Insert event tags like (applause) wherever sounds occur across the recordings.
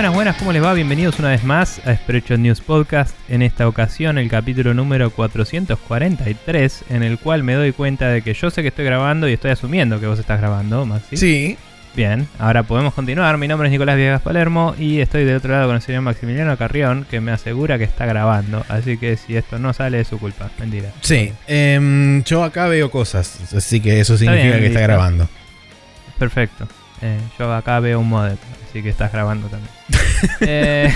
Buenas, buenas, ¿cómo les va? Bienvenidos una vez más a Sprecho News Podcast. En esta ocasión, el capítulo número 443, en el cual me doy cuenta de que yo sé que estoy grabando y estoy asumiendo que vos estás grabando, Maxi. Sí. Bien, ahora podemos continuar. Mi nombre es Nicolás Viegas Palermo y estoy del otro lado con el señor Maximiliano Carrión, que me asegura que está grabando. Así que si esto no sale, es su culpa. Mentira. Sí. Em, yo acá veo cosas, así que eso significa bien, que está grabando. Perfecto. Eh, yo acá veo un modem, así que estás grabando también. (laughs) Eh,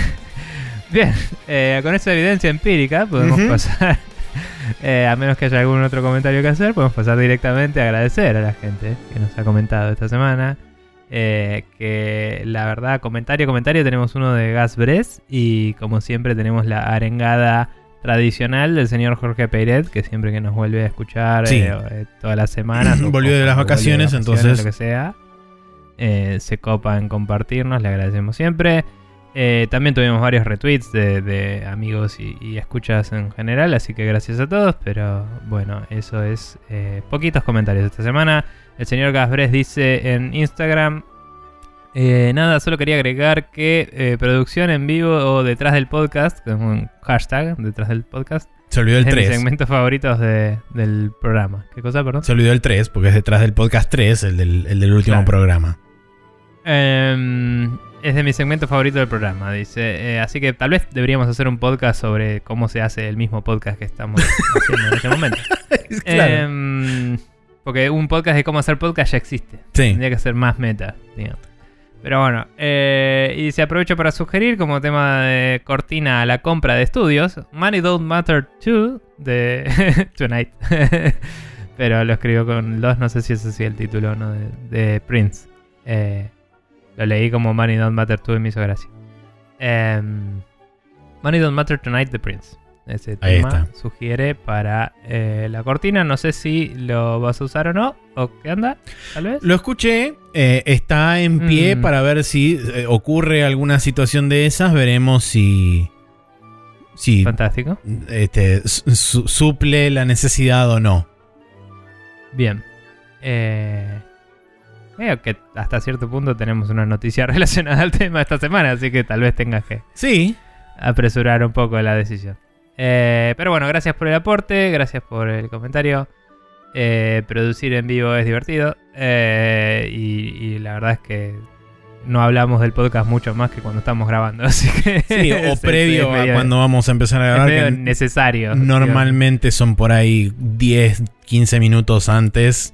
bien, eh, con esa evidencia empírica podemos pasar, (laughs) eh, a menos que haya algún otro comentario que hacer, podemos pasar directamente a agradecer a la gente que nos ha comentado esta semana. Eh, que la verdad, comentario, comentario, tenemos uno de Gas Bres y como siempre tenemos la arengada tradicional del señor Jorge Peiret, que siempre que nos vuelve a escuchar Sí. eh, eh, todas las semanas. (clears throat) Volvió de las vacaciones, entonces- Lo que sea. Eh, se copa en compartirnos, le agradecemos siempre. Eh, también tuvimos varios retweets de, de amigos y, y escuchas en general, así que gracias a todos. Pero bueno, eso es eh, poquitos comentarios esta semana. El señor Gasbres dice en Instagram. eh, nada, solo quería agregar que producción en vivo o detrás del podcast, es un hashtag detrás del podcast, Se olvidó el es de mis 3. segmentos favoritos de- del programa. ¿Qué cosa, perdón? Se olvidó el 3, porque es detrás del podcast 3, el del, el del último Claro. programa. Em, es de mis segmentos favoritos del programa, dice. Eh, así que tal vez deberíamos hacer un podcast sobre cómo se hace el mismo podcast que estamos haciendo en este (laughs) momento. claro. Em, porque un podcast de cómo hacer podcast ya existe. sí. Tendría que ser más meta, digamos. Pero bueno, eh, y se aprovecho para sugerir como tema de cortina a la compra de estudios, Money Don't Matter 2 de (laughs) Tonight. (laughs) Pero lo escribió con dos, no sé si ese sí es el título o no, de, de Prince. Eh, lo leí como Money Don't Matter 2 y me hizo gracia. Em, Money Don't Matter Tonight de Prince. Ese Ahí tema está. sugiere para eh, la cortina. No sé si lo vas a usar o no. ¿O qué onda? Tal vez. Lo escuché, eh, está en pie Mm. para ver si eh, ocurre alguna situación de esas. Veremos si. Si Fantástico. este, su- su- suple la necesidad o no. Bien. Eh, que hasta cierto punto tenemos una noticia (laughs) relacionada al tema esta semana, así que tal vez tengas que Sí. apresurar un poco la decisión. Eh, pero bueno, gracias por el aporte, gracias por el comentario. Eh, producir en vivo es divertido. eh, y, y la verdad es que no hablamos del podcast mucho más que cuando estamos grabando. (laughs) Así que Sí, o (laughs) es- previo es a cuando vamos a empezar a es grabar. que necesario. Normalmente son por ahí 10, 15 minutos antes.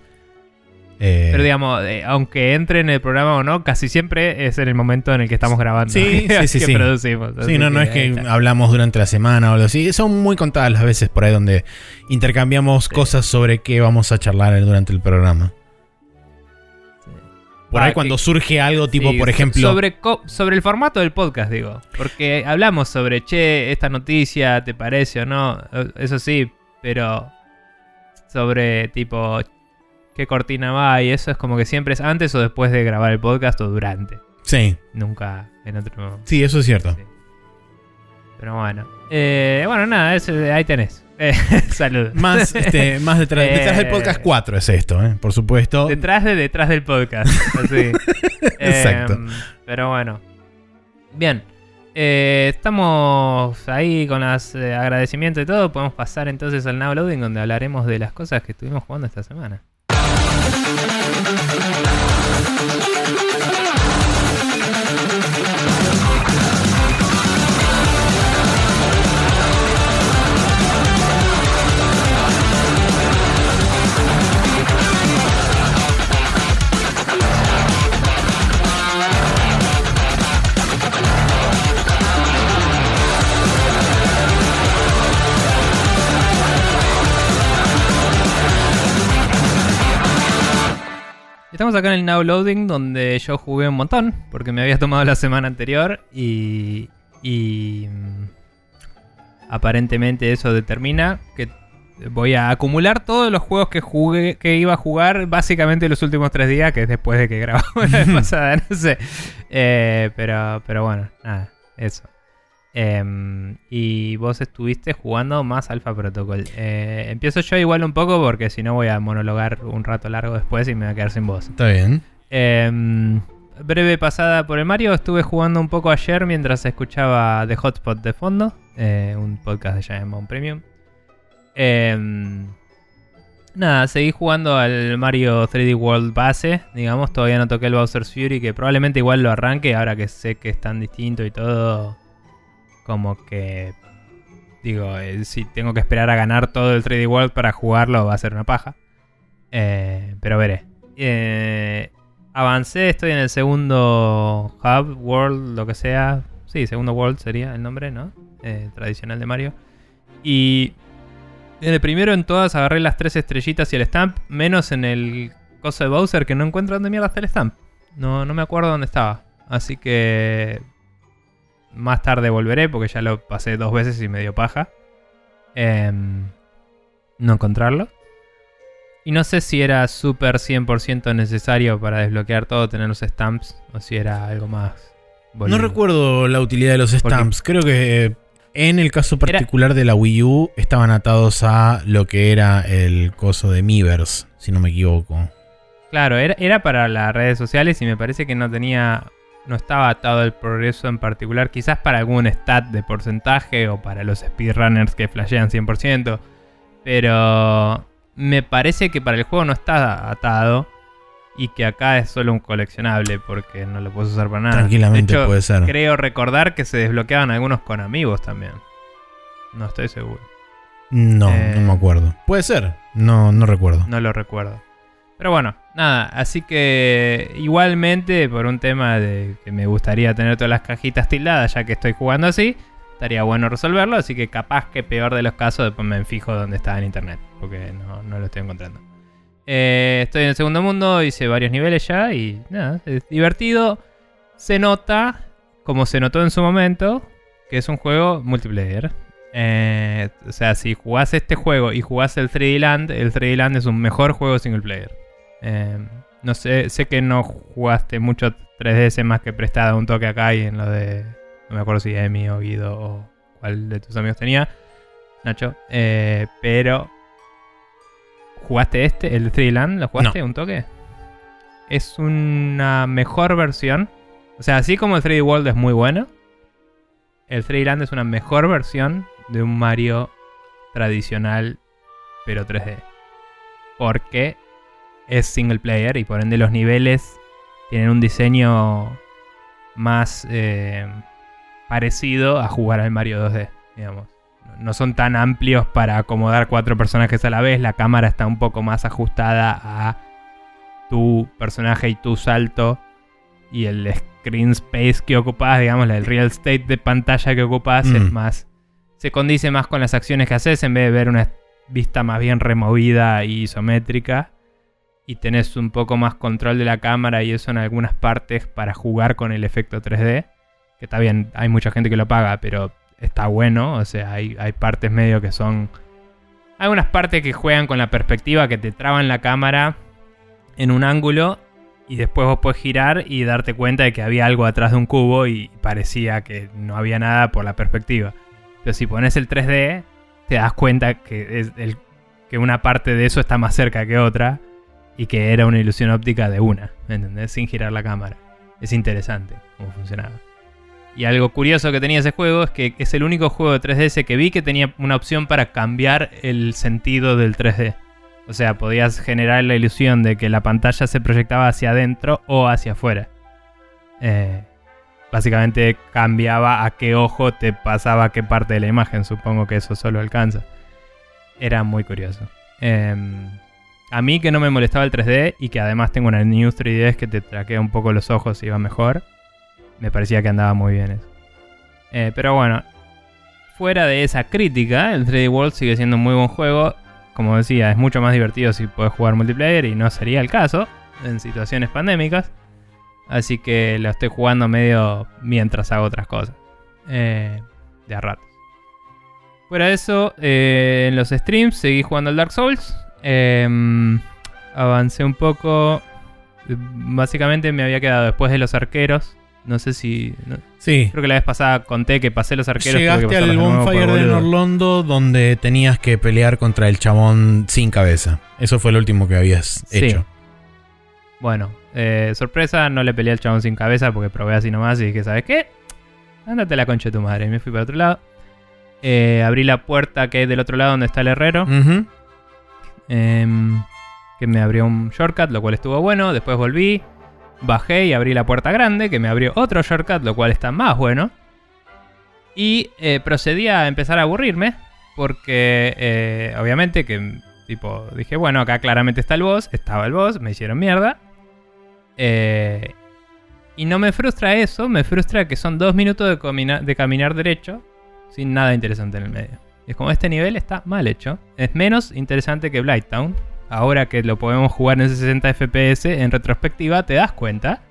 Eh, Pero digamos, eh, aunque entre en el programa o no, casi siempre es en el momento en el que estamos grabando. Sí, (laughs) sí, sí, que sí. producimos. sí, no, no es que hablamos durante la semana o algo así. Son muy contadas las veces por ahí donde intercambiamos cosas sobre qué vamos a charlar durante el programa. Por Ah, ahí cuando que- surge algo tipo, Sí, por ejemplo... Sobre, sobre el formato del podcast, digo. Porque hablamos sobre, che, esta noticia, ¿te parece o no? Eh, Eso sí, pero sobre tipo, qué cortina va y eso es como que siempre es antes o después de grabar el podcast o durante. Sí, Nunca en otro... sí, eso es cierto. Sí. Pero bueno. Eh, bueno, nada, eso, ahí tenés. (laughs) Eh, Salud. Más, este, más detrás, Eh, (laughs) detrás del podcast 4 es esto, ¿eh? por supuesto. Detrás de detrás del podcast. (laughs) Así. Exacto. Pero bueno. Bien. Eh, estamos ahí con los eh, agradecimientos y todo. Podemos pasar entonces al Now Loading donde hablaremos de las cosas que estuvimos jugando esta semana. Thank you. Estamos acá en el Now Loading donde yo jugué un montón porque me había tomado la semana anterior y, y mm, aparentemente eso determina que voy a acumular todos los juegos que jugué, que iba a jugar básicamente los últimos tres días, que es después de que grabamos la vez (laughs) pasada, no sé. Eh, pero, pero bueno, nada, eso. Em, y vos estuviste jugando más Alpha Protocol. Eh, empiezo yo igual un poco porque si no voy a monologar un rato largo después y me voy a quedar sin voz. Está bien. Em, breve pasada por el Mario. Estuve jugando un poco ayer mientras escuchaba The Hotspot de fondo, eh, un podcast de Bomb Premium. Em, nada, seguí jugando al Mario 3D World base, digamos. Todavía no toqué el Bowser's Fury, que probablemente igual lo arranque ahora que sé que es tan distinto y todo. Como que. Digo, eh, si tengo que esperar a ganar todo el 3D World para jugarlo, va a ser una paja. Eh, pero veré. Eh, avancé, estoy en el segundo Hub, World, lo que sea. Sí, segundo World sería el nombre, ¿no? Tradicional de Mario. Y en el primero en todas agarré las tres estrellitas y el stamp, menos en el coso de Bowser que no encuentro dónde mierda está el stamp. No, no me acuerdo dónde estaba. Así que más tarde volveré porque ya lo pasé dos veces y me dio paja. Em, no encontrarlo. Y no sé si era súper 100% necesario para desbloquear todo tener los stamps o si era algo más. No boludo. recuerdo la utilidad de los stamps. Creo que eh, en el caso particular de la Wii U estaban atados a lo que era el coso de Miiverse, si no me equivoco. Claro, era, era para las redes sociales y me parece que no tenía. No estaba atado al progreso en particular. Quizás para algún stat de porcentaje o para los speedrunners que flashean 100%. Pero me parece que para el juego no está atado. Y que acá es solo un coleccionable porque no lo puedes usar para nada. Tranquilamente De hecho, puede ser. Creo recordar que se desbloqueaban algunos con amigos también. No estoy seguro. No, Eh. no me acuerdo. Puede ser. No, no recuerdo. No lo recuerdo. Pero bueno, nada, así que igualmente por un tema de que me gustaría tener todas las cajitas tildadas ya que estoy jugando así, estaría bueno resolverlo, así que capaz que peor de los casos después me fijo dónde está en internet, porque no, no lo estoy encontrando. Eh, estoy en el segundo mundo, hice varios niveles ya y nada, es divertido. Se nota, como se notó en su momento, que es un juego multiplayer. Eh, o sea, si jugás este juego y jugás el 3D Land, el 3D Land es un mejor juego single player. Eh, no sé, sé que no jugaste mucho 3DS más que prestada un toque acá y en lo de. No me acuerdo si Emi o Guido o cuál de tus amigos tenía. Nacho. Eh, pero. ¿Jugaste este? ¿El 3D Land? ¿Lo jugaste un toque? Es una mejor versión. O sea, así como el 3D World es muy bueno. El 3D Land es una mejor versión de un Mario tradicional, pero 3D. Porque es single player y por ende los niveles tienen un diseño más eh, parecido a jugar al Mario 2D, digamos. No son tan amplios para acomodar cuatro personajes a la vez. La cámara está un poco más ajustada a tu personaje y tu salto. Y el screen space que ocupas, digamos, el real estate de pantalla que ocupas Mm. es más. Se condice más con las acciones que haces en vez de ver una vista más bien removida y isométrica. Y tenés un poco más control de la cámara y eso en algunas partes para jugar con el efecto 3D. Que está bien, hay mucha gente que lo paga, pero está bueno. O sea, hay, hay partes medio que son. Hay unas partes que juegan con la perspectiva que te traban la cámara en un ángulo y después vos podés girar y darte cuenta de que había algo atrás de un cubo y parecía que no había nada por la perspectiva. Pero si pones el 3D, te das cuenta que, es el- que una parte de eso está más cerca que otra y que era una ilusión óptica de una, ¿me entendés? Sin girar la cámara. Es interesante cómo funcionaba. Y algo curioso que tenía ese juego es que es el único juego de 3DS que vi que tenía una opción para cambiar el sentido del 3D. O sea, podías generar la ilusión de que la pantalla se proyectaba hacia adentro o hacia afuera. Eh, básicamente cambiaba a qué ojo te pasaba qué parte de la imagen. Supongo que eso solo alcanza. Era muy curioso. Em, a mí que no me molestaba el 3D y que además tengo una News 3DS que te traquea un poco los ojos y va mejor, me parecía que andaba muy bien eso. Eh, pero bueno, fuera de esa crítica, el 3D World sigue siendo un muy buen juego. Como decía, es mucho más divertido si puedes jugar multiplayer y no sería el caso en situaciones pandémicas. Así que lo estoy jugando medio mientras hago otras cosas. Eh, de a ratos. Fuera de eso, eh, en los streams seguí jugando al Dark Souls. Em, avancé un poco. Básicamente me había quedado después de los arqueros. No sé si. no- Sí. creo que la vez pasada conté que pasé los arqueros. que Llegaste al de bonfire de. Norlondo donde tenías que pelear contra el chabón sin cabeza. Eso fue lo último que habías Sí. hecho. Bueno, Eh, sorpresa, no le peleé al chabón sin cabeza porque probé así nomás y dije, ¿sabes qué? Ándate la concha de tu madre. Y me fui para otro lado. Eh, abrí la puerta que es del otro lado donde está el herrero. Ujú. Em, que me abrió un shortcut, lo cual estuvo bueno. Después volví, bajé y abrí la puerta grande, que me abrió otro shortcut, lo cual está más bueno. Y eh, procedí a empezar a aburrirme, porque eh, obviamente que tipo dije, bueno, acá claramente está el boss, estaba el boss, me hicieron mierda. Eh, y no me frustra eso, me frustra que son dos minutos de, caminar derecho sin nada interesante en el medio. Y es como este nivel está mal hecho. Es menos interesante que Blighttown. Ahora que lo podemos jugar en 60 FPS en retrospectiva, te das cuenta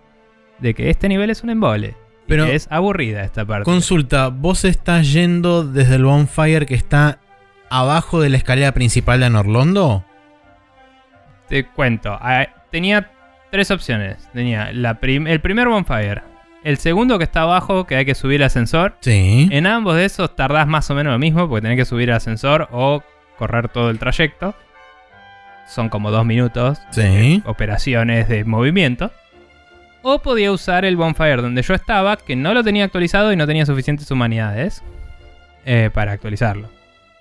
de que este nivel es un embole. Pero- y que es aburrida esta parte. Consulta, vos estás yendo desde el bonfire que está abajo de la escalera principal de Anorlondo? Te cuento. ah, Tenía tres opciones. Tenía la prim- el primer bonfire. El segundo que está abajo, que hay que subir el ascensor. Sí. En ambos de esos tardás más o menos lo mismo, porque tenés que subir el ascensor o correr todo el trayecto. Son como dos minutos. Sí. operaciones de movimiento. O podía usar el bonfire donde yo estaba, que no lo tenía actualizado y no tenía suficientes humanidades eh, para actualizarlo.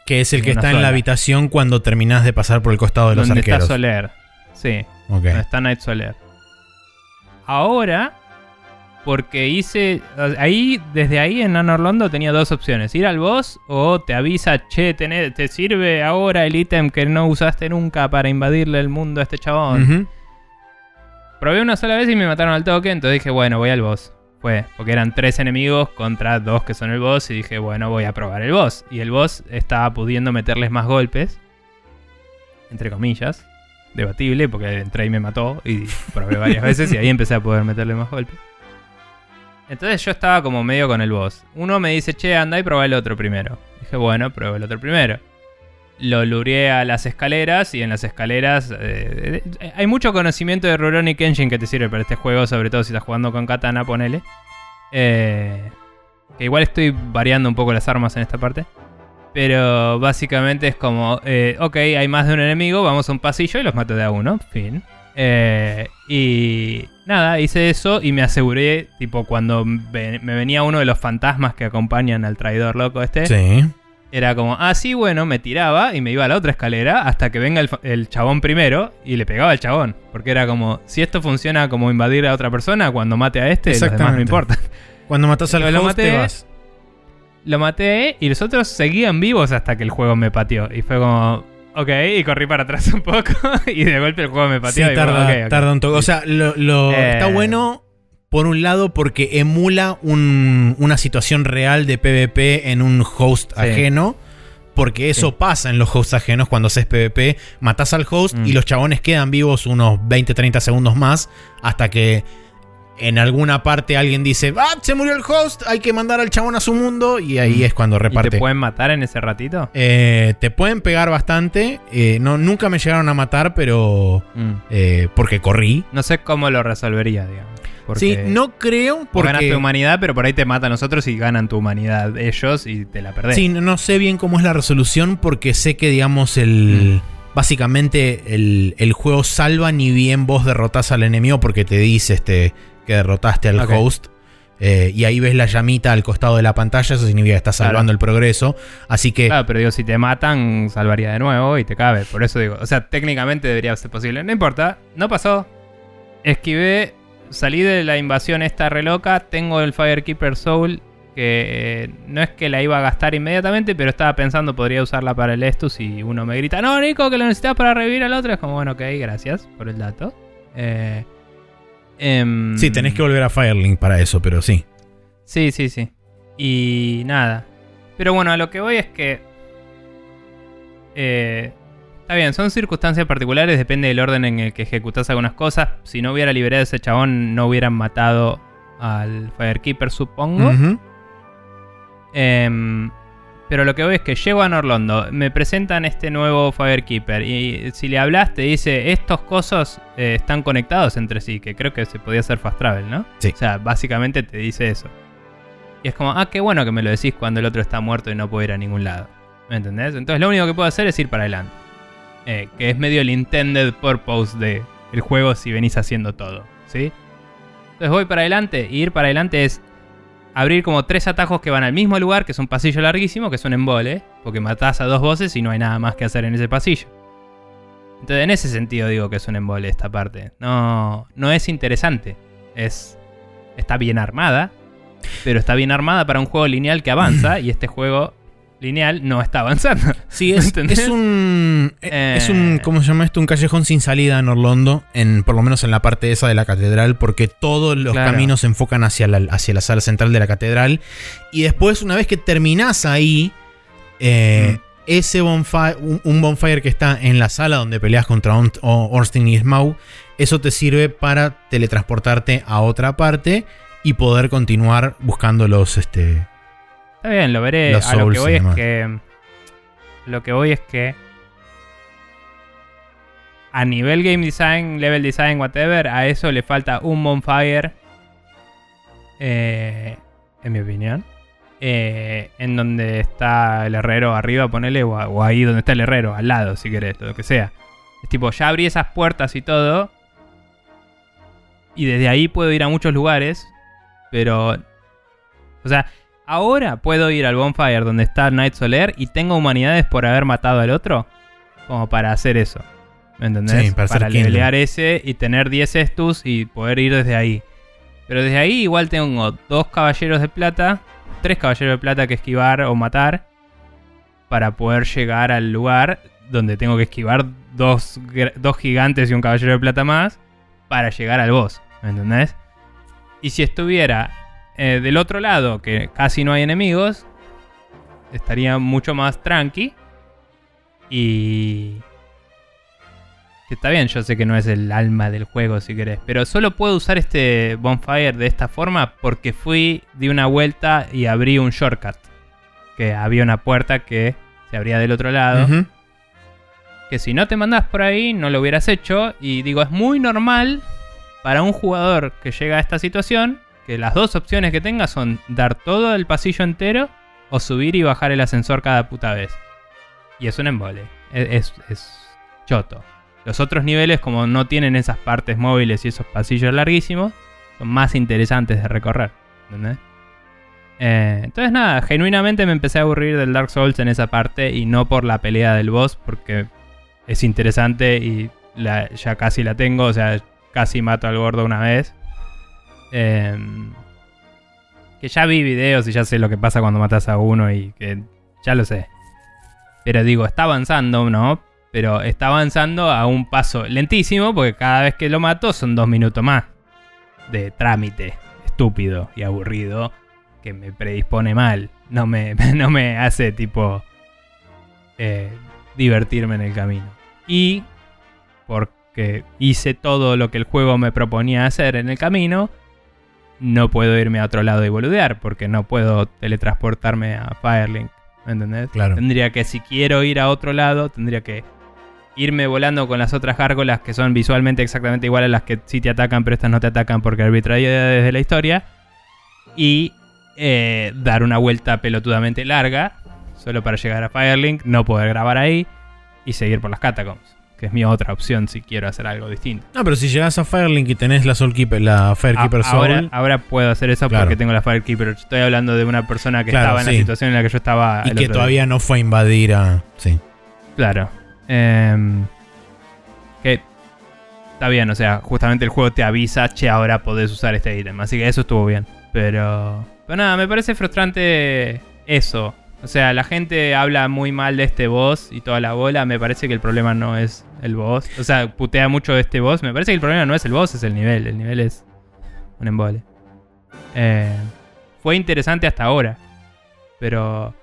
Que es el que está en la habitación cuando terminás de pasar por el costado de los donde está arqueros. Soler. Sí, Ok. donde está Night Soler. Ahora, porque hice. Ahí, desde ahí en Anorlondo tenía dos opciones: ir al boss o te avisa, che, te sirve ahora el ítem que no usaste nunca para invadirle el mundo a este chabón. Probé una sola vez y me mataron al toque, entonces dije, bueno, voy al boss. Fue, porque eran tres enemigos contra dos que son el boss y dije, bueno, voy a probar el boss. Y el boss estaba pudiendo meterles más golpes, entre comillas, debatible, porque entré y me mató y probé varias veces y ahí empecé a poder meterle más golpes. Entonces yo estaba como medio con el boss. Uno me dice, che, anda y probá el otro primero. Dije, bueno, pruebo el otro primero. Lo lureé a las escaleras y en las escaleras eh, hay mucho conocimiento de Rurouni Kenshin que te sirve para este juego, sobre todo si estás jugando con Katana, ponele. Eh, que igual estoy variando un poco las armas en esta parte. Pero básicamente es como, eh, ok, hay más de un enemigo, vamos a un pasillo y los mato de a uno, fin. Eh, y nada, hice eso y me aseguré, tipo, cuando me venía uno de los fantasmas que acompañan al traidor loco este. Sí. Era como, ah, sí, bueno, me tiraba y me iba a la otra escalera hasta que venga el, chabón primero y le pegaba al chabón. Porque era como, si esto funciona como invadir a otra persona, cuando mate a este, los demás no importa. Cuando matas al Lo- te maté. vas. Lo maté y los otros seguían vivos hasta que el juego me pateó. Y fue como, ok, y corrí para atrás un poco (laughs) y de golpe el juego me Sí, pateó. fue, tarda, tarda un toque. O sea, lo, lo- Eh. está bueno por un lado porque emula un- una situación real de PvP en un host Sí. ajeno. Porque eso Sí. pasa en los hosts ajenos cuando haces PvP. Matas al host Mm. y los chabones quedan vivos unos 20-30 segundos más. Hasta que en alguna parte alguien dice: ¡Ah! Se murió el host, hay que mandar al chabón a su mundo. Y ahí es cuando ¿Y reparte. te pueden matar en ese ratito? Eh, te pueden pegar bastante. eh, no, nunca me llegaron a matar, pero. Mm. eh, porque corrí. No sé cómo lo resolvería, digamos. Sí, no creo porque... ganaste humanidad, pero por ahí te matan nosotros y ganan tu humanidad ellos y te la perdés. Sí, no, no sé bien cómo es la resolución porque sé que, digamos, el... Mm. Básicamente el, el juego salva ni bien vos derrotás al enemigo porque te dice este, que derrotaste al Ok. host. eh, y ahí ves la llamita al costado de la pantalla, eso significa que estás Claro. salvando el progreso. Así que... Claro, pero digo, si te matan, salvaría de nuevo y te cabe. Por eso digo, o sea, técnicamente debería ser posible. No importa, no pasó. Esquivé, salí de la invasión esta re loca. Tengo el Firekeeper Soul, que eh, no es que la iba a gastar inmediatamente, pero estaba pensando podría usarla para el Estus. Y uno me grita, no, Nico, que lo necesitas para revivir al otro. Es como, bueno, ok, gracias por el dato. Eh, em, Sí, tenés que volver a Firelink para eso, pero sí. Sí, sí, sí. Y nada. Pero bueno, a lo que voy es que. eh, está bien, son circunstancias particulares, depende del orden en el que ejecutas algunas cosas. Si no hubiera liberado a ese chabón, no hubieran matado al Firekeeper, supongo. Em, pero lo que voy es que llego a Norlondo, me presentan este nuevo Firekeeper y si le hablas te dice estos cosos eh, están conectados entre sí, que creo que se podía hacer fast travel, ¿no? Sí. O sea, básicamente te dice eso. Y es como, ah, qué bueno que me lo decís cuando el otro está muerto y no puedo ir a ningún lado. ¿Me entendés? Entonces lo único que puedo hacer es ir para adelante. Eh, que es medio el intended purpose de el juego si venís haciendo todo. ¿sí? Entonces voy para adelante, y ir para adelante es abrir como tres atajos que van al mismo lugar, que es un pasillo larguísimo, que es un embole, porque matás a dos voces y no hay nada más que hacer en ese pasillo. Entonces, en ese sentido digo que es un embole esta parte. No, no es interesante. Es. Está bien armada. Pero está bien armada para un juego lineal que avanza. (clears throat) y este juego lineal no está avanzando. Sí, (laughs) es, es un. Eh. Es un. ¿Cómo se llama esto? Un callejón sin salida en Orlando. En, por lo menos en la parte esa de la catedral. Porque todos los Claro. caminos se enfocan hacia la, hacia la sala central de la catedral. Y después, una vez que terminás ahí. eh, Mm. Ese bonfire, un, un bonfire que está en la sala donde peleas contra Orn- Ornstein y Smaug, eso te sirve para teletransportarte a otra parte y poder continuar buscando los, este, Está bien, lo veré. Los a lo que voy es que. Lo que voy es que. A nivel game design, level design, whatever, a eso le falta un bonfire. eh, en mi opinión. eh, en donde está el herrero arriba, ponele, o, o ahí donde está el herrero, al lado, si querés, lo que sea. Es tipo, ya abrí esas puertas y todo. Y desde ahí puedo ir a muchos lugares. Pero. O sea, ahora puedo ir al bonfire donde está Night Soler y tengo humanidades por haber matado al otro. Como para hacer eso. ¿Me entendés? Sí, para kindle. levelear ese y tener 10 estus y poder ir desde ahí. Pero desde ahí igual tengo dos caballeros de plata, tres caballeros de plata que esquivar o matar para poder llegar al lugar donde tengo que esquivar dos, dos gigantes y un caballero de plata más para llegar al boss. ¿Me entendés? Y si estuviera eh, del otro lado, que casi no hay enemigos, estaría mucho más tranqui. Y... Que está bien, yo sé que no es el alma del juego si querés, pero solo puedo usar este bonfire de esta forma porque fui, di una vuelta y abrí un shortcut. Que había una puerta que se abría del otro lado. Que si no te mandás por ahí, no lo hubieras hecho. Y digo, es muy normal para un jugador que llega a esta situación que las dos opciones que tenga son dar todo el pasillo entero o subir y bajar el ascensor cada puta vez. Y es un embole. Es, es- choto. Los otros niveles, como no tienen esas partes móviles y esos pasillos larguísimos, son más interesantes de recorrer. ¿Entendés? Eh, entonces nada, genuinamente me empecé a aburrir del Dark Souls en esa parte y no por la pelea del boss, porque es interesante y ya casi la tengo, o sea, casi mato al gordo una vez. Eh, que ya vi videos y ya sé lo que pasa cuando matas a uno y que ya lo sé. Pero digo, está avanzando, ¿no? Pero está avanzando a un paso lentísimo porque cada vez que lo mato son dos minutos más de trámite estúpido y aburrido que me predispone mal. No me, (laughs) no me hace tipo eh, divertirme en el camino. Y porque hice todo lo que el juego me proponía hacer en el camino, no puedo irme a otro lado y boludear porque no puedo teletransportarme a Firelink. ¿Me entendés? Claro. Tendría que, si quiero ir a otro lado, tendría que irme volando con las otras gárgolas que son visualmente exactamente igual a las que sí te atacan, pero estas no te atacan porque arbitraria desde la historia. Y eh, dar una vuelta pelotudamente larga, solo para llegar a Firelink, no poder grabar ahí y seguir por las catacombs, que es mi otra opción si quiero hacer algo distinto. No, pero si llegas a Firelink y tenés la Soulkeeper, la Firekeeper ahora, Soul ahora puedo hacer eso Claro. porque tengo la Firekeeper. Estoy hablando de una persona que Claro, estaba en la situación en la que yo estaba. y el que otro todavía no fue a invadir a. Sí. Claro. Em, que está bien, o sea, justamente el juego te avisa, che, ahora podés usar este ítem. Así que eso estuvo bien. Pero. Pero nada, me parece frustrante eso. O sea, la gente habla muy mal de este boss y toda la bola. Me parece que el problema no es el boss. O sea, putea mucho este boss. Me parece que el problema no es el boss, es el nivel. El nivel es un embole. Eh, fue interesante hasta ahora. Pero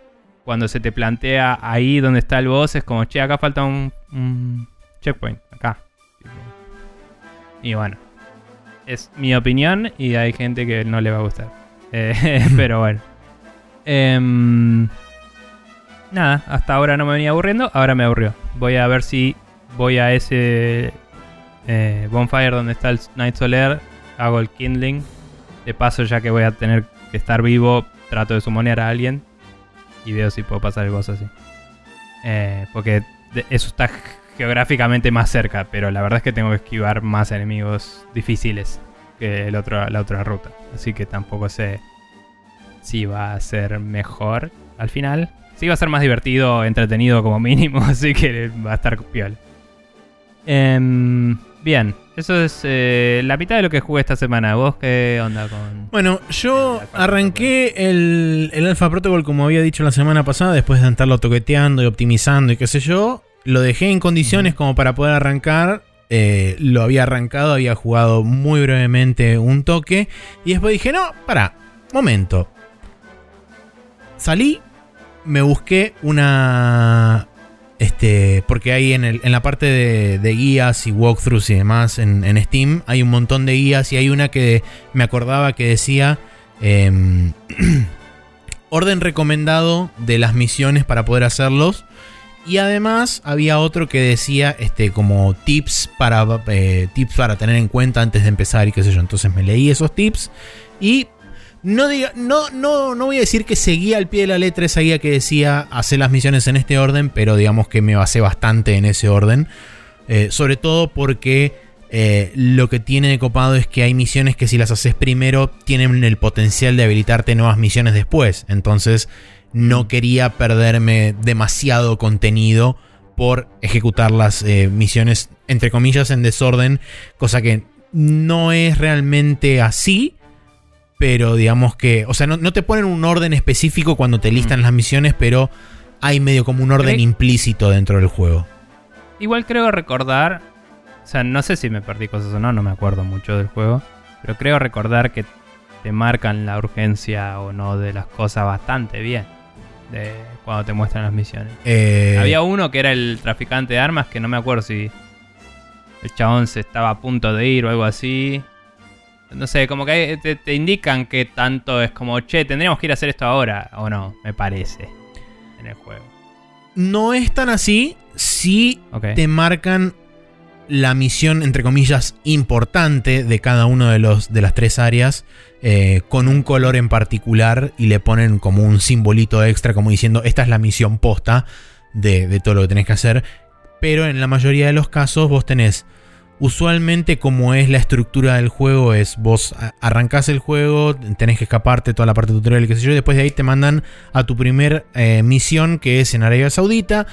cuando se te plantea ahí donde está el boss, es como, che, acá falta un, checkpoint. Acá. Y bueno. Es mi opinión y hay gente que no le va a gustar. Eh, (laughs) pero bueno. Em, nada, hasta ahora no me venía aburriendo, ahora me aburrió. Voy a ver si voy a ese eh, bonfire donde está el Night Soler, hago el kindling. De paso, ya que voy a tener que estar vivo, trato de sumonear a alguien y veo si puedo pasar el boss así. Eh, porque eso está geográficamente más cerca, pero la verdad es que tengo que esquivar más enemigos difíciles que el otro, la otra ruta. Así que tampoco sé si va a ser mejor al final. Sí va a ser más divertido, entretenido como mínimo, (laughs) así que va a estar piol. Em, bien, eso es eh, la mitad de lo que jugué esta semana. ¿Vos qué onda con...? Bueno, yo arranqué el, el Alpha Protocol como había dicho la semana pasada, después de estarlo toqueteando y optimizando y qué sé yo. Lo dejé en condiciones como para poder arrancar. Eh, lo había arrancado, había jugado muy brevemente un toque. Y después dije, no, para, momento. Salí, me busqué una... Este, porque hay en, el, en la parte de, de, guías y walkthroughs y demás en, en, Steam, hay un montón de guías y hay una que me acordaba que decía eh, (clears throat) orden recomendado de las misiones para poder hacerlos. Y además había otro que decía este, como tips para, eh, tips para tener en cuenta antes de empezar y qué sé yo. Entonces me leí esos tips y no, no, no, no voy a decir que seguía al pie de la letra esa guía que decía hacer las misiones en este orden, pero digamos que me basé bastante en ese orden. Eh, sobre todo porque eh, lo que tiene de copado es que hay misiones que si las haces primero tienen el potencial de habilitarte nuevas misiones después. Entonces no quería perderme demasiado contenido por ejecutar las eh, misiones entre comillas en desorden, cosa que no es realmente así pero digamos que, o sea, no, no, te ponen un orden específico cuando te listan mm. las misiones, pero hay medio como un orden implícito dentro del juego. Igual creo recordar, o sea, no sé si me perdí cosas o no, no me acuerdo mucho del juego, pero creo recordar que te marcan la urgencia o no de las cosas bastante bien. De cuando te muestran las misiones. Eh... Había uno que era el traficante de armas, que no me acuerdo si el chabón se estaba a punto de ir o algo así. No sé, como que te, te, indican que tanto es como, che, tendríamos que ir a hacer esto ahora, o no, me parece, en el juego. No es tan así, si okay. te marcan la misión, entre comillas, importante de cada uno de, los, de las tres áreas, eh, con un color en particular, y le ponen como un simbolito extra, como diciendo, esta es la misión posta de, de todo lo que tenés que hacer. Pero en la mayoría de los casos vos tenés Usualmente como es la estructura del juego es vos arrancás el juego, tenés que escaparte toda la parte tutorial y qué sé yo, y después de ahí te mandan a tu primer eh, misión que es en Arabia Saudita.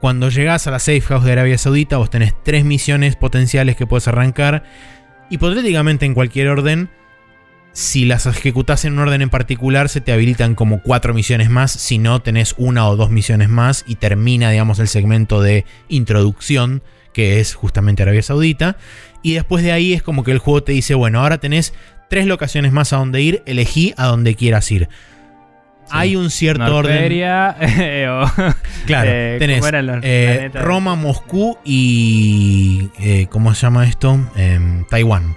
Cuando llegás a la safe house de Arabia Saudita vos tenés tres misiones potenciales que puedes arrancar. Hipotéticamente en cualquier orden, si las ejecutás en un orden en particular se te habilitan como cuatro misiones más, si no tenés una o dos misiones más y termina digamos el segmento de introducción que es justamente Arabia Saudita. Y después de ahí es como que el juego te dice, bueno, ahora tenés tres locaciones más a donde ir, elegí a donde quieras ir. Sí. Hay un cierto Norteria, orden. (laughs) Eh, claro, eh, tenés eh, Roma, Moscú y. Eh, ¿Cómo se llama esto? Em, Taiwán.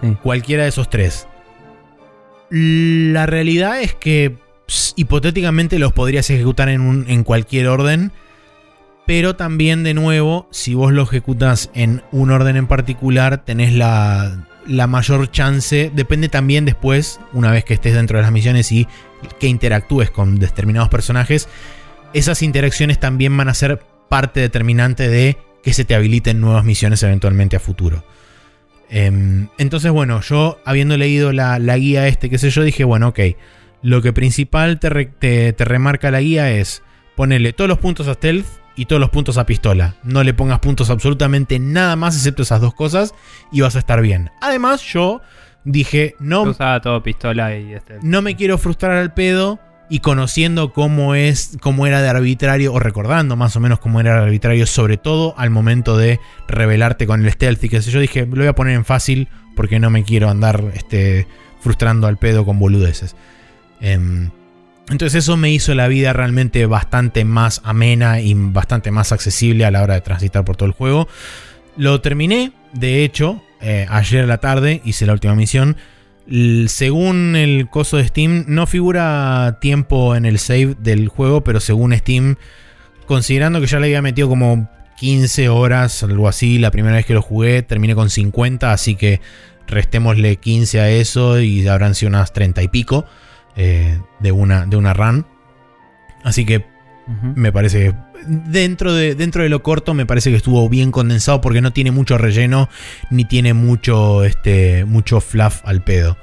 Sí. Cualquiera de esos tres. La realidad es que pss, hipotéticamente los podrías ejecutar en, un, en cualquier orden pero también de nuevo, si vos lo ejecutas en un orden en particular, tenés la, la, mayor chance, depende también después, una vez que estés dentro de las misiones y que interactúes con determinados personajes, esas interacciones también van a ser parte determinante de que se te habiliten nuevas misiones eventualmente a futuro. Eh, entonces, bueno, yo habiendo leído la, la, guía este, qué sé yo, dije, bueno, ok, lo que principal te, te, te remarca la guía es ponerle todos los puntos a stealth y todos los puntos a pistola. No le pongas puntos absolutamente nada más excepto esas dos cosas y vas a estar bien. Además, yo dije, no. usaba todo pistola y este. No me quiero frustrar al pedo. Y conociendo cómo es, cómo era de arbitrario, o recordando más o menos cómo era de arbitrario, sobre todo al momento de revelarte con el stealth y qué sé yo, dije, lo voy a poner en fácil porque no me quiero andar este, frustrando al pedo con boludeces. Eh, entonces eso me hizo la vida realmente bastante más amena y bastante más accesible a la hora de transitar por todo el juego. Lo terminé, de hecho, eh, ayer a la tarde hice la última misión. Según el coso de Steam, no figura tiempo en el save del juego, pero según Steam, considerando que ya le había metido como 15 horas, algo así, la primera vez que lo jugué, terminé con 50, así que restémosle 15 a eso y habrán sido unas 30 y pico eh, de, una, de una run. Así que. Me parece que dentro de, dentro de lo corto me parece que estuvo bien condensado porque no tiene mucho relleno ni tiene mucho, este, mucho fluff al pedo.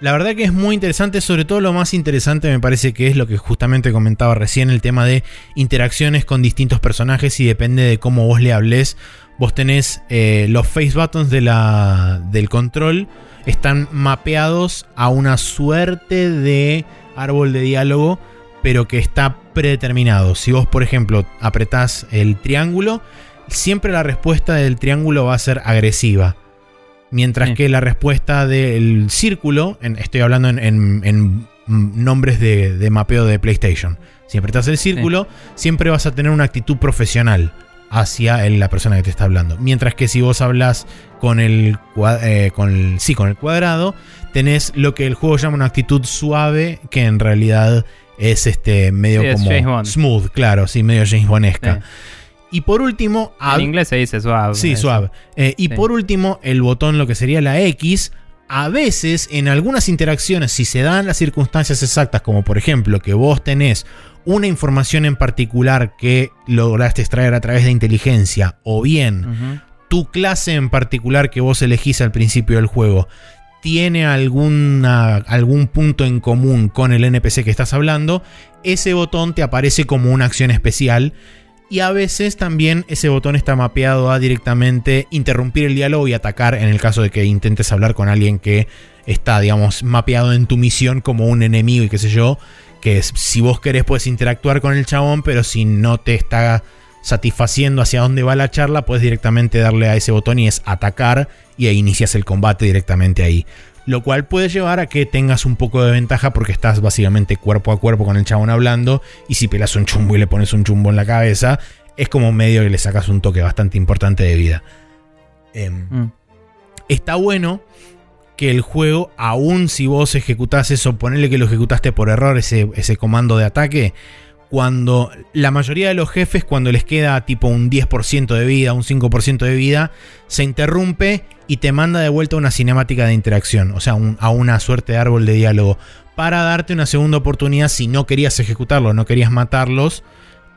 La verdad que es muy interesante, sobre todo lo más interesante me parece que es lo que justamente comentaba recién, el tema de interacciones con distintos personajes y depende de cómo vos le hables. Vos tenés eh, los face buttons del control, están mapeados a una suerte de árbol de diálogo, pero que está predeterminado. Si vos, por ejemplo, apretás el triángulo, siempre la respuesta del triángulo va a ser agresiva. Mientras Sí. que la respuesta del círculo, en- estoy hablando en, en- en, nombres de, de mapeo de PlayStation. Si apretás el círculo, siempre vas a tener una actitud profesional hacia el- la persona que te está hablando. Mientras que si vos hablas con el, eh, con el, sí, con el cuadrado, tenés lo que el juego llama una actitud suave, que en realidad es este medio Sí, como smooth, claro, sí, medio James Bondesca. Sí. Y por último, En inglés se dice suave. Sí, suave. Eh, y Sí. por último, el botón, lo que sería la X, a veces en algunas interacciones, si se dan las circunstancias exactas, como por ejemplo que vos tenés una información en particular que lograste extraer a través de inteligencia, o bien tu clase en particular que vos elegís al principio del juego tiene alguna, algún punto en común con el NPC que estás hablando, ese botón te aparece como una acción especial. Y a veces también ese botón está mapeado a directamente interrumpir el diálogo y atacar en el caso de que intentes hablar con alguien que está, digamos, mapeado en tu misión como un enemigo y qué sé yo. Que si vos querés puedes interactuar con el chabón, pero si no te está satisfaciendo hacia dónde va la charla, puedes directamente darle a ese botón y es atacar y ahí inicias el combate directamente ahí. Lo cual puede llevar a que tengas un poco de ventaja porque estás básicamente cuerpo a cuerpo con el chabón hablando y si pelas un chumbo y le pones un chumbo en la cabeza, es como medio que le sacas un toque bastante importante de vida. Em, Mm. está bueno que el juego, aun si vos ejecutás eso, ponele que lo ejecutaste por error, ese, ese comando de ataque, cuando la mayoría de los jefes, cuando les queda tipo un 10% de vida, un 5% de vida, se interrumpe y te manda de vuelta una cinemática de interacción, o sea, un- a una suerte de árbol de diálogo, para darte una segunda oportunidad si no querías ejecutarlo, no querías matarlos,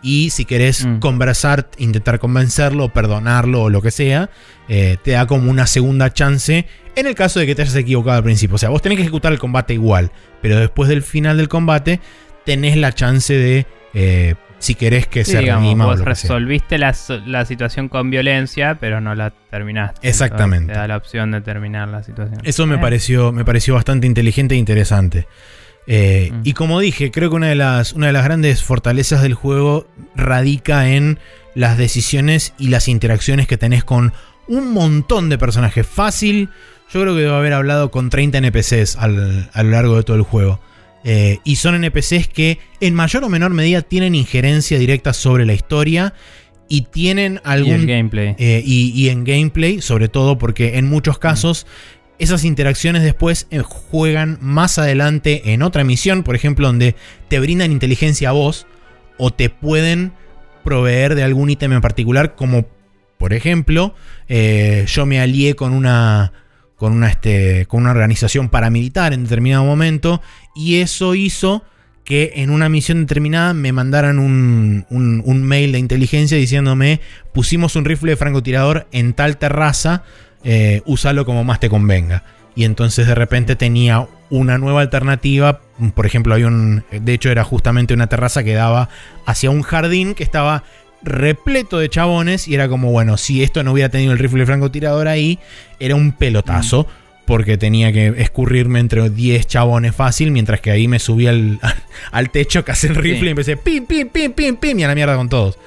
y si querés Mm. conversar, intentar convencerlo, perdonarlo o lo que sea, eh, te da como una segunda chance en el caso de que te hayas equivocado al principio. O sea, vos tenés que ejecutar el combate igual, pero después del final del combate tenés la chance de, eh, si querés que Sí, se digamos, redima o vos lo sea. resolviste la, la situación con violencia, pero no la terminaste. Exactamente. Te da la opción de terminar la situación. Eso me Eh, pareció, me pareció bastante inteligente e interesante. Eh, Mm. Y como dije, creo que una de, las, una de las grandes fortalezas del juego radica en las decisiones y las interacciones que tenés con un montón de personajes. Fácil, yo creo que debo haber hablado con 30 NPCs al- a lo largo de todo el juego. Eh, y son NPCs que en mayor o menor medida tienen injerencia directa sobre la historia y tienen Y el algún gameplay. eh, y, y en gameplay, sobre todo porque en muchos casos esas interacciones después eh, juegan más adelante en otra misión, por ejemplo, donde te brindan inteligencia a vos o te pueden proveer de algún ítem en particular, como por ejemplo, eh, yo me alié con una con una, este, con una organización paramilitar en determinado momento y eso hizo que en una misión determinada me mandaran un, un- mail de inteligencia diciéndome pusimos un rifle de francotirador en tal terraza, eh, úsalo como más te convenga. Y entonces de repente tenía una nueva alternativa, por ejemplo, había un, de hecho era justamente una terraza que daba hacia un jardín que estaba repleto de chabones y era como, bueno, si esto no hubiera tenido el rifle de francotirador ahí, era un pelotazo. Porque tenía que escurrirme entre 10 chabones fácil, mientras que ahí me subí al, (laughs) al techo, casé el rifle Sí. y empecé pim, pim, pim, pim, pim, y a la mierda con todos.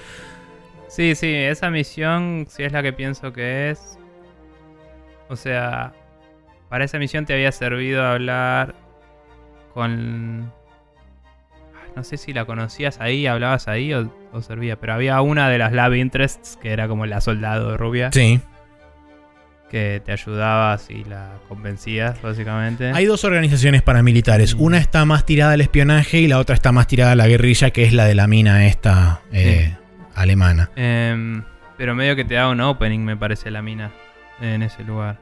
Sí, sí, esa misión, si es la que pienso que es. O sea, para esa misión te había servido hablar con. No sé si la conocías ahí, hablabas ahí o, o servía, pero había una de las Love Interests que era como la soldado de rubia Sí. Que te ayudaba si la convencías, básicamente. Hay dos organizaciones paramilitares. Mm. Una está más tirada al espionaje y la otra está más tirada a la guerrilla, que es la de la mina esta eh, alemana. Em, pero medio que te da un opening, me parece, la mina en ese lugar.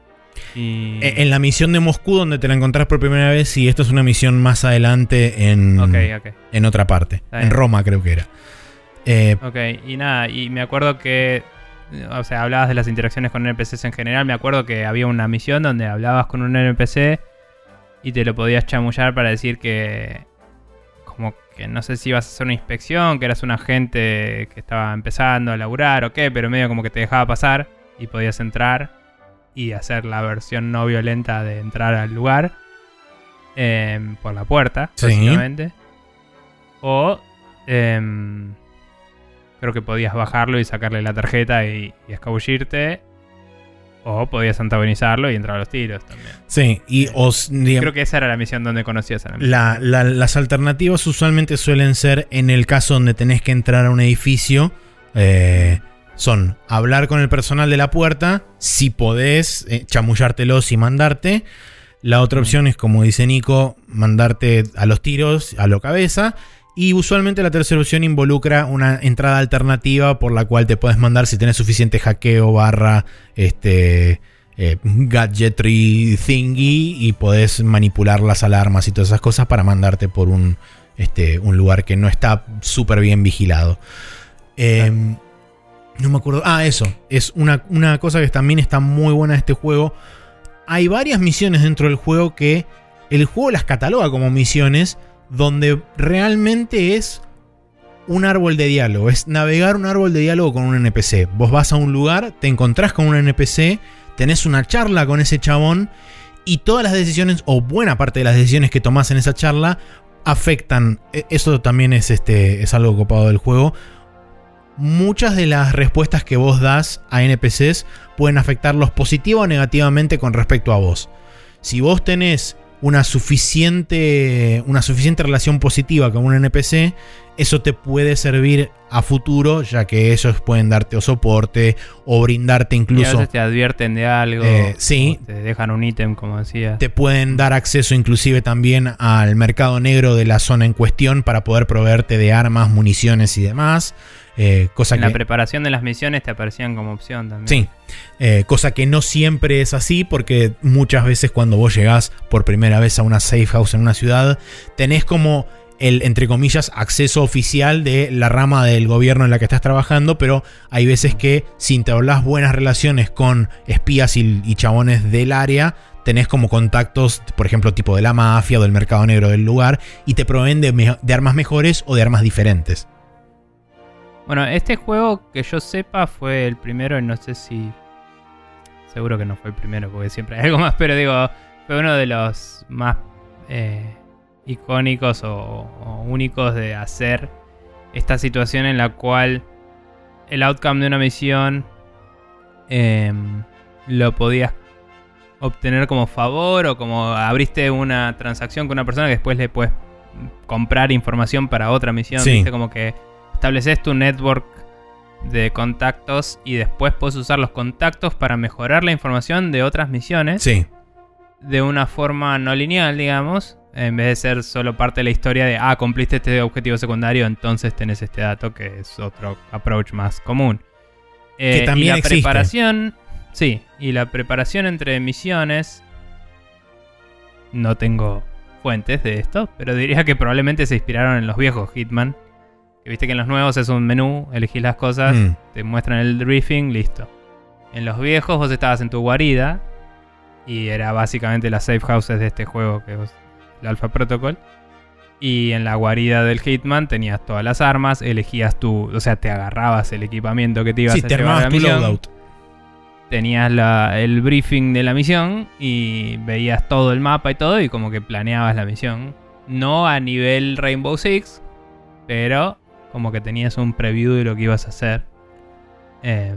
Y... Eh, En la misión de Moscú, donde te la encontrás por primera vez, y esto es una misión más adelante en, en otra parte. En. Roma, creo que era. Eh, Ok, y nada, y me acuerdo que. O sea, hablabas de las interacciones con NPCs en general. Me acuerdo que había una misión donde hablabas con un NPC y te lo podías chamullar para decir que. Como que no sé si ibas a hacer una inspección, que eras un agente que estaba empezando a laburar o qué, pero medio como que te dejaba pasar y podías entrar y hacer la versión no violenta de entrar al lugar em, por la puerta, Sí. básicamente. O em, creo que podías bajarlo y sacarle la tarjeta y, y escabullirte. O podías antagonizarlo y entrar a los tiros también. sí, y os, digamos, Creo que esa era la misión donde conocías a la La- la- las alternativas usualmente suelen ser en el caso donde tenés que entrar a un edificio. eh, son hablar con el personal de la puerta, si podés, eh, chamullártelos y mandarte. La otra Mm. opción es, como dice Nico, mandarte a los tiros, a lo cabeza. Y usualmente la tercera opción involucra una entrada alternativa por la cual te puedes mandar si tenés suficiente hackeo barra este eh, gadgetry thingy y podés manipular las alarmas y todas esas cosas para mandarte por un, este, un lugar que no está súper bien vigilado. Eh, no me acuerdo. Ah, eso. Es una, una cosa que también está muy buena de este juego. Hay varias misiones dentro del juego que el juego las cataloga como misiones donde realmente es un árbol de diálogo. Es navegar un árbol de diálogo con un NPC. Vos vas a un lugar, te encontrás con un NPC, tenés una charla con ese chabón y todas las decisiones, o buena parte de las decisiones que tomás en esa charla, afectan. e- Eso también es, este, es algo copado del juego. Muchas de las respuestas que vos das a NPCs pueden afectarlos positiva o negativamente con respecto a vos. Si vos tenés una suficiente, una suficiente relación positiva con un NPC, eso te puede servir a futuro, ya que ellos pueden darte o soporte o brindarte Y a incluso veces te advierten de algo. Eh, sí. Te dejan un ítem, como decía. te pueden dar acceso inclusive también al mercado negro de la zona en cuestión para poder proveerte de armas, municiones y demás. Eh, cosa en que, la preparación de las misiones te aparecían como opción también. Sí, eh, cosa que no siempre es así porque muchas veces cuando vos llegás por primera vez a una safe house en una ciudad, tenés como el, entre comillas, acceso oficial de la rama del gobierno en la que estás trabajando, pero hay veces que si entablas buenas relaciones con espías y, y chabones del área, tenés como contactos, por ejemplo, tipo de la mafia o del mercado negro del lugar, y te proveen de armas mejores o de armas diferentes. Bueno, este juego que yo sepa fue el primero, y no sé si. Seguro que no fue el primero, porque siempre hay algo más, pero digo, fue uno de los más eh, icónicos o, o únicos de hacer esta situación en la cual el outcome de una misión em, lo podías obtener como favor o como abriste una transacción con una persona que después le puedes comprar información para otra misión. Sí. ¿viste? Como que estableces tu network de contactos y después puedes usar los contactos para mejorar la información de otras misiones Sí, de una forma no lineal, digamos, en vez de ser solo parte de la historia de, ah, cumpliste este objetivo secundario, entonces tenés este dato, que es otro approach más común. Eh, Que también y la existe. preparación, sí, y la preparación entre misiones, no tengo fuentes de esto, pero diría que probablemente se inspiraron en los viejos Hitman. Viste que en los nuevos es un menú, elegís las cosas, Mm. te muestran el briefing, listo. En los viejos vos estabas en tu guarida y era básicamente las safe houses de este juego que es el Alpha Protocol. Y en la guarida del Hitman tenías todas las armas, elegías tu, o sea, te agarrabas el equipamiento que te ibas sí a te llevar a la tu misión, loadout. tenías la- el briefing de la misión y veías todo el mapa y todo y como que planeabas la misión. No a nivel Rainbow Six, pero como que tenías un preview de lo que ibas a hacer. Eh,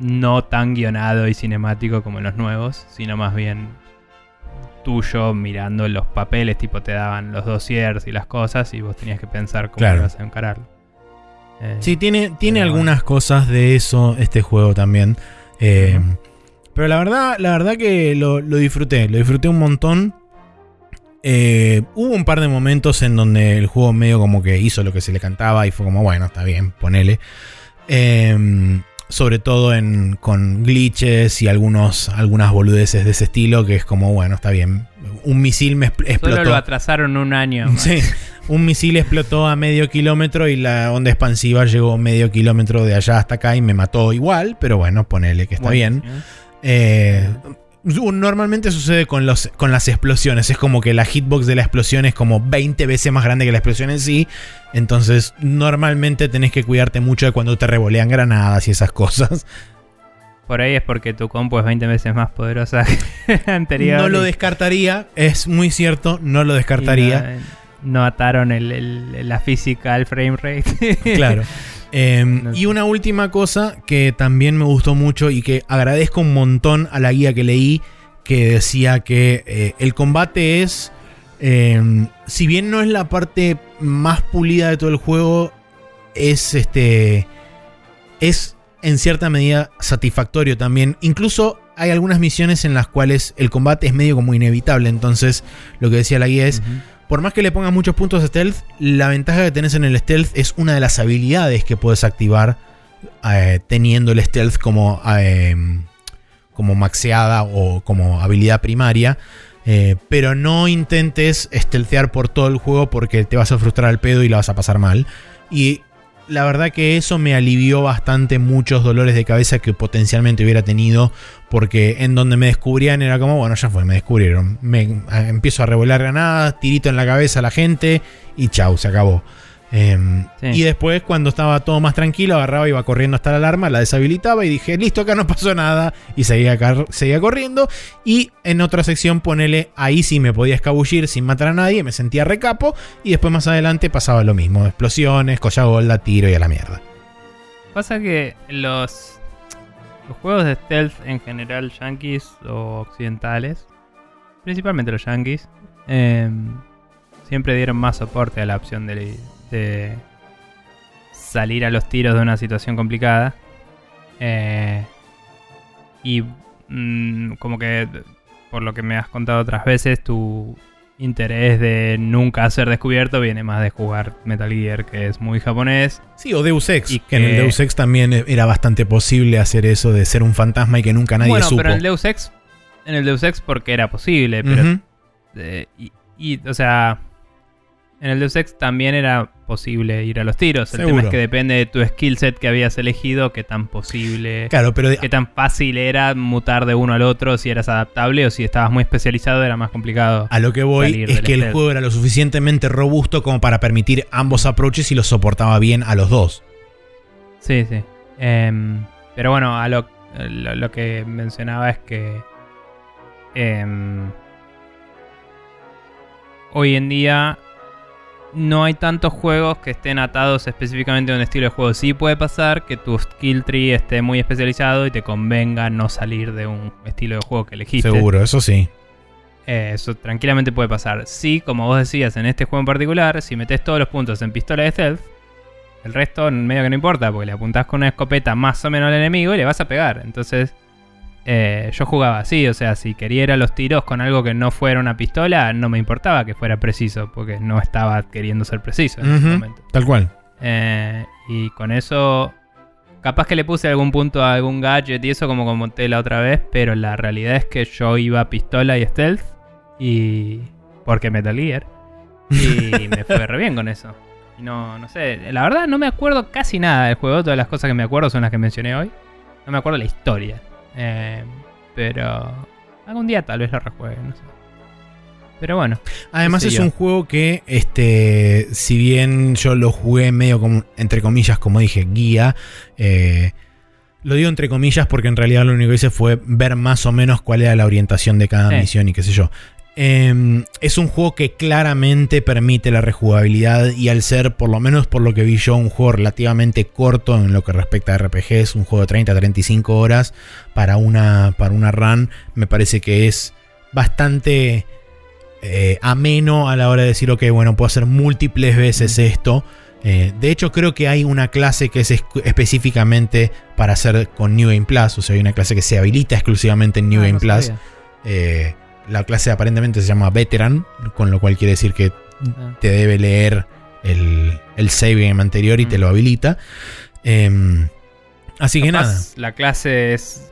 no tan guionado y cinemático como en los nuevos, sino más bien tuyo mirando los papeles, tipo te daban los dossiers y las cosas y vos tenías que pensar cómo Claro. ibas a encararlo. Eh, Sí, tiene, tiene Pero algunas cosas de eso este juego también. Eh, Pero la verdad, la verdad que lo, lo disfruté, lo disfruté un montón. Eh, hubo un par de momentos en donde el juego medio como que hizo lo que se le cantaba y fue como, bueno, está bien, ponele. Eh, sobre todo en, con glitches y algunos, algunas boludeces de ese estilo, que es como, bueno, está bien. Un misil me expl- Solo explotó. lo atrasaron un año. (laughs) Sí, un misil explotó a medio kilómetro y la onda expansiva llegó medio kilómetro de allá hasta acá y me mató igual, pero bueno, ponele que está bien. Eh, normalmente sucede con, los, con las explosiones. Es como que la hitbox de la explosión es como 20 veces más grande que la explosión en sí. Entonces, normalmente tenés que cuidarte mucho de cuando te revolean granadas y esas (laughs) cosas. Por ahí es porque tu compu es 20 veces más poderosa (laughs) que la anterior. No lo descartaría, es muy cierto, no lo descartaría. No, ataron la física al frame rate. (laughs) claro. Em, y una última cosa que también me gustó mucho y que agradezco un montón a la guía que leí, que decía que eh, el combate es, em, si bien no es la parte más pulida de todo el juego, es este, es en cierta medida satisfactorio también. Incluso hay algunas misiones en las cuales el combate es medio como inevitable. Entonces, lo que decía la guía es por más que le pongas muchos puntos de stealth, la ventaja que tenés en el stealth es una de las habilidades que puedes activar eh, teniendo el stealth como, eh, como maxeada o como habilidad primaria. Eh, pero no intentes stealthear por todo el juego porque te vas a frustrar al pedo y la vas a pasar mal. Y la verdad que eso me alivió bastante muchos dolores de cabeza que potencialmente hubiera tenido. Porque en donde me descubrían era como, bueno, ya fue, me descubrieron. Me, empiezo a revolar granadas, tirito en la cabeza a la gente y chau, se acabó. Em, y después, cuando estaba todo más tranquilo, agarraba, iba corriendo hasta la alarma, la deshabilitaba y dije, listo, acá no pasó nada. Y seguía, seguía corriendo. Y en otra sección, ponele, ahí sí me podía escabullir sin matar a nadie, me sentía recapo. Y después más adelante pasaba lo mismo: explosiones, colla tiro y a la mierda. Pasa que los, los juegos de stealth en general, yankees o occidentales, principalmente los yankees, em, siempre dieron más soporte a la opción de de salir a los tiros de una situación complicada. Eh, y mm, como que, por lo que me has contado otras veces, tu interés de nunca ser descubierto viene más de jugar Metal Gear, que es muy japonés. Sí, o Deus Ex. Y que en el Deus Ex también era bastante posible hacer eso de ser un fantasma y que nunca nadie bueno, Pero en el Deus Ex, en el Deus Ex porque era posible, pero. Eh, y, o sea, en el Deus Ex también era posible ir a los tiros. El tema es que depende de tu skill set que habías elegido, qué tan posible, claro, pero qué tan fácil era mutar de uno al otro, si eras adaptable o si estabas muy especializado era más complicado. A lo que voy es que el juego era lo suficientemente robusto como para permitir ambos approaches y los soportaba bien a los dos. Sí, sí. Em, pero bueno, a lo, lo, que mencionaba es que em, hoy en día no hay tantos juegos que estén atados específicamente a un estilo de juego. Sí puede pasar que tu skill tree esté muy especializado y te convenga no salir de un estilo de juego que elegiste. Seguro, eso sí. Eh, eso tranquilamente puede pasar. Sí, como vos decías, en este juego en particular, si metes todos los puntos en pistola de stealth, el resto medio que no importa, porque le apuntás con una escopeta más o menos al enemigo y le vas a pegar. Entonces, eh, yo jugaba así, o sea, si quería ir a los tiros con algo que no fuera una pistola, no me importaba que fuera preciso, porque no estaba queriendo ser preciso en ese momento. Tal cual. Eh, y con eso, capaz que le puse algún punto a algún gadget y eso como comenté la otra vez, pero la realidad es que yo iba a pistola y stealth, y... porque Metal Gear, y (laughs) me fue re bien con eso. Y no, no sé, la verdad no me acuerdo casi nada del juego, todas las cosas que me acuerdo son las que mencioné hoy. No me acuerdo la historia. Eh, pero algún día tal vez lo rejuegue, no sé. Pero bueno. Además es un juego que, este, si bien yo lo jugué medio como, entre comillas, como dije, guía, eh, lo digo entre comillas porque en realidad lo único que hice fue ver más o menos cuál era la orientación de cada misión y qué sé yo. Em, es un juego que claramente permite la rejugabilidad y al ser, por lo menos por lo que vi yo, un juego relativamente corto en lo que respecta a RPGs, un juego de 30 a 35 horas para una, para una run, me parece que es bastante eh, ameno a la hora de decir, ok, bueno, puedo hacer múltiples veces esto. Eh, de hecho, creo que hay una clase que es específicamente para hacer con New Game Plus, o sea, hay una clase que se habilita exclusivamente en New ah, Game Plus. Eh, la clase aparentemente se llama Veteran, con lo cual quiere decir que ah. te debe leer el, el save game anterior y te mm. lo habilita. Em, así que nada. La clase es.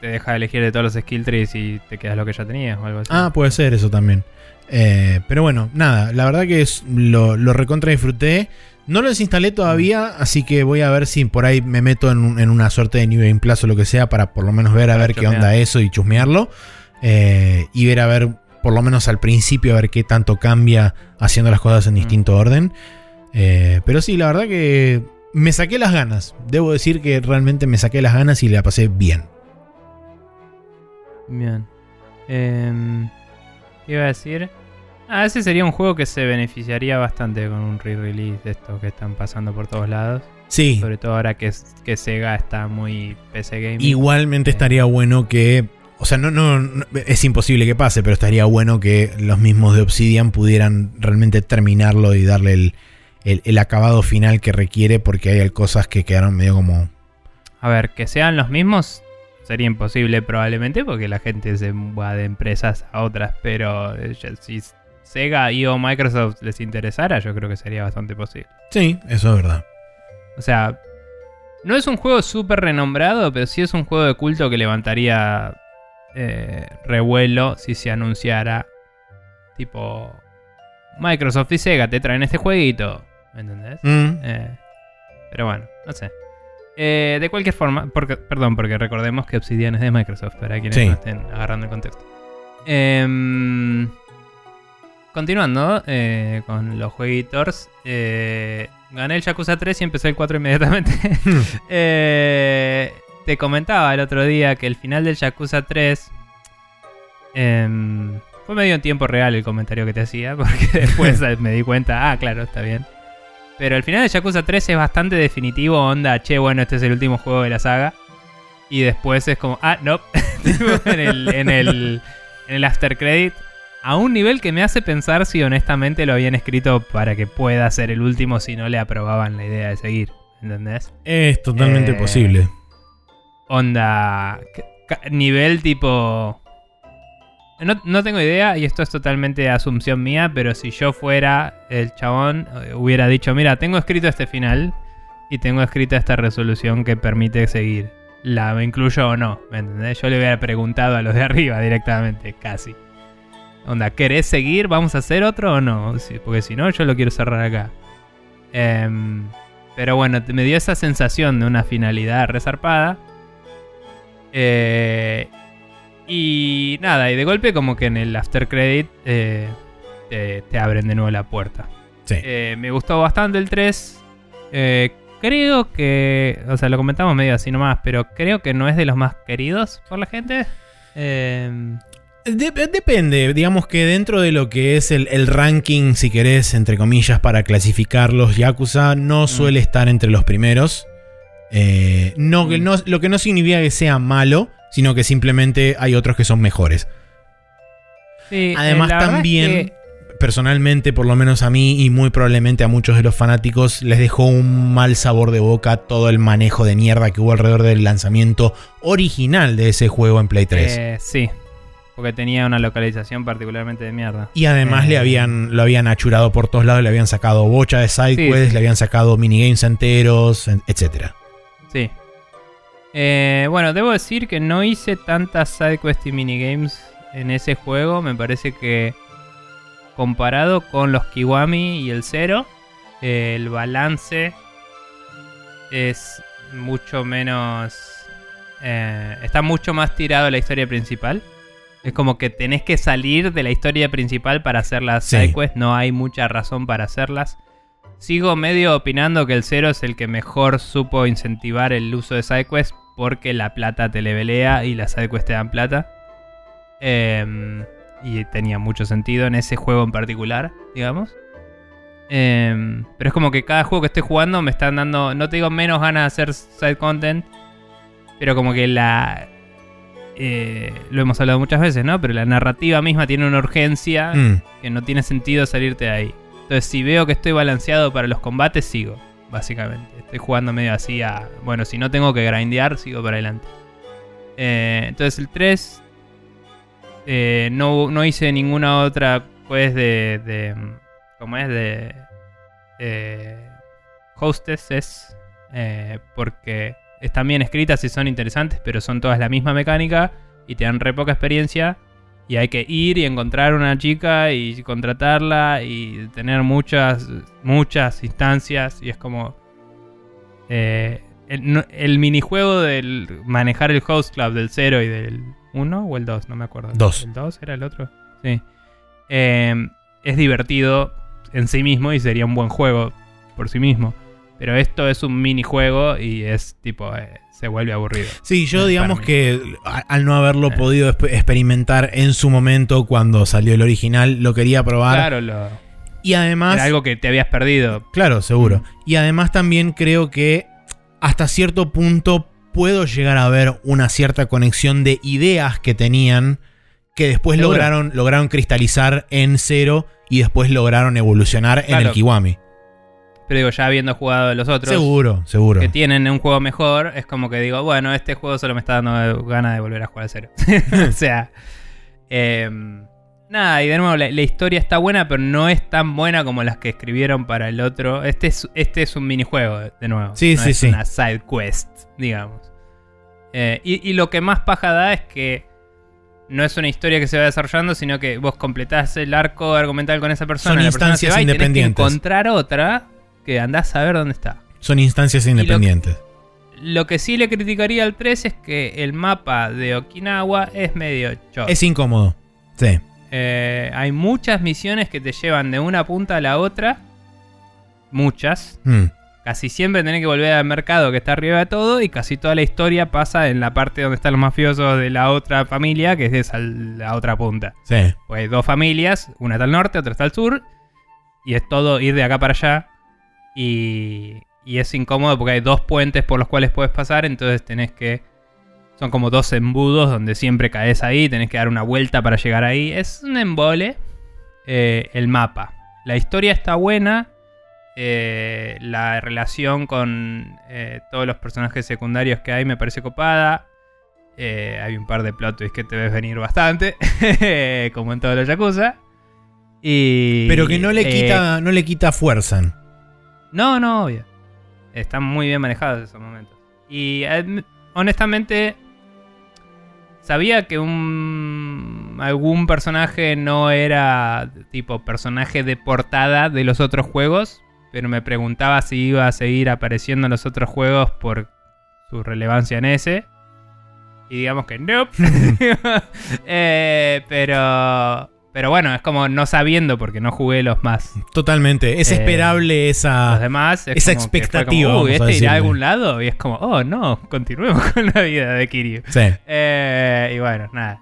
Te deja elegir de todos los skill trees y te quedas lo que ya tenías o algo así. Ah, puede ser eso también. Eh, pero bueno, nada, la verdad que es, lo, lo recontra disfruté. No lo desinstalé todavía, así que voy a ver si por ahí me meto en, en una suerte de New Game Plus o lo que sea para por lo menos ver a ver qué onda eso y chusmearlo. Eh, y ver a ver, por lo menos al principio, a ver qué tanto cambia haciendo las cosas en distinto orden. Eh, pero sí, la verdad que me saqué las ganas. Debo decir que realmente me saqué las ganas y la pasé bien. Bien. Em, ¿Qué iba a decir? Ah, ese sería un juego que se beneficiaría bastante con un re-release de estos que están pasando por todos lados. Sí, Sobre todo ahora que, que Sega está muy PC gaming. Igualmente Sí. estaría bueno que. O sea, no, no, no- es imposible que pase, pero estaría bueno que los mismos de Obsidian pudieran realmente terminarlo y darle el, el- el acabado final que requiere, porque hay cosas que quedaron medio como. A ver, que sean los mismos sería imposible probablemente porque la gente se va de empresas a otras, pero eh, si Sega y o Microsoft les interesara, yo creo que sería bastante posible. Sí, eso es verdad. O sea, no es un juego súper renombrado, pero sí es un juego de culto que levantaría eh, revuelo si se anunciara. Tipo, Microsoft y Sega te traen este jueguito. ¿Me entendés? Mm, Eh, pero bueno, no sé. Eh, de cualquier forma, porque, perdón, porque recordemos que Obsidian es de Microsoft, para quienes Sí. no estén agarrando el contexto. Em, continuando eh, con los jueguitos, eh, gané el Yakuza 3 y empecé el 4 inmediatamente. (laughs) Te comentaba el otro día que el final del Yakuza 3 em, fue medio en tiempo real el comentario que te hacía, (laughs) porque después (laughs) me di cuenta, ah, claro, está bien. Pero el final de Yakuza 3 es bastante definitivo, onda, che, bueno, este es el último juego de la saga. Y después es como, ah, no, (laughs) en, el, en, el, en el after credit. A un nivel que me hace pensar si honestamente lo habían escrito para que pueda ser el último si no le aprobaban la idea de seguir. ¿Entendés? es totalmente Eh, posible. Onda. Nivel tipo. No, no tengo idea, y esto es totalmente asunción mía, pero si yo fuera el chabón, eh, hubiera dicho: Mira, tengo escrito este final y tengo escrita esta resolución que permite seguir. ¿La incluyo o no? ¿Me entendés? Yo le hubiera preguntado a los de (laughs) arriba directamente, casi. Onda, ¿querés seguir? ¿Vamos a hacer otro o no? Porque si no, yo lo quiero cerrar acá. Em, pero bueno, me dio esa sensación de una finalidad resarpada. Eh, y nada, y de golpe como que en el after credit eh, te, te abren de nuevo la puerta. Sí. Eh, me gustó bastante el 3. Eh, creo que, o sea, lo comentamos medio así nomás, pero creo que no es de los más queridos por la gente. Eh, De- depende, digamos que dentro de lo que es el, el ranking, si querés, entre comillas, para clasificar los Yakuza, no suele estar entre los primeros. Eh, no, Mm. no, lo que no significa que sea malo, sino que simplemente hay otros que son mejores. sí, Además, eh, es también, que- personalmente, por lo menos a mí y muy probablemente a muchos de los fanáticos, les dejó un mal sabor de boca todo el manejo de mierda que hubo alrededor del lanzamiento original de ese juego en Play 3. eh, sí, porque tenía una localización particularmente de mierda. Y además Eh. le habían, lo habían achurado por todos lados, le habían sacado bocha de sidequests, Sí, sí. le habían sacado minigames enteros, en- etcétera. Sí. Eh, bueno, debo decir que no hice tantas sidequests y minigames en ese juego. Me parece que comparado con los Kiwami y el Zero, eh, el balance es mucho menos... eh, está mucho más tirado a la historia principal. Es como que tenés que salir de la historia principal para hacer las Sí. sidequests. No hay mucha razón para hacerlas. Sigo medio opinando que el Zero es el que mejor supo incentivar el uso de sidequests porque la plata te levelea y las sidequests te dan plata. Em, y tenía mucho sentido en ese juego en particular, digamos. Em, pero es como que cada juego que estoy jugando me están dando, no te digo menos ganas de hacer side content, pero como que la... eh, lo hemos hablado muchas veces, ¿no? Pero la narrativa misma tiene una urgencia Mm, que no tiene sentido salirte de ahí. Entonces, si veo que estoy balanceado para los combates, sigo, básicamente. Estoy jugando medio así a. Bueno, si no tengo que grindear, sigo para adelante. Eh, entonces, el 3. eh, no, no hice ninguna otra quest de. de ¿Cómo es? De. Eh, hostesses. eh, porque están bien escritas y son interesantes, pero son todas la misma mecánica y te dan re poca experiencia. Y hay que ir y encontrar una chica y contratarla y tener muchas, muchas instancias. Y es como. eh, el, minijuego del manejar el host club del 0 y del 1 o el 2, no me acuerdo. Dos. ¿El 2 era el otro? Sí. Eh, es divertido en sí mismo y sería un buen juego por sí mismo. Pero esto es un minijuego y es tipo. eh, se vuelve aburrido. Sí, yo digamos que a- al no haberlo Eh. podido exp- experimentar en su momento cuando salió el original, lo quería probar. Claro, lo, Y además... era algo que te habías perdido. Claro, seguro. Y además también creo que hasta cierto punto puedo llegar a ver una cierta conexión de ideas que tenían que después Seguro. lograron, lograron cristalizar en cero y después lograron evolucionar en el Kiwami. Pero digo, ya habiendo jugado los otros Seguro, seguro. que tienen un juego mejor, es como que digo, bueno, este juego solo me está dando ganas de volver a jugar a cero. (laughs) o sea. em, nada, y de nuevo, la, la historia está buena, pero no es tan buena como las que escribieron para el otro. Este es, este es un minijuego, de nuevo. Sí, no sí, es sí. una side quest, digamos. Eh, y, y lo que más paja da es que no es una historia que se va desarrollando, sino que vos completás el arco argumental con esa persona. Son la persona se instancias va y tenés que independientes. encontrar otra que andás a ver dónde está. Son instancias lo- independientes. Lo que sí le criticaría al 3 es que el mapa de Okinawa es medio chorro. Es incómodo. Sí. Eh, hay muchas misiones que te llevan de una punta a la otra. Muchas. Mm. Casi siempre tenés que volver al mercado que está arriba de todo. Y casi toda la historia pasa en la parte donde están los mafiosos de la otra familia, que es esa la otra punta. Sí. Pues hay dos familias, una está al norte, otra está al sur. Y es todo ir de acá para allá. Y, y es incómodo porque hay dos puentes por los cuales puedes pasar. Entonces tenés que. Son como dos embudos donde siempre caes ahí. Tenés que dar una vuelta para llegar ahí. Es un embole. eh, el mapa. La historia está buena. eh, la relación con eh, todos los personajes secundarios que hay me parece copada. Hay un par de plot twists que te ves venir bastante. (laughs) como en todos los Yakuza. Y, Pero que no le quita, no le quita fuerza. No, no, obvio. Están muy bien manejados esos momentos. Y eh, honestamente, sabía que un algún personaje no era tipo personaje de portada de los otros juegos, pero me preguntaba si iba a seguir apareciendo en los otros juegos por su relevancia en ese. Y digamos que no. (laughs) (laughs) Eh, pero pero bueno, es como no sabiendo porque no jugué los más. Totalmente. Es Eh, esperable esa. Los demás es esa expectativa, Como, Uy, este irá a decirle". algún lado y es como, oh no, continuemos (laughs) con la vida de Kiryu. Sí. Eh, y bueno, nada.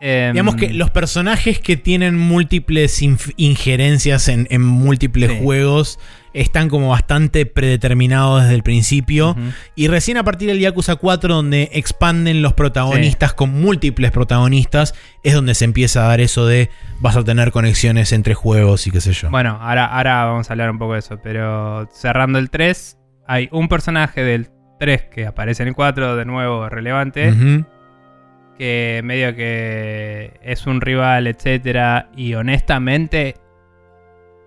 Em, Digamos que los personajes que tienen múltiples injerencias en, en múltiples Sí. juegos están como bastante predeterminados desde el principio. Y recién a partir del Yakuza 4, donde expanden los protagonistas con múltiples protagonistas, es donde se empieza a dar eso de vas a tener conexiones entre juegos y qué sé yo. Bueno, ahora, ahora vamos a hablar un poco de eso. Pero cerrando el 3, hay un personaje del 3 que aparece en el 4, de nuevo relevante. Que medio que es un rival, etcétera, y honestamente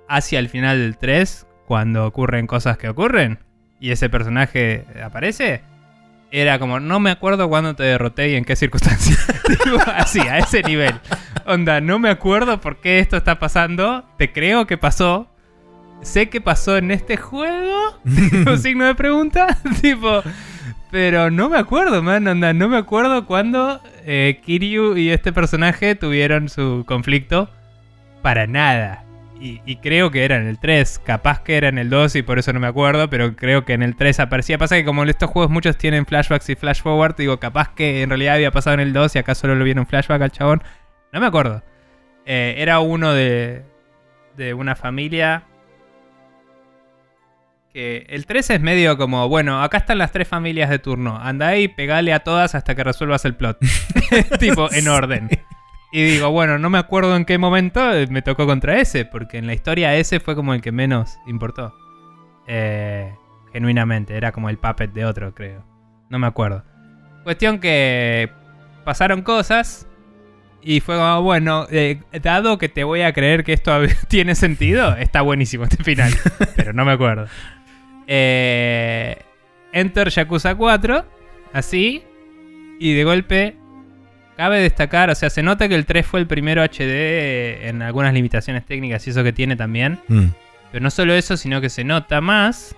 hacia el final del 3, cuando ocurren cosas que ocurren y ese personaje aparece, era como no me acuerdo cuándo te derroté y en qué circunstancias. (laughs) Así, a ese nivel. Onda, no me acuerdo por qué esto está pasando, te creo que pasó. Sé que pasó en este juego. Un (laughs) signo de pregunta. (laughs) tipo, pero no me acuerdo, man. Onda, no me acuerdo cuándo eh, Kiryu y este personaje tuvieron su conflicto. Para nada. Y, y creo que era en el 3. Capaz que era en el 2 y por eso no me acuerdo. Pero creo que en el 3 aparecía. Pasa que como en estos juegos muchos tienen flashbacks y flash forward. Digo, capaz que en realidad había pasado en el 2 y acá solo lo vieron flashback al chabón. No me acuerdo. Eh, era uno de, de una familia que el 3 es medio como, bueno, acá están las tres familias de turno. Anda ahí, pegale a todas hasta que resuelvas el plot. (laughs) tipo, en (laughs) orden. Y digo, bueno, no me acuerdo en qué momento eh, me tocó contra ese, porque en la historia ese fue como el que menos importó. Eh, genuinamente, era como el puppet de otro, creo. No me acuerdo. Cuestión que pasaron cosas y fue como, bueno, eh, dado que te voy a creer que esto (laughs) tiene sentido, está buenísimo este final, (laughs) pero no me acuerdo. Eh, Enter Yakuza 4, así, y de golpe cabe destacar, o sea, se nota que el 3 fue el primero HD en algunas limitaciones técnicas y eso que tiene también. Mm. Pero no solo eso, sino que se nota más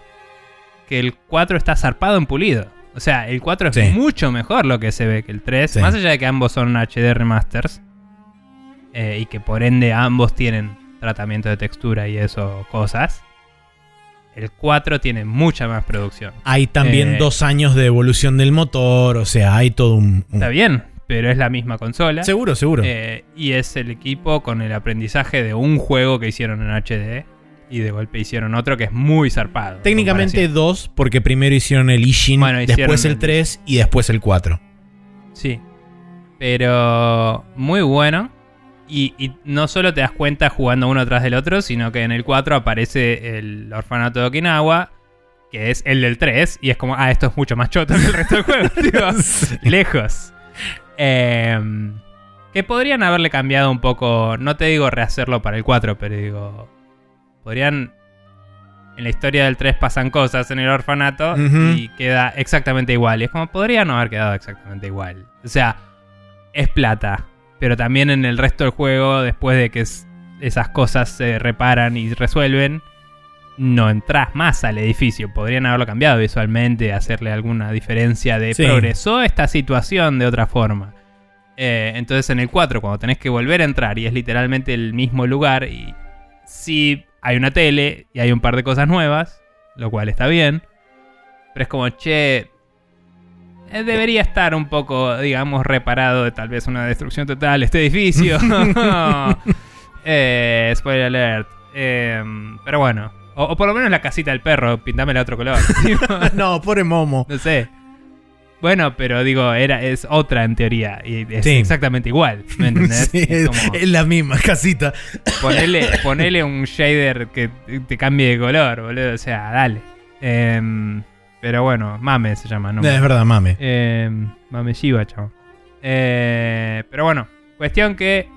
que el 4 está zarpado en pulido. O sea, el 4 es Sí. mucho mejor lo que se ve que el 3. Sí. Más allá de que ambos son HD remasters. eh, y que por ende ambos tienen tratamiento de textura y eso, cosas. El 4 tiene mucha más producción. Hay también Eh, dos años de evolución del motor, o sea, hay todo un... un- Está bien, pero es la misma consola. Seguro, seguro. Eh, y es el equipo con el aprendizaje de un juego que hicieron en HD. Y de golpe hicieron otro que es muy zarpado. en Técnicamente dos, porque primero hicieron el Ishin, Bueno, hicieron después el el- 3 y después el 4. Sí. Pero muy bueno. Y, y no solo te das cuenta jugando uno tras del otro, sino que en el 4 aparece el orfanato de Okinawa, que es el del 3, y es como, ah, esto es mucho más choto que el resto del juego, (laughs) tipo, lejos. Em, que podrían haberle cambiado un poco, no te digo rehacerlo para el 4, pero digo, podrían... En la historia del 3 pasan cosas en el orfanato y queda exactamente igual. Y es como, podría no haber quedado exactamente igual. O sea, es plata. Pero también en el resto del juego, después de que es- esas cosas se reparan y resuelven, no entras más al edificio. Podrían haberlo cambiado visualmente, hacerle alguna diferencia de Sí. progresó esta situación de otra forma. Eh, entonces en el 4, cuando tenés que volver a entrar y es literalmente el mismo lugar y sí hay una tele y hay un par de cosas nuevas, lo cual está bien, pero es como, che, eh, debería estar un poco, digamos, reparado de tal vez una destrucción total este edificio. (laughs) (laughs) eh, spoiler alert. Eh, pero bueno, o, o por lo menos la casita del perro, pintámela otro color. (laughs) no, pobre Momo. No sé. Bueno, pero digo, era, es otra en teoría. Y es Sí. exactamente igual. ¿Me entendés? (laughs) Sí, Es es, como es la misma casita. ponele, (laughs) ponele un shader que te cambie de color, boludo. O sea, dale. Em, pero bueno, Mame se llama, ¿no? es verdad, mame. Em, Mame Shiva, chavo. Eh, pero bueno, cuestión que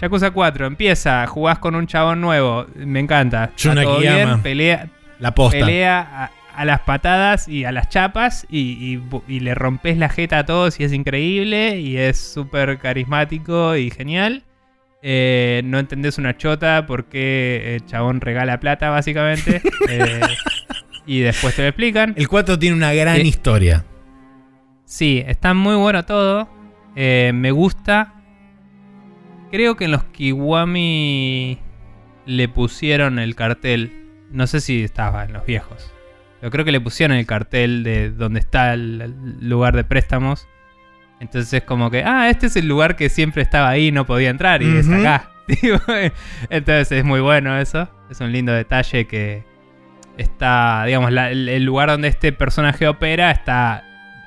Yakuza 4 empieza, jugás con un chabón nuevo. Me encanta. Todo Akiyama. bien, pelea, La posta. pelea a, a las patadas y a las chapas y, y bu- y le rompes la jeta a todos y es increíble y es súper carismático y genial. Eh, no entendés una chota porque el chabón regala plata básicamente. (laughs) Eh, y después te lo explican. El 4 tiene una gran Eh, historia. Sí, está muy bueno todo. Eh, me gusta. Creo que en los Kiwami le pusieron el cartel. No sé si estaba en los viejos. Pero creo que le pusieron el cartel de donde está el, lugar de préstamos. Entonces es como que, ah, este es el lugar que siempre estaba ahí y no podía entrar y es acá. (laughs) Entonces es muy bueno eso. Es un lindo detalle que está, digamos, la- el, lugar donde este personaje opera está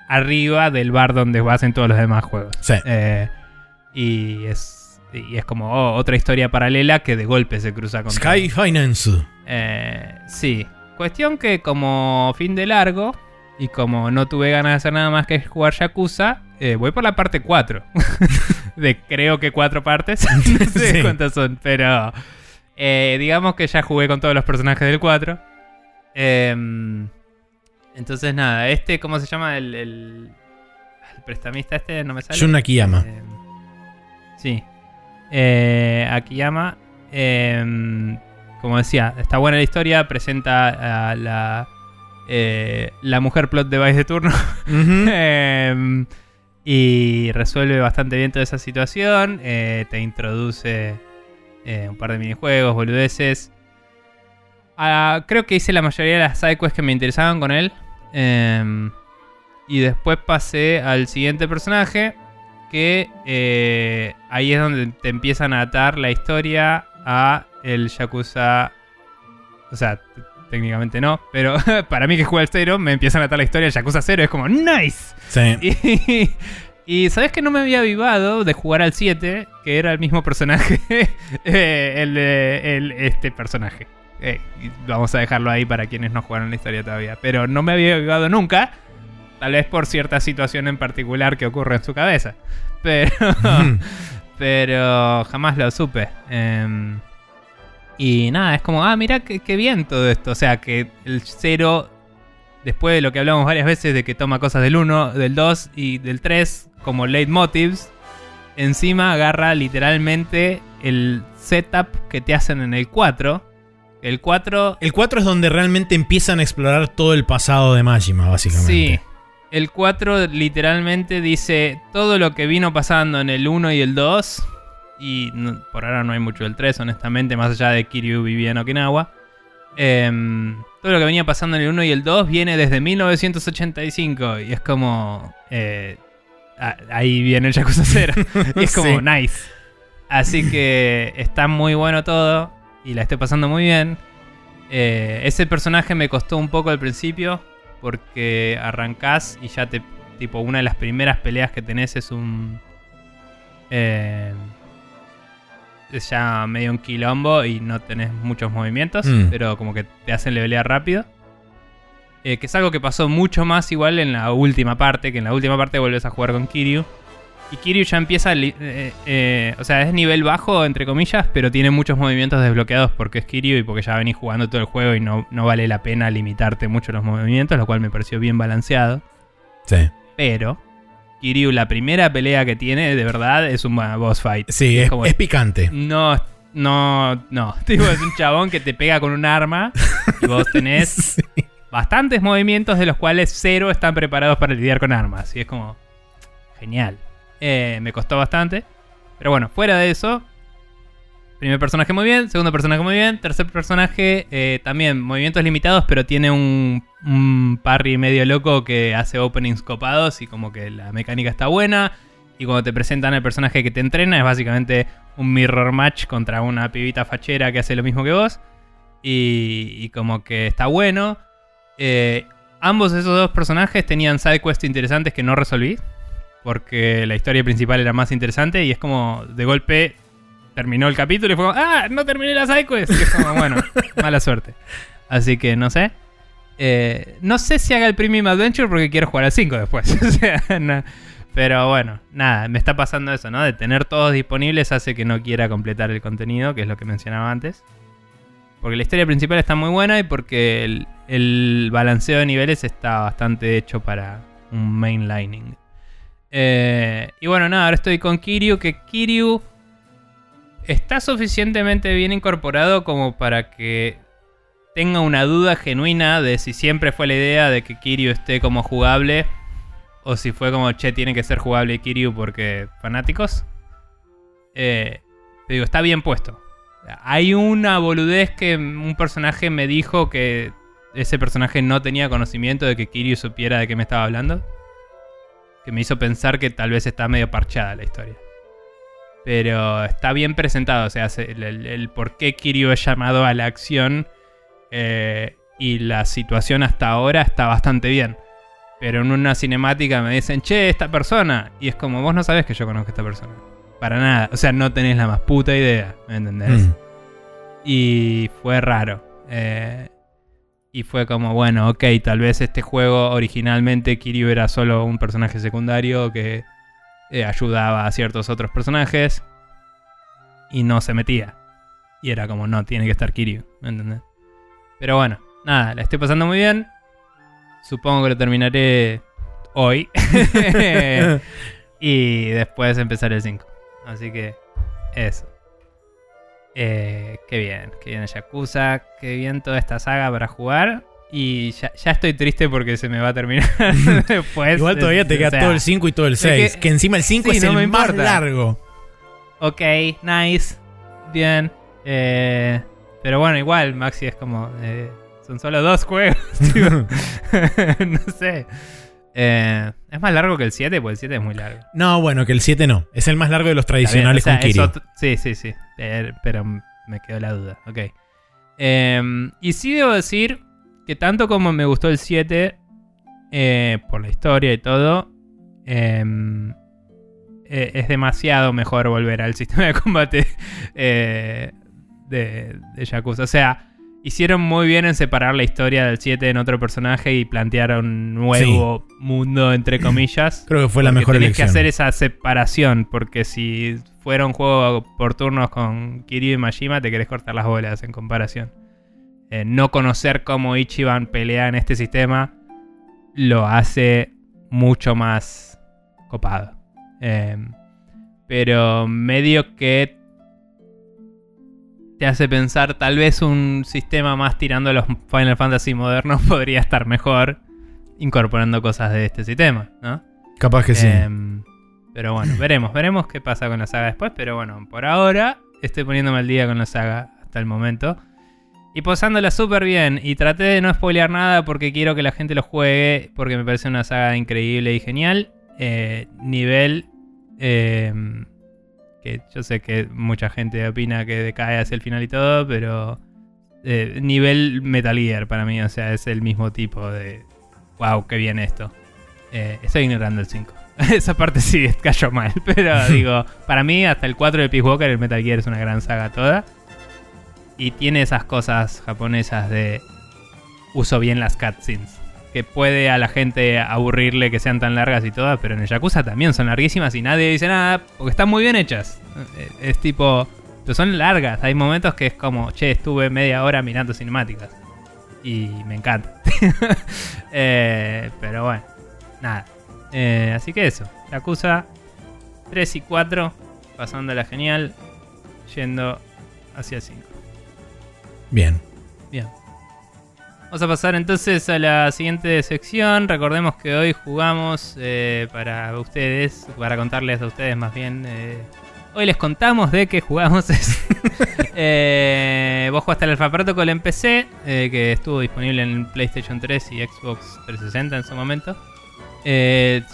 arriba del bar donde hacen todos los demás juegos. Sí. Eh, y es y es como oh, otra historia paralela que de golpe se cruza con Sky Finance. eh, sí. Cuestión que como fin de largo y como no tuve ganas de hacer nada más que jugar Yakuza, eh, voy por la parte 4. (laughs) de creo que cuatro partes. (laughs) no sé (laughs) Sí. cuántas son, pero eh, digamos que ya jugué con todos los personajes del 4. Em, entonces nada, este, ¿cómo se llama? El, el, el prestamista este, no me sale. Jun Akiyama. Eh, sí. Eh, Akiyama. eh, como decía, está buena la historia. Presenta a la, eh, la mujer plot device de turno. (laughs) Eh, y resuelve bastante bien toda esa situación. eh, te introduce eh, un par de minijuegos, boludeces. Ah, creo que hice la mayoría de las sidequests que me interesaban con él. eh, y después pasé al siguiente personaje. Que eh, ahí es donde te empiezan a atar la historia a el Yakuza. O sea, técnicamente no, pero (laughs) para mí que juega el 0, me empiezan a atar la historia al Yakuza 0. Es como, ¡nice! Sí. (laughs) Y, y sabes que no me había avivado de jugar al 7, que era el mismo personaje, (laughs) eh, el, el- este personaje. Eh, vamos a dejarlo ahí para quienes no jugaron la historia todavía. Pero no me había avivado nunca, tal vez por cierta situación en particular que ocurre en su cabeza. (laughs) Pero, (laughs) (laughs) pero jamás lo supe. Em, y nada, es como, ah, mira qué, qué bien todo esto. O sea, que el 0 después de lo que hablamos varias veces de que toma cosas del 1, del 2 y del 3 como leitmotivs, encima agarra literalmente el setup que te hacen en el 4. El 4. El 4 es donde realmente empiezan a explorar todo el pasado de Majima, básicamente. Sí. El 4 literalmente dice todo lo que vino pasando en el 1 y el 2. Y no- por ahora no hay mucho del 3, honestamente, más allá de Kiryu vivía en Okinawa. Em, todo lo que venía pasando en el 1 y el 2 viene desde 1985. Y es como. eh, a- ahí viene el Yakuza 0. y (laughs) es como Sí. nice. Así que está muy bueno todo. Y la estoy pasando muy bien. Eh, ese personaje me costó un poco al principio. Porque arrancás y ya te. Tipo, una de las primeras peleas que tenés es un. eh, es ya medio un quilombo y no tenés muchos movimientos. Mm. Pero como que te hacen levelear rápido. Eh, que es algo que pasó mucho más igual en la última parte. Que en la última parte vuelves a jugar con Kiryu. Y Kiryu ya empieza, li- eh, eh, o sea, es nivel bajo, entre comillas, pero tiene muchos movimientos desbloqueados porque es Kiryu y porque ya venís jugando todo el juego y no, no vale la pena limitarte mucho los movimientos, lo cual me pareció bien balanceado. Sí. Pero Kiryu, la primera pelea que tiene, de verdad, es un boss fight. Sí, es, como- es picante. No, no, no. (laughs) Tipo, es un chabón que te pega con un arma y vos tenés (laughs) Sí. bastantes movimientos de los cuales cero están preparados para lidiar con armas. Y es como. Genial. Eh, me costó bastante. Pero bueno, fuera de eso. Primer personaje muy bien, segundo personaje muy bien, tercer personaje eh, también movimientos limitados, pero tiene un, parry medio loco que hace openings copados y como que la mecánica está buena. Y cuando te presentan al personaje que te entrena es básicamente un mirror match contra una pibita fachera que hace lo mismo que vos. Y, y como que está bueno. Eh, ambos esos dos personajes tenían side quests interesantes que no resolví. Porque la historia principal era más interesante. Y es como de golpe terminó el capítulo y fue como, ¡Ah! No terminé la side quest. Y es como, (laughs) bueno, mala suerte. Así que no sé. Eh, no sé si haga el Premium Adventure porque quiero jugar al 5 después. (laughs) o sea, no. Pero bueno, nada, me está pasando eso, ¿no? De tener todos disponibles hace que no quiera completar el contenido, que es lo que mencionaba antes. Porque la historia principal está muy buena y porque el, el balanceo de niveles está bastante hecho para un mainlining. Eh, y bueno, nada, ahora estoy con Kiryu, que Kiryu está suficientemente bien incorporado como para que tenga una duda genuina de si siempre fue la idea de que Kiryu esté como jugable o si fue como, che, tiene que ser jugable Kiryu porque fanáticos. Eh, te digo, está bien puesto. Hay una boludez que un personaje me dijo que ese personaje no tenía conocimiento de que Kiryu supiera de qué me estaba hablando. Que me hizo pensar que tal vez está medio parchada la historia. Pero está bien presentado, o sea, se- el, el- el por qué Kiryu es llamado a la acción eh, y la situación hasta ahora está bastante bien. Pero en una cinemática me dicen, che, esta persona. Y es como, vos no sabés que yo conozco a esta persona. Para nada. O sea, no tenés la más puta idea. ¿Me entendés? Mm. Y fue raro. Eh, y fue como, bueno, ok, tal vez este juego originalmente Kiryu era solo un personaje secundario que eh, ayudaba a ciertos otros personajes. Y no se metía. Y era como, no, tiene que estar Kiryu. ¿Me entendés? Pero bueno, nada, la estoy pasando muy bien. Supongo que lo terminaré hoy. (laughs) y después empezar el 5. Así que eso. Eh, qué bien, qué bien Yakuza, qué bien toda esta saga para jugar. Y ya, ya estoy triste porque se me va a terminar (laughs) después. Igual todavía te O queda sea, todo el 5 y todo el es 6. que- Que, encima el 5 sí, es no el me más importa. largo. Ok, nice, bien. eh, pero bueno, igual, Maxi es como. eh, son solo dos juegos. (laughs) tipo, (laughs) no sé. Eh, es más largo que el 7, porque el 7 es muy largo. No, bueno, que el 7 no. Es el más largo de los bien, tradicionales o sea, con otro- sí, sí, sí. Eh, pero me quedó la duda. Ok. Eh, y sí debo decir que tanto como me gustó el 7, eh, por la historia y todo, eh, eh, es demasiado mejor volver al (laughs) sistema de combate eh, de, de Yakuza. O sea, hicieron muy bien en separar la historia del 7 en otro personaje y plantear un nuevo mundo, entre comillas. Creo que fue la mejor tenés elección. que hacer esa separación, porque si fuera un juego por turnos con Kiryu y Majima, te querés cortar las bolas en comparación. Eh, no conocer cómo Ichiban pelea en este sistema lo hace mucho más copado. Eh, pero medio que te hace pensar tal vez un sistema más tirando a los Final Fantasy modernos (laughs) podría estar mejor incorporando cosas de este sistema, ¿no? Capaz que sí. Em, pero bueno, (clears throat) veremos, veremos qué pasa con la saga después. Pero bueno, por ahora estoy poniéndome al día con la saga hasta el momento. Y posándola súper bien. Y traté de no spoilear nada porque quiero que la gente lo juegue. Porque me parece una saga increíble y genial. Eh, nivel. em, que yo sé que mucha gente opina que decae hacia el final y todo. Pero. eh, nivel Metal Gear para mí. O sea, es el mismo tipo de. Wow, qué bien esto. Eh, estoy ignorando el 5. (laughs) Esa parte sí (laughs) cayó mal. Pero (laughs) digo, para mí, hasta el 4 de Peace Walker, el Metal Gear es una gran saga toda. Y tiene esas cosas japonesas de uso bien las cutscenes. Que puede a la gente aburrirle que sean tan largas y todas, pero en el Yakuza también son larguísimas y nadie dice nada porque están muy bien hechas. Eh, Es tipo. Pero son largas. Hay momentos que es como, che, estuve media hora mirando cinemáticas. Y me encanta. (laughs) Eh, pero bueno, nada. Eh, así que eso. Yakuza 3 y 4. Pasándola genial. Yendo hacia el 5. Bien. Bien. Vamos a pasar entonces a la siguiente sección. Recordemos que hoy jugamos eh, para ustedes, para contarles a ustedes más bien. eh, hoy les contamos de que jugamos. (laughs) eh, vos jugaste el Alpha Protocol en PC, eh, que estuvo disponible en PlayStation 3 y Xbox 360 en su momento.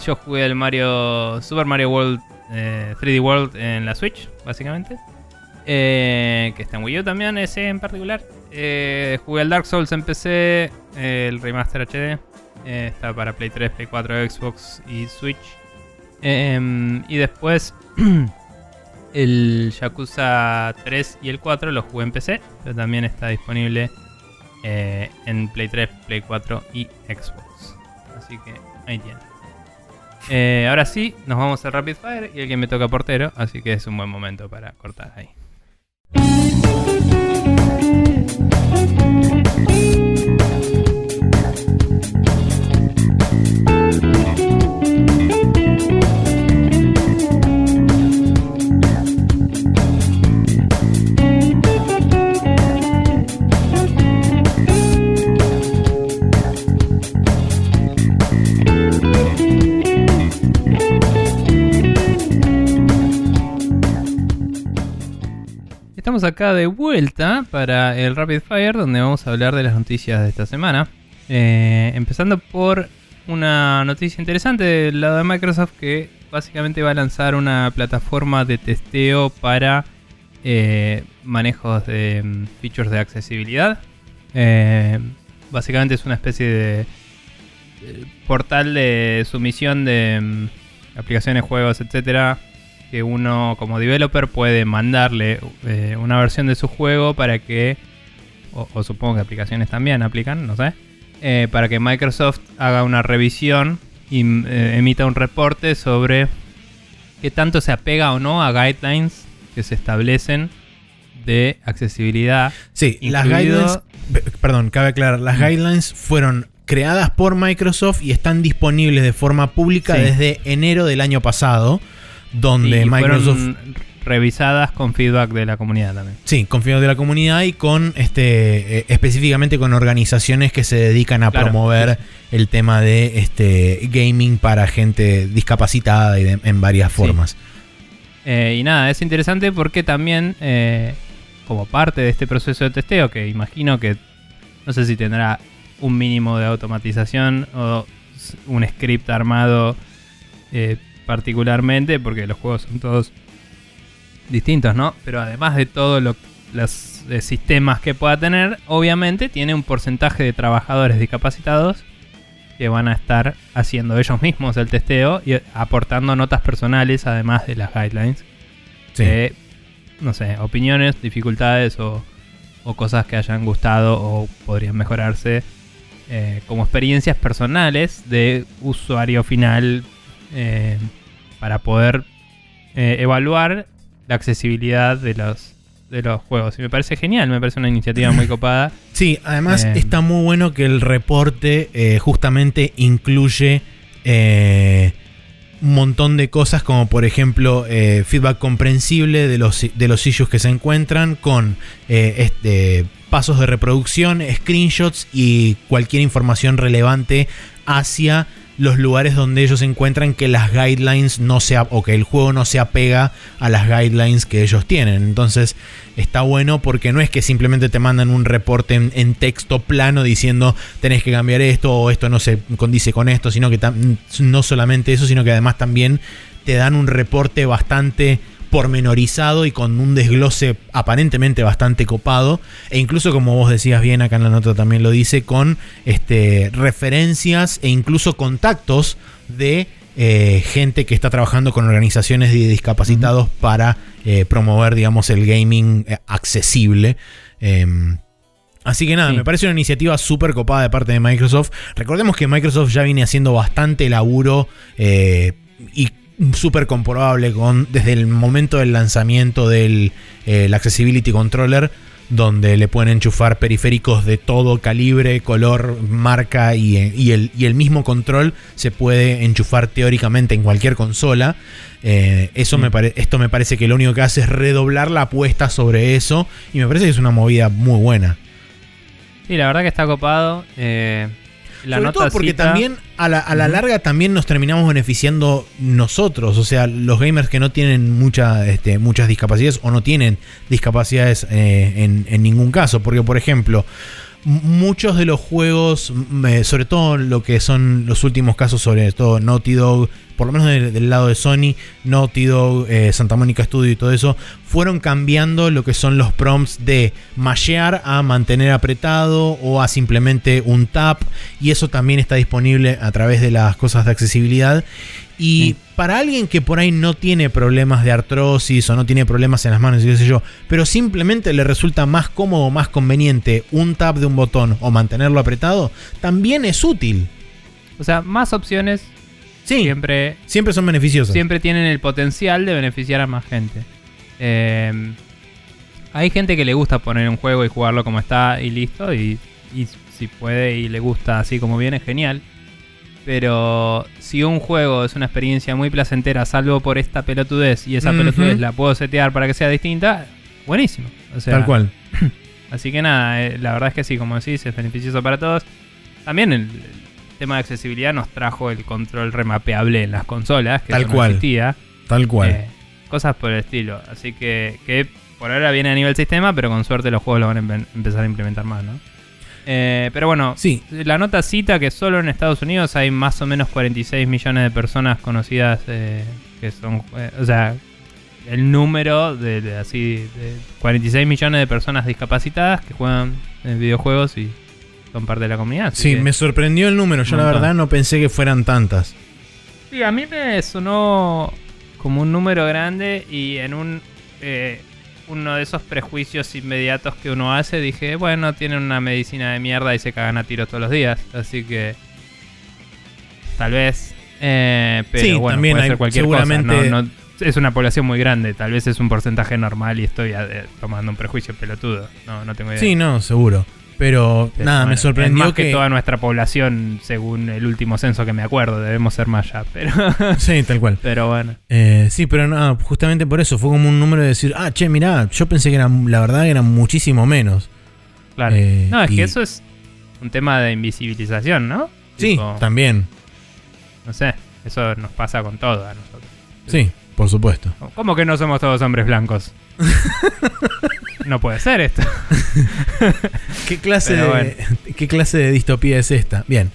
Yo jugué el Mario Super Mario World eh, 3D World en la Switch, básicamente. Eh, que está en Wii U también, ese en particular. Eh, jugué el Dark Souls en PC, eh, el Remaster HD. está para Play 3, Play 4, Xbox y Switch. Em, y después (clears throat) el Yakuza 3 y el 4 los jugué en PC, pero también está disponible en Play 3, Play 4 y Xbox. Así que ahí tienen. Eh, ahora sí, nos vamos al Rapid Fire y el que me toca portero, así que es un buen momento para cortar ahí. Thank you. Estamos acá de vuelta para el Rapid Fire, donde vamos a hablar de las noticias de esta semana. Eh, empezando por una noticia interesante del lado de Microsoft que básicamente va a lanzar una plataforma de testeo para eh, manejos de mm, features de accesibilidad. Eh, básicamente es una especie de portal de sumisión de mm, aplicaciones, juegos, etcétera, que uno como developer puede mandarle eh, una versión de su juego para que, o, o supongo que aplicaciones también aplican, no sé, eh, para que Microsoft haga una revisión y mm, eh, emita un reporte sobre qué tanto se apega o no a guidelines que se establecen de accesibilidad. Sí, las guidelines. pe- Perdón, cabe aclarar. Las Mm. guidelines fueron creadas por Microsoft y están disponibles de forma pública Sí. desde enero del año pasado. Donde y Microsoft. revisadas con feedback de la comunidad también. Sí, con fines de la comunidad y con este eh, específicamente con organizaciones que se dedican a Claro, promover el tema de este gaming para gente discapacitada y de- en varias Sí. formas. Eh, y nada, es interesante porque también, eh, como parte de este proceso de testeo, que imagino que no sé si tendrá un mínimo de automatización o un script armado eh, particularmente, porque los juegos son todos distintos, ¿no? Pero además de todos los eh, sistemas que pueda tener, obviamente tiene un porcentaje de trabajadores discapacitados que van a estar haciendo ellos mismos el testeo y aportando notas personales además de las guidelines. Sí. de, no sé, opiniones, dificultades o, o cosas que hayan gustado o podrían mejorarse eh, como experiencias personales de usuario final eh, para poder eh, evaluar la accesibilidad de los, de los juegos. Y me parece genial, me parece una iniciativa muy (laughs) copada. Sí, además Eh. está muy bueno que el reporte eh, justamente incluye eh, un montón de cosas como por ejemplo feedback comprensible de los, de los issues que se encuentran con este, pasos de reproducción, screenshots y cualquier información relevante hacia los lugares donde ellos encuentran que las guidelines no se o que el juego no se apega a las guidelines que ellos tienen. Entonces está bueno porque no es que simplemente te mandan un reporte en, texto plano diciendo tenés que cambiar esto o esto no se condice con esto, sino que no solamente eso, sino que además también te dan un reporte bastante pormenorizado y con un desglose aparentemente bastante copado. E incluso, como vos decías bien, acá en la nota también lo dice, con este, referencias e incluso contactos de eh, gente que está trabajando con organizaciones de discapacitados para eh, promover, digamos, el gaming eh, accesible. Em, así que nada, me parece una iniciativa súper copada de parte de Microsoft. Recordemos que Microsoft ya viene haciendo bastante laburo y súper comprobable con, desde el momento del lanzamiento del Accessibility Controller, donde le pueden enchufar periféricos de todo calibre, color, marca y, el, mismo control se puede enchufar teóricamente en cualquier consola. Eh, eso me mm. esto me parece que lo único que hace es redoblar la apuesta sobre eso y me parece que es una movida muy buena. Sí, la verdad que está copado. Eh, sobre todo porque también a la, larga también nos terminamos beneficiando nosotros, o sea, los gamers que no tienen mucha, este, muchas discapacidades o no tienen discapacidades eh, en, en ningún caso, porque por ejemplo, muchos de los juegos, sobre todo lo que son los últimos casos, sobre todo Naughty Dog, por lo menos del, lado de Sony, Naughty Dog, eh, Santa Mónica Studio y todo eso, fueron cambiando lo que son los prompts de mashear a mantener apretado o a simplemente un tap. Y eso también está disponible a través de las cosas de accesibilidad. Y para alguien que por ahí no tiene problemas de artrosis o no tiene problemas en las manos y qué sé yo, pero simplemente le resulta más cómodo, más conveniente un tap de un botón o mantenerlo apretado, también es útil. O sea, más opciones siempre, siempre son beneficiosas. Siempre tienen el potencial de beneficiar a más gente. Em, hay gente que le gusta poner un juego y jugarlo como está y listo. Y, y si puede y le gusta así como viene, genial. Pero si un juego es una experiencia muy placentera, salvo por esta pelotudez, y esa pelotudez la puedo setear para que sea distinta, buenísimo. Tal cual. (clears throat) Así que nada, eh, la verdad es que sí, como decís, es beneficioso para todos. También el, tema de accesibilidad nos trajo el control remapeable en las consolas, que Tal cual. existía. Tal cual. Eh, cosas por el estilo. Así que, que por ahora viene a nivel sistema, pero con suerte los juegos lo van a empezar a implementar más, ¿no? Eh, pero bueno, sí. la nota cita que solo en Estados Unidos hay más o menos 46 millones de personas conocidas eh, que son, o sea, el número de, así de 46 millones de personas discapacitadas que juegan en videojuegos y son parte de la comunidad. Sí, me sorprendió el número. Yo la verdad no pensé que fueran tantas. Sí, a mí me sonó como un número grande y en un uno de esos prejuicios inmediatos que uno hace, dije, bueno, tienen una medicina de mierda y se cagan a tiros todos los días. Así que. Tal vez. Eh, pero bueno, también puede ser cualquier seguramente... cosa. es una población muy grande. Tal vez es un porcentaje normal y estoy eh, tomando un prejuicio pelotudo. No, no tengo idea. Sí, no, seguro. Pero, nada, me sorprendió más que... toda nuestra población, según el último censo que me acuerdo, debemos ser más ya. Pero (laughs) sí, tal cual. Pero bueno. Eh, sí, pero nada, justamente por eso fue como un número de decir, ah, che, mirá, yo pensé que eran, la verdad, eran muchísimo menos. Claro. Eh, no, es que eso es un tema de invisibilización, ¿no? Sí, también. No sé, eso nos pasa con todo a nosotros. Sí, por supuesto. ¿Cómo que no somos todos hombres blancos? (laughs) no puede ser esto. (laughs) ¿Qué clase, de, ¿Qué clase de distopía es esta? Bien.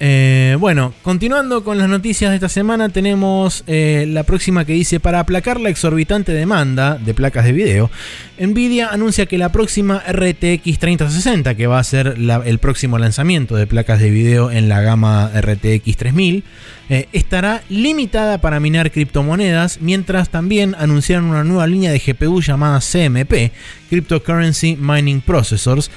Eh, bueno, continuando con las noticias de esta semana, tenemos eh, la próxima que dice: Para aplacar la exorbitante demanda de placas de video, Nvidia anuncia que la próxima RTX 3060, que va a ser el próximo lanzamiento de placas de video en la gama RTX 3000, eh, estará limitada para minar criptomonedas, mientras también anunciaron una nueva línea de GPU llamada CMP, Cryptocurrency Mining Processors.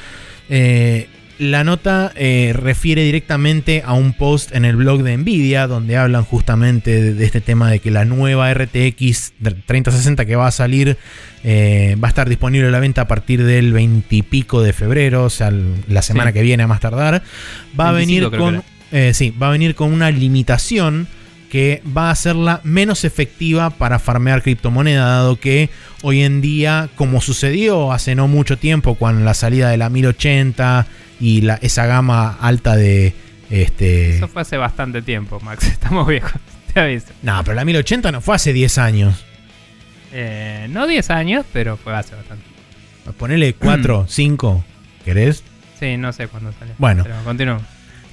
Eh, la nota eh, refiere directamente a un post en el blog de Nvidia donde hablan justamente de, este tema de que la nueva RTX 3060 que va a salir va a estar disponible a la venta a partir del 20 y pico de febrero, o sea, la semana que viene a más tardar. Va a venir con... Eh, sí, va a venir con una limitación que va a hacerla menos efectiva para farmear criptomoneda, dado que hoy en día, como sucedió hace no mucho tiempo con la salida de la 1080 y la, esa gama alta de... Este... Eso fue hace bastante tiempo, Max. (laughs) Estamos viejos, (laughs) te aviso. No, pero la 1080 no fue hace 10 años. Eh, no 10 años, pero fue hace bastante. Ponele 4, 5, (clears throat) ¿querés? Sí, no sé cuándo salió. Bueno. Pero continuamos.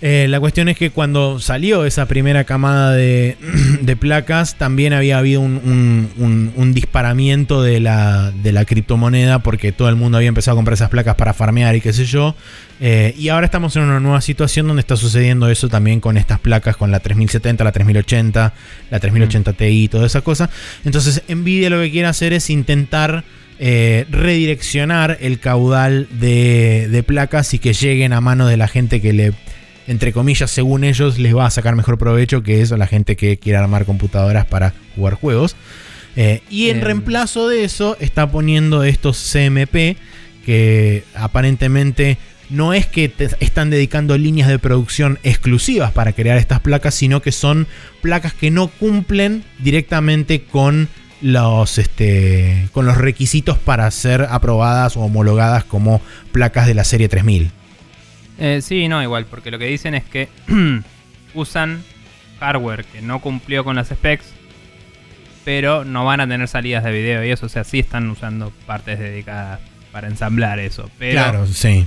Eh, la cuestión es que cuando salió esa primera camada de, (clears throat) de placas, también había habido un, un- un disparamiento de la, de la criptomoneda porque todo el mundo había empezado a comprar esas placas para farmear y qué sé yo. Eh, y ahora estamos en una nueva situación donde está sucediendo eso también con estas placas, con la 3070, la 3080, la 3080 Ti y toda esa cosa. Entonces, Nvidia lo que quiere hacer es intentar eh, redireccionar el caudal de, de placas y que lleguen a mano de la gente que le entre comillas, según ellos, les va a sacar mejor provecho que eso la gente que quiere armar computadoras para jugar juegos. Eh, y en Em. reemplazo de eso, está poniendo estos CMP que aparentemente no es que te están dedicando líneas de producción exclusivas para crear estas placas, sino que son placas que no cumplen directamente con los, este, con los requisitos para ser aprobadas o homologadas como placas de la serie 3000. Eh, sí, no, igual, porque lo que dicen es que (clears throat) usan hardware que no cumplió con las specs, pero no van a tener salidas de video y eso, o sea, sí están usando partes dedicadas para ensamblar eso, pero... Claro, sí.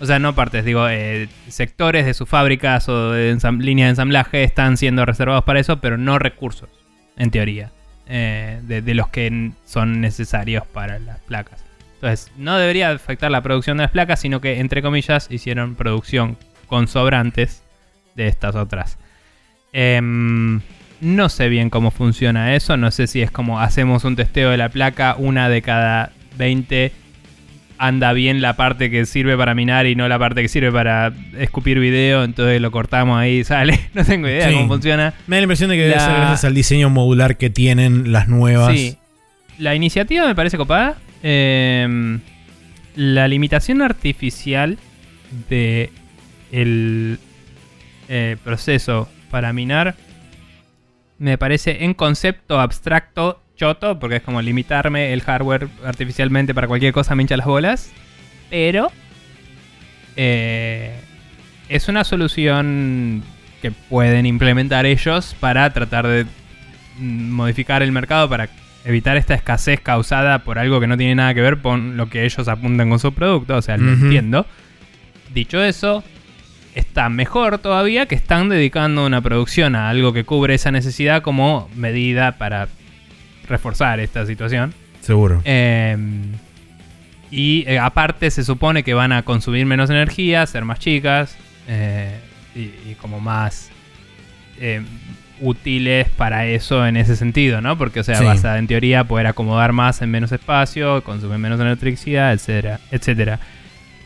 O sea, no partes, digo, eh, sectores de sus fábricas o de líneas de ensamblaje están siendo reservados para eso, pero no recursos, en teoría, eh, de, de los que son necesarios para las placas. Entonces, no debería afectar la producción de las placas, sino que, entre comillas, hicieron producción con sobrantes de estas otras. Em, no sé bien cómo funciona eso, no sé si es como hacemos un testeo de la placa, una de cada 20 anda bien la parte que sirve para minar y no la parte que sirve para escupir video, entonces lo cortamos ahí y sale. (laughs) No tengo idea Sí. cómo funciona. Me da la impresión de que debe ser gracias al diseño modular que tienen las nuevas. Sí. La iniciativa me parece copada. Em, la limitación artificial de el eh, proceso para minar me parece en concepto abstracto choto, porque es como limitarme el hardware artificialmente para cualquier cosa me hincha las bolas. Pero eh, es una solución que pueden implementar ellos para tratar de mm, modificar el mercado para evitar esta escasez causada por algo que no tiene nada que ver con lo que ellos apuntan con su producto. O sea, lo entiendo. Dicho eso, está mejor todavía que están dedicando una producción a algo que cubre esa necesidad como medida para reforzar esta situación. Seguro. Eh, y eh, aparte se supone que van a consumir menos energía, ser más chicas eh, y, y como más eh, útiles para eso en ese sentido, ¿no? Porque, o sea, Sí. vas a en teoría poder acomodar más en menos espacio, consumir menos electricidad, etcétera, etcétera.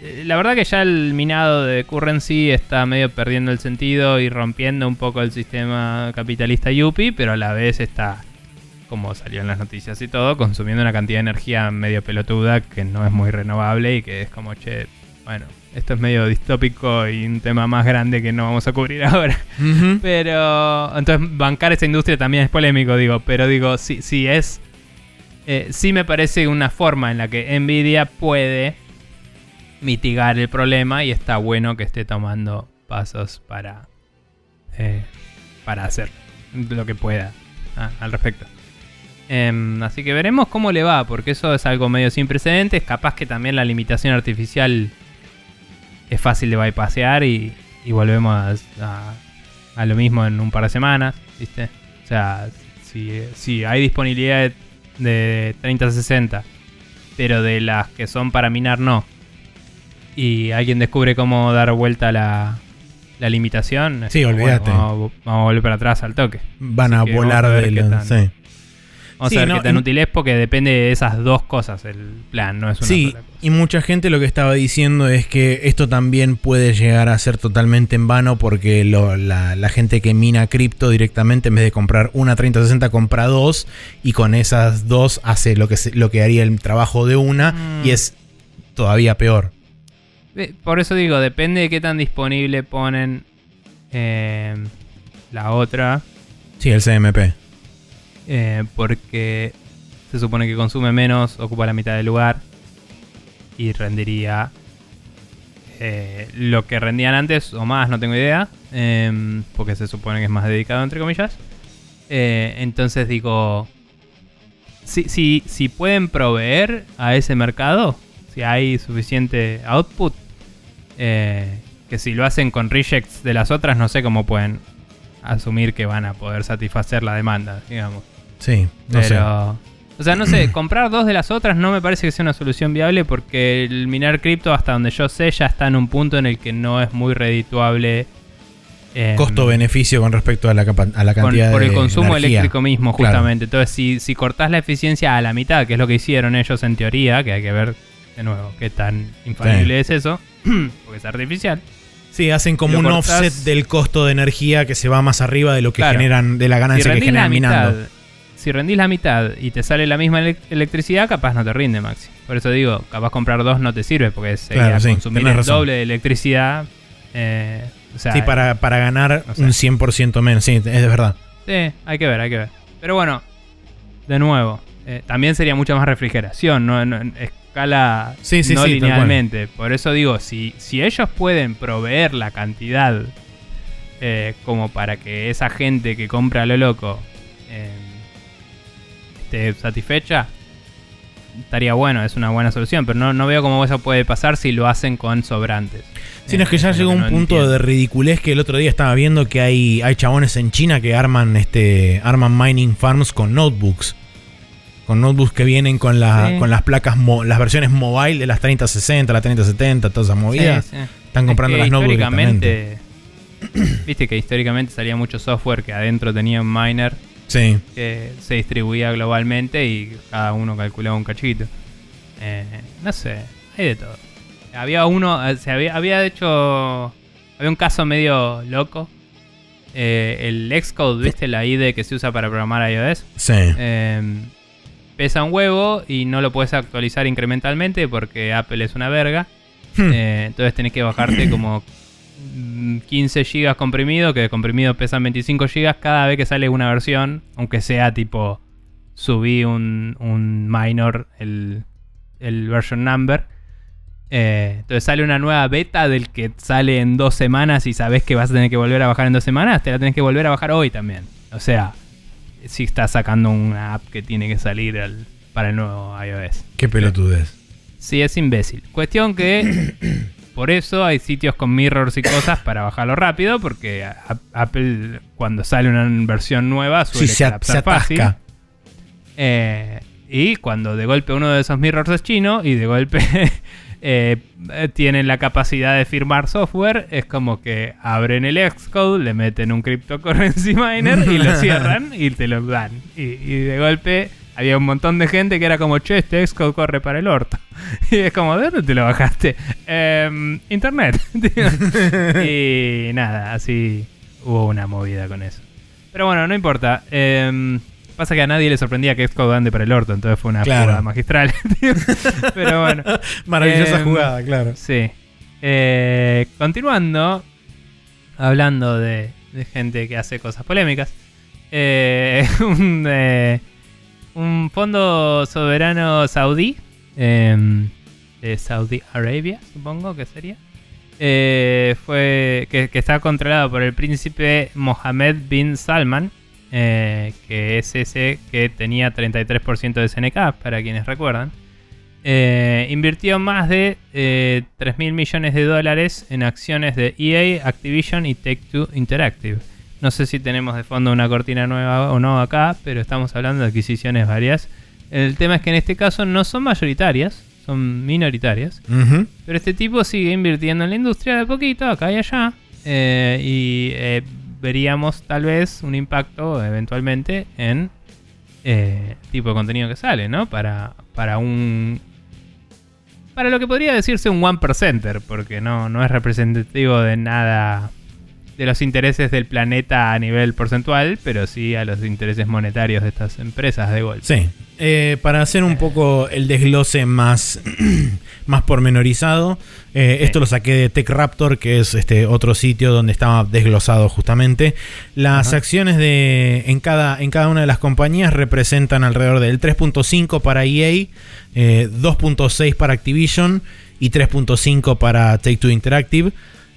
Eh, La verdad que ya el minado de currency está medio perdiendo el sentido y rompiendo un poco el sistema capitalista yuppie, pero a la vez está, como salió en las noticias y todo, consumiendo una cantidad de energía medio pelotuda que no es muy renovable y que es como, che, bueno, esto es medio distópico y un tema más grande que no vamos a cubrir (laughs) ahora. Pero entonces bancar esa industria también es polémico, digo, pero digo, sí, sí es... eh, sí me parece una forma en la que Nvidia puede mitigar el problema y está bueno que esté tomando pasos para, eh, para hacer lo que pueda ah, al respecto. Em, así que veremos cómo le va, porque eso es algo medio sin precedentes. Capaz que también la limitación artificial es fácil de bypassear y, y volvemos a, a- lo mismo en un par de semanas, ¿viste? O sea, si, si hay disponibilidad de, de 30-60, pero de las que son para minar no, y alguien descubre cómo dar vuelta a la, la limitación, Sí, olvídate. bueno, vamos, vamos a volver para atrás al toque. Van Así a volar de sí. Vamos Sí, a ver no, qué tan útil es porque depende de esas dos cosas el plan, no es una Sí, sola cosa. y mucha gente lo que estaba diciendo es que esto también puede llegar a ser totalmente en vano porque lo- la, la gente que mina cripto directamente en vez de comprar una 3060 compra dos y con esas dos hace lo que, se- lo que haría el trabajo de una Mm. y es todavía peor. Por eso digo, depende de qué tan disponible ponen eh, la otra. Sí, el CMP. Eh, porque se supone que consume menos, ocupa la mitad del lugar y rendiría eh, lo que rendían antes o más, no tengo idea, em, porque se supone que es más dedicado, entre comillas. Eh, entonces digo, si, si, si pueden proveer a ese mercado, si hay suficiente output, eh, que si lo hacen con rejects de las otras, no sé cómo pueden asumir que van a poder satisfacer la demanda, digamos. Sí, no sé. Pero, o sea, no sé, (clears throat) comprar dos de las otras no me parece que sea una solución viable porque el minar cripto, hasta donde yo sé, ya está en un punto en el que no es muy redituable. em, Costo-beneficio con respecto a la, a la con- cantidad por de el consumo energía. eléctrico mismo, Claro. justamente. Entonces, si, si cortás la eficiencia a la mitad, que es lo que hicieron ellos en teoría, que hay que ver de nuevo qué tan infalible es eso, (clears throat) porque es artificial. Sí, hacen como un cortás- offset del costo de energía que se va más arriba de lo que Claro. generan, de la Si ganancia que generan mitad, minando. Si rendís la mitad y te sale la misma ele- electricidad, capaz no te rinde, Maxi. Por eso digo, capaz comprar dos no te sirve, porque sería Claro, sí, consumir el razón. doble de electricidad. eh, o sea, Sí, para, para ganar no sé. un 100% menos. Sí, es de verdad. Sí, hay que ver, hay que ver. Pero bueno, de nuevo, eh, también sería mucha más refrigeración, no, escala Sí, sí, no sí, linealmente. Por eso digo, si, si ellos pueden proveer la cantidad eh, como para que esa gente que compra a lo loco eh, satisfecha, estaría bueno, es una buena solución. Pero no, no veo cómo eso puede pasar si lo hacen con sobrantes. Sí, no, es que ya llegó un no punto entiendo. de ridiculez que el otro día estaba viendo que hay, hay chabones en China que arman este arman mining farms con notebooks. Con notebooks que vienen con, la, Sí. con las placas, mo- las versiones mobile de las 3060, las 3070, todas esas movidas. Sí. Están comprando Es que las notebooks históricamente, (clears throat) viste que históricamente salía mucho software que adentro tenía un miner Sí. que se distribuía globalmente y cada uno calculaba un cachito. Eh, no sé, hay de todo. Había uno, eh, se había, había hecho, había un caso medio loco. Eh, el Xcode, viste la IDE que se usa para programar iOS. Sí. Eh, pesa un huevo y no lo puedes actualizar incrementalmente porque Apple es una verga. Hmm. Eh, entonces tenés que bajarte como (clears throat) 15 gigas comprimido, que de comprimido pesan 25 gigas cada vez que sale una versión, aunque sea tipo subí un, un minor, el, el version number. Eh, entonces sale una nueva beta del que sale en dos semanas y sabes que vas a tener que volver a bajar en dos semanas, te la tenés que volver a bajar hoy también. O sea, si estás sacando una app que tiene que salir al- para el nuevo iOS. Qué pelotudez. Sí, es imbécil. Cuestión que (coughs) por eso hay sitios con mirrors y cosas para bajarlo rápido, porque a- Apple cuando sale una versión nueva Sí, suele se, colapsar se atasca. fácil. Eh, y cuando de golpe uno de esos mirrors es chino y de golpe (laughs) eh, eh, tienen la capacidad de firmar software, es como que abren el Xcode, le meten un cryptocurrency (laughs) miner y lo cierran y te lo dan. Y, y de golpe había un montón de gente que era como, che, este Xcode corre para el orto. (laughs) Y es como, ¿de dónde te lo bajaste? "Em, internet. (laughs) y nada, así hubo una movida con eso. Pero bueno, no importa. Em, pasa que a nadie le sorprendía que Xcode ande para el orto, entonces fue una Claro. jugada magistral. (laughs) Pero bueno. Maravillosa Em, jugada, claro. Sí. Eh, continuando, hablando de, de gente que hace cosas polémicas, eh, un, eh, un fondo soberano saudí, em, de Saudi Arabia, supongo que sería, eh, fue que, que está controlado por el príncipe Mohammed bin Salman, eh, que es ese que tenía 33% de SNK, para quienes recuerdan. Eh, invirtió más de eh, 3 mil millones de dólares en acciones de EA, Activision y Take Two Interactive. No sé si tenemos de fondo una cortina nueva o no acá, pero estamos hablando de adquisiciones varias. El tema es que en este caso no son mayoritarias, son minoritarias. Pero este tipo sigue invirtiendo en la industria de poquito, acá y allá. eh, y eh, veríamos tal vez un impacto eventualmente en eh, tipo de contenido que sale, ¿no? Para, para un... Para lo que podría decirse un one percenter, porque no, no es representativo de nada de los intereses del planeta a nivel porcentual, pero sí a los intereses monetarios de estas empresas de golpe. Sí. Eh, para hacer un poco el desglose más, (clears throat) más pormenorizado, eh, Sí. esto lo saqué de TechRaptor, que es este otro sitio donde estaba desglosado justamente. Las acciones de en cada, en cada una de las compañías representan alrededor del 3.5 para EA, eh, 2.6 para Activision y 3.5 para Take Two Interactive.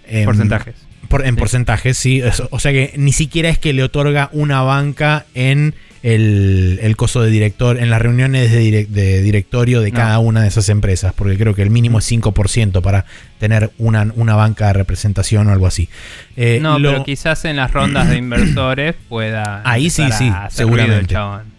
Em, Porcentajes. Por- en Sí. porcentajes, sí. O sea que ni siquiera es que le otorga una banca en el, el coso de director, en las reuniones de, direc- de directorio de No. cada una de esas empresas, porque creo que el mínimo es 5% para tener una, una banca de representación o algo así. Eh, no, lo- pero quizás en las rondas de inversores pueda. Ahí sí, sí, el seguramente. chabón.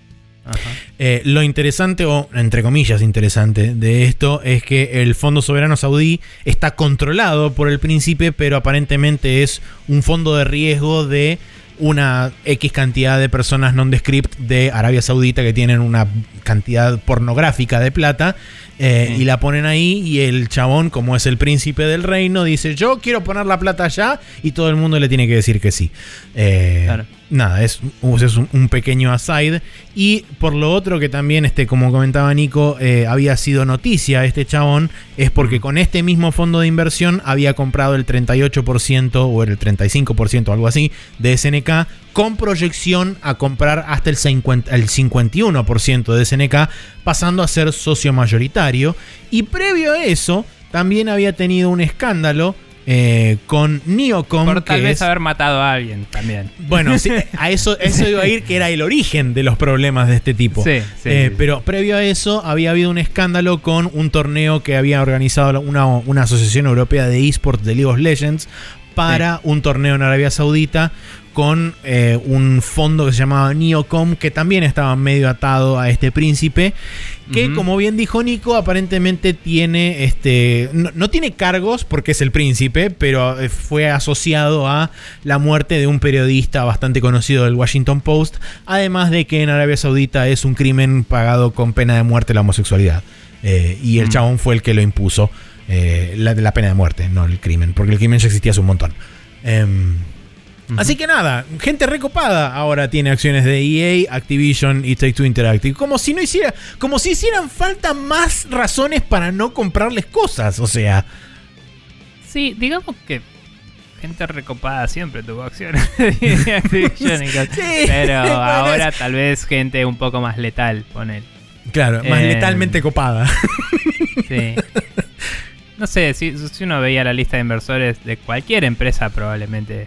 Ajá. Eh, lo interesante, o entre comillas interesante, de esto es que el Fondo Soberano Saudí está controlado por el príncipe, pero aparentemente es un fondo de riesgo de una X cantidad de personas non-descript de Arabia Saudita que tienen una cantidad pornográfica de plata eh, Sí. y la ponen ahí y el chabón, como es el príncipe del reino, dice yo quiero poner la plata allá y todo el mundo le tiene que decir que sí. Eh, Claro. Nada, es, un, pequeño aside. Y por lo otro que también, este, como comentaba Nico, eh, había sido noticia este chabón, es porque con este mismo fondo de inversión había comprado el 38% o el 35% o algo así de SNK con proyección a comprar hasta el, 50 el 51% de SNK, pasando a ser socio mayoritario. Y previo a eso, también había tenido un escándalo eh, con Neocom. Por tal que vez es- haber matado a alguien también. bueno, sí, (laughs) a eso, eso iba a ir, que era el origen de los problemas de este tipo. Sí, sí, Eh, sí. Pero previo a eso había habido un escándalo con un torneo que había organizado una, una asociación europea de esports de League of Legends para un torneo en Arabia Saudita con eh, un fondo que se llamaba Neocom que también estaba medio atado a este príncipe que como bien dijo Nico aparentemente tiene este no, no tiene cargos porque es el príncipe pero eh, fue asociado a la muerte de un periodista bastante conocido del Washington Post además de que en Arabia Saudita es un crimen pagado con pena de muerte la homosexualidad. Eh, y el Mm. chabón fue el que lo impuso eh, la, la pena de muerte no el crimen porque el crimen ya existía hace un montón Así que nada, gente recopada ahora tiene acciones de EA, Activision y Take Two Interactive. Como si no hiciera, como si hicieran falta más razones para no comprarles cosas. O sea, Sí, digamos que gente recopada siempre tuvo acciones de Activision. (laughs) Sí, Pero bueno, ahora tal vez gente un poco más letal, poner. claro, más Em. letalmente copada. (laughs) Sí. No sé, si, si uno veía la lista de inversores de cualquier empresa, probablemente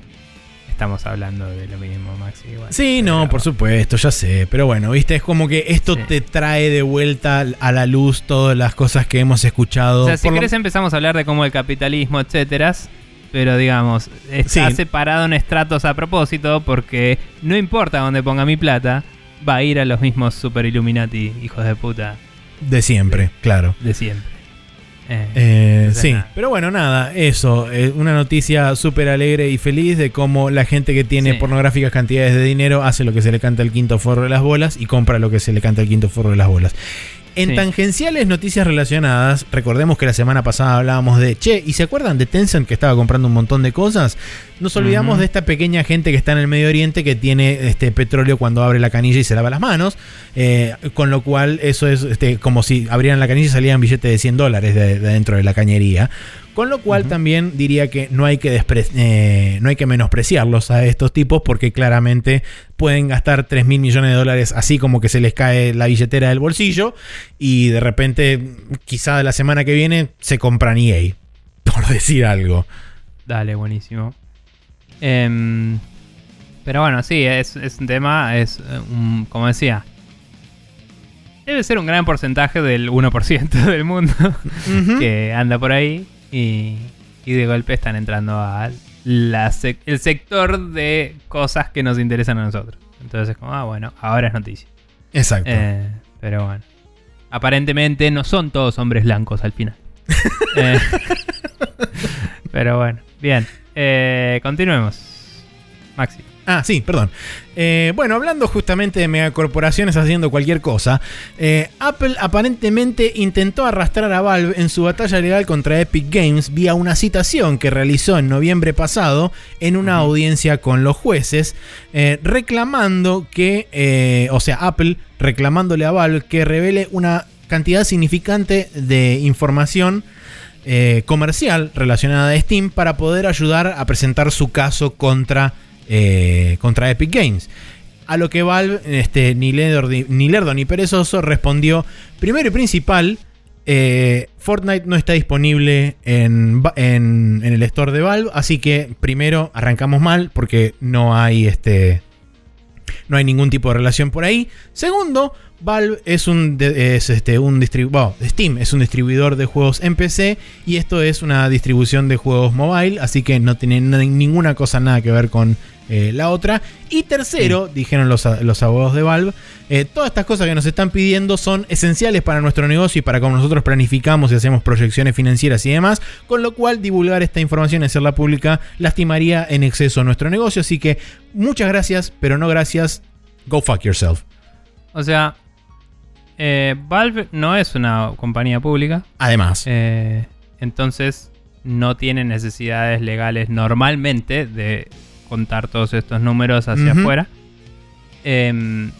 estamos hablando de lo mismo, Maxi. igual. Sí, no, por supuesto, ya sé. Pero bueno, viste, es como que esto Sí. te trae de vuelta a la luz todas las cosas que hemos escuchado. O sea, si lo- querés empezamos a hablar de cómo el capitalismo, etcétera. Pero digamos, está Sí. separado en estratos a propósito porque no importa dónde ponga mi plata, va a ir a los mismos super Illuminati, hijos de puta, de siempre, claro. de siempre. Eh, Eh, sí, nada. pero bueno, nada, eso, eh, una noticia súper alegre y feliz de cómo la gente que tiene Sí. pornográficas cantidades de dinero hace lo que se le canta el quinto forro de las bolas y compra lo que se le canta el quinto forro de las bolas. En Sí. tangenciales noticias relacionadas, recordemos que la semana pasada hablábamos de, che, ¿y se acuerdan de Tencent que estaba comprando un montón de cosas? Nos olvidamos de esta pequeña gente que está en el Medio Oriente que tiene este petróleo cuando abre la canilla y se lava las manos, eh, con lo cual eso es este, como si abrieran la canilla y salían billetes de 100 dólares de, de dentro de la cañería. Con lo cual también diría que no hay que, eh, no hay que menospreciarlos a estos tipos porque claramente pueden gastar 3 mil millones de dólares así como que se les cae la billetera del bolsillo y de repente quizá la semana que viene se compran EA, por (laughs) decir algo. Dale, buenísimo. Em, pero bueno, sí, es, es un tema, es eh, un- como decía, debe ser un gran porcentaje del 1% (laughs) del mundo que anda por ahí y, y de golpe están entrando a la sec- el sector de cosas que nos interesan a nosotros. Entonces es como, ah, bueno, ahora es noticia. Exacto. Eh, pero bueno. Aparentemente no son todos hombres blancos al final. (laughs) Eh, (laughs) pero bueno, bien. Eh, continuemos. Maxi. Ah, sí, perdón. Eh, bueno, hablando justamente de megacorporaciones haciendo cualquier cosa, eh, Apple aparentemente intentó arrastrar a Valve en su batalla legal contra Epic Games vía una citación que realizó en noviembre pasado en una audiencia con los jueces, eh, reclamando que, o sea, Apple reclamándole a Valve que revele una cantidad significante de información comercial relacionada a Steam para poder ayudar a presentar su caso contra eh, contra Epic Games. A lo que Valve, este, ni, lerdo, ni, perezoso, respondió, primero y principal, eh, Fortnite no está disponible en, en, el store de Valve, así que primero arrancamos mal porque no hay este no hay ningún tipo de relación por ahí. Segundo, Valve es un, es este, un distribuidor. Steam es un distribuidor de juegos en PC y esto es una distribución de juegos mobile, así que no tiene ninguna cosa nada que ver con eh, la otra. Y tercero, dijeron los, abogados de Valve, eh, todas estas cosas que nos están pidiendo son esenciales para nuestro negocio y para cómo nosotros planificamos y hacemos proyecciones financieras y demás, con lo cual divulgar esta información y hacerla pública lastimaría en exceso nuestro negocio. Así que muchas gracias, pero no gracias. Go fuck yourself. O sea, eh, Valve no es una compañía pública. Además. entonces no tiene necesidades legales normalmente de contar todos estos números hacia afuera. Em,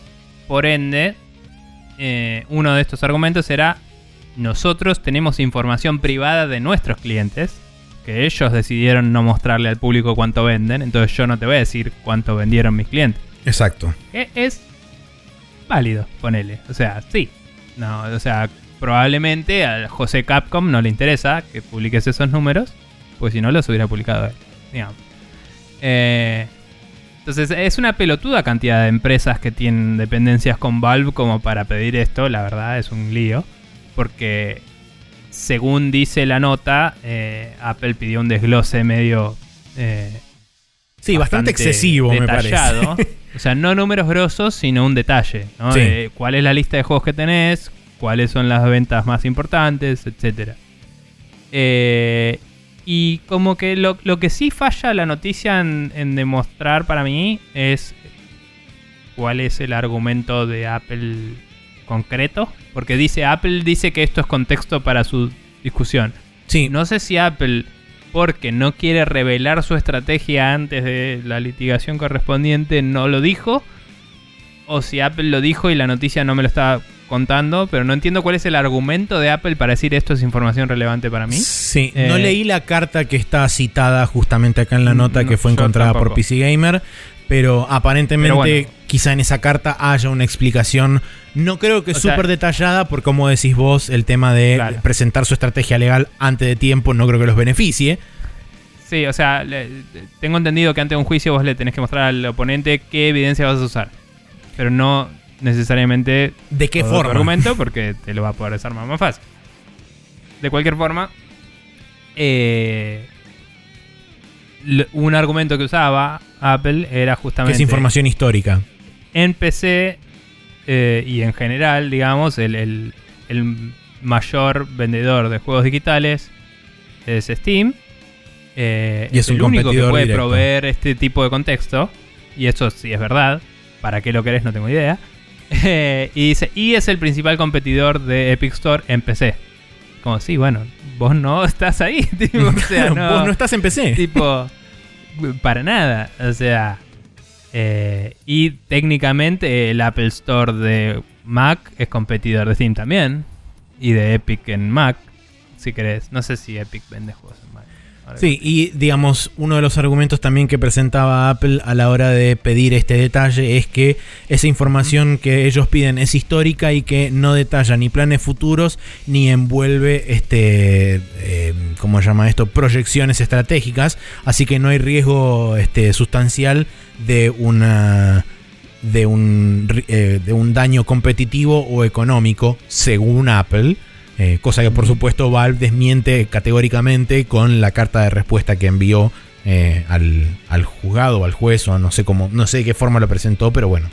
por ende, eh, uno de estos argumentos será, nosotros tenemos información privada de nuestros clientes, que ellos decidieron no mostrarle al público cuánto venden, entonces yo no te voy a decir cuánto vendieron mis clientes. Exacto. es válido, ponele. O sea, sí. No, o sea, probablemente a José Capcom no le interesa que publiques esos números, pues si no los hubiera publicado él. Digamos. Eh, entonces es una pelotuda cantidad de empresas que tienen dependencias con Valve como para pedir esto, la verdad es un lío, porque según dice la nota, eh, Apple pidió un desglose medio... Eh, sí, bastante, excesivo, detallado. me parece. (laughs) O sea, no números grosos, sino un detalle. ¿Cuál es la lista de juegos que tenés? ¿Cuáles son las ventas más importantes? Etcétera. Eh, y como que lo, que sí falla la noticia en, demostrar para mí es cuál es el argumento de Apple concreto. Porque dice, Apple dice que esto es contexto para su discusión. Sí. No sé si Apple, porque no quiere revelar su estrategia antes de la litigación correspondiente, no lo dijo. O si Apple lo dijo y la noticia no me lo está contando, pero no entiendo cuál es el argumento de Apple para decir esto es información relevante para mí. Sí, no eh, leí la carta que está citada justamente acá en la nota que fue encontrada por PC Gamer, pero aparentemente quizá en esa carta haya una explicación, no creo que súper detallada, por como decís vos, el tema de presentar su estrategia legal antes de tiempo, no creo que los beneficie. Sí, o sea, tengo entendido que antes de un juicio vos le tenés que mostrar al oponente qué evidencia vas a usar. Pero no, necesariamente de qué forma argumento porque te lo va a poder desarmar más fácil. De cualquier forma, eh, un argumento que usaba Apple era justamente... es información histórica. En PC eh, y en general, digamos, el, mayor vendedor de juegos digitales es Steam. Eh, y es, el único que puede proveer este tipo de contexto. Y eso sí es verdad. ¿Para qué lo querés? No tengo idea. (laughs) y dice, y es el principal competidor de Epic Store en PC. Como, sí, bueno, vos no (laughs) estás ahí. (laughs) no, vos no estás en PC. Tipo, para nada. O sea, eh, y técnicamente el Apple Store de Mac es competidor de Steam también. Y de Epic en Mac, si querés. No sé si Epic vende juegos. Sí, y digamos, uno de los argumentos también que presentaba Apple a la hora de pedir este detalle es que esa información que ellos piden es histórica y que no detalla ni planes futuros ni envuelve, este, eh, ¿cómo se llama esto? Proyecciones estratégicas, así que no hay riesgo este, sustancial de una de un, eh, de un daño competitivo o económico, según Apple. Eh, cosa que por supuesto Valve desmiente categóricamente con la carta de respuesta que envió eh, al, juzgado o al juez o no sé cómo, no sé de qué forma lo presentó, pero bueno.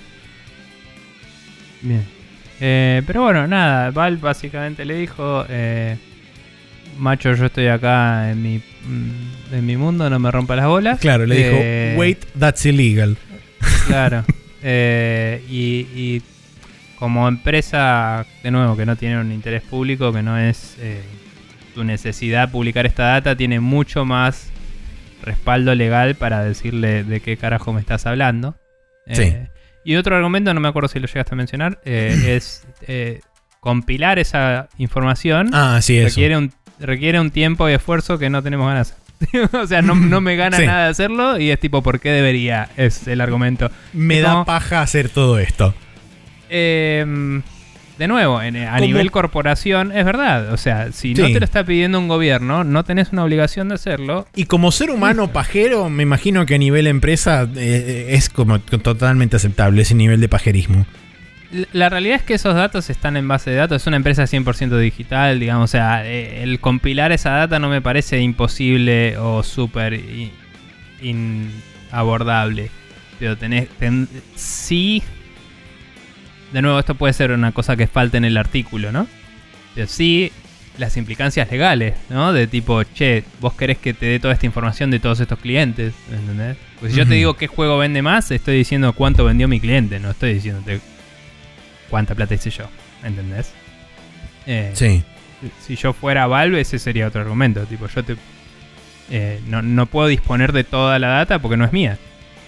Bien. Eh, pero bueno, nada, Valve básicamente le dijo, macho, yo estoy acá en mi, mm, en mi mundo, no me rompa las bolas. Claro, le dijo, wait, that's illegal. Claro. (laughs) Y, y como empresa, de nuevo, que no tiene un interés público, que no es eh, tu necesidad publicar esta data, tiene mucho más respaldo legal para decirle de qué carajo me estás hablando. Sí. Eh, y otro argumento, no me acuerdo si lo llegaste a mencionar, eh, (clears throat) es eh, compilar esa información Ah, sí, eso. requiere un, requiere un tiempo y esfuerzo que no tenemos ganas. (laughs) o sea, no, no me gana (laughs) Sí. nada de hacerlo y es tipo, ¿por qué debería? Es el argumento. Me da paja hacer todo esto. Eh, de nuevo, en- a nivel corporación, es verdad. O sea, si no te lo está pidiendo un gobierno, no tenés una obligación de hacerlo. Y como ser humano pajero, me imagino que a nivel empresa eh, es como totalmente aceptable ese nivel de pajerismo. La realidad es que esos datos están en base de datos. Es una empresa 100% digital, digamos. O sea, eh, el compilar esa data no me parece imposible o súper inabordable. Pero tenés. ten- sí. De nuevo, esto puede ser una cosa que falte en el artículo, ¿no? Pero sí, las implicancias legales, ¿no? De tipo, che, vos querés que te dé toda esta información de todos estos clientes, ¿entendés? Pues si yo te digo qué juego vende más, estoy diciendo cuánto vendió mi cliente, no estoy diciéndote cuánta plata hice yo, ¿entendés? Eh, Sí. Si yo fuera Valve, ese sería otro argumento. Tipo, yo te. eh, no, no puedo disponer de toda la data porque no es mía.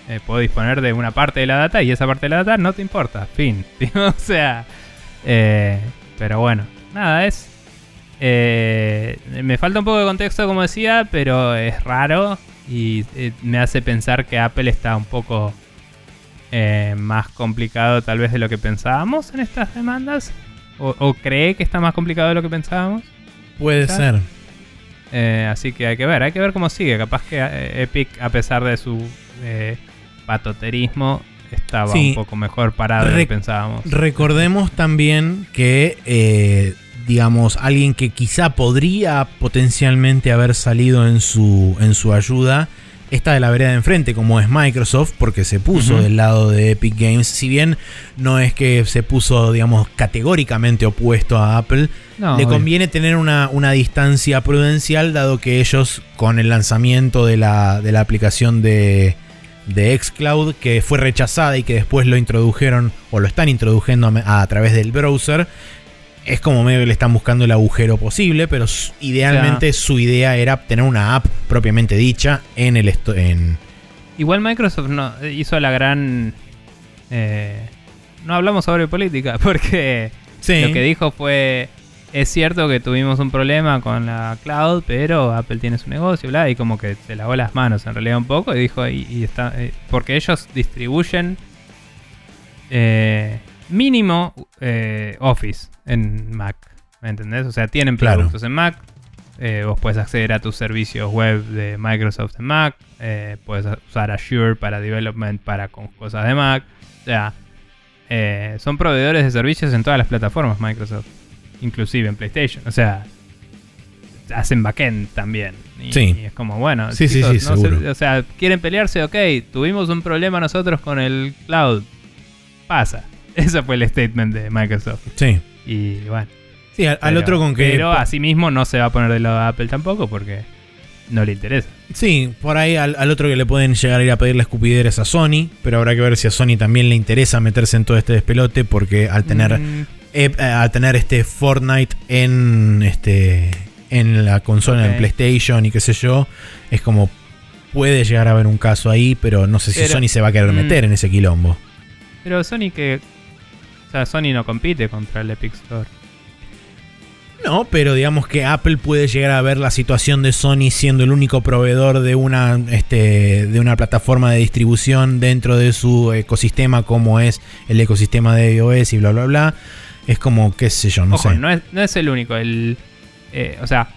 Eh, puedo disponer de una parte de la data y esa parte de la data no te importa. Fin. (laughs) o sea. eh, pero bueno, nada, es. eh, me falta un poco de contexto, como decía, pero es raro y eh, me hace pensar que Apple está un poco eh, más complicado, tal vez, de lo que pensábamos en estas demandas. O, o cree que está más complicado de lo que pensábamos. Puede ¿Sabes? ser. Eh, así que hay que ver, hay que ver cómo sigue. Capaz que Epic, a pesar de su eh, patoterismo, estaba Sí. un poco mejor parado de lo Re- que pensábamos. Recordemos también que, eh, digamos, alguien que quizá podría potencialmente haber salido en su, en su ayuda está de la vereda de enfrente, como es Microsoft, porque se puso del lado de Epic Games. Si bien no es que se puso, digamos, categóricamente opuesto a Apple, No, le obvio. conviene tener una, una distancia prudencial, dado que ellos, con el lanzamiento de la, de la aplicación de, de Xcloud, que fue rechazada y que después lo introdujeron o lo están introduciendo a, a través del browser, es como medio que le están buscando el agujero posible, pero idealmente su idea era tener una app propiamente dicha en el en Igual Microsoft no, hizo la gran... eh, no hablamos sobre política, (laughs) porque Sí. lo que dijo fue... Es cierto que tuvimos un problema con la cloud, pero Apple tiene su negocio, bla, y como que se lavó las manos en realidad un poco y dijo, y, y está, eh, porque ellos distribuyen eh, mínimo eh, Office en Mac, ¿me entendés? O sea, tienen Claro. productos en Mac, vos puedes acceder a tus servicios web de Microsoft en Mac, puedes usar Azure para development para con cosas de Mac, o sea, son proveedores de servicios en todas las plataformas Microsoft, inclusive en PlayStation, o sea, hacen backend también. Y, Sí. y es como, bueno, Sí, sí, chicos, sí, no se- o sea, quieren pelearse, ok, tuvimos un problema nosotros con el cloud, pasa. (laughs) Ese fue el statement de Microsoft. Sí. Y bueno. Sí, al, al pero- otro con que. Pero asimismo no se va a poner del lado de Apple tampoco porque no le interesa. Sí, por ahí al, al otro que le pueden llegar a ir a pedir la escupidera es a Sony, pero habrá que ver si a Sony también le interesa meterse en todo este despelote, porque al tener, Mm, eh, eh, al tener este Fortnite en este en la consola, Ok. en PlayStation y qué sé yo, es como puede llegar a haber un caso ahí, pero no sé si Pero- Sony se va a querer mm. meter en ese quilombo. pero Sony que. O sea, Sony no compite contra el Epic Store. No, pero digamos que Apple puede llegar a ver la situación de Sony siendo el único proveedor de una, este, de una plataforma de distribución dentro de su ecosistema como es el ecosistema de iOS y bla bla bla. Es como, qué sé yo, no Ojo, sé. no, es, no es el único. El, eh, o sea,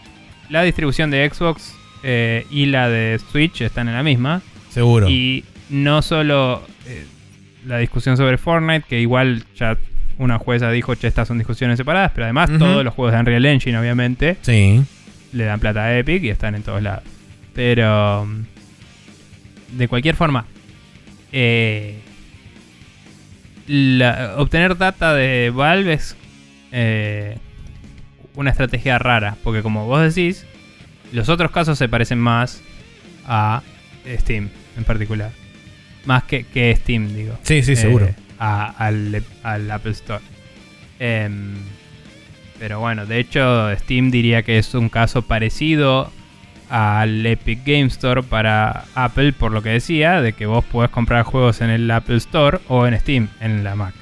la distribución de Xbox eh, y la de Switch están en la misma. Seguro. Y no solo eh, la discusión sobre Fortnite, que igual ya una jueza dijo, che, estas son discusiones separadas, pero además todos los juegos de Unreal Engine, obviamente, Sí. le dan plata a Epic y están en todos lados. Pero, mm, de cualquier forma, eh, la- obtener data de Valve es eh, una estrategia rara, porque como vos decís, los otros casos se parecen más a Steam en particular. Más que, que Steam, digo. Sí, sí, Eh, seguro. a- al, al Apple Store. Em, pero bueno, de hecho, Steam diría que es un caso parecido al Epic Game Store para Apple, por lo que decía, de que vos podés comprar juegos en el Apple Store o en Steam, en la Mac.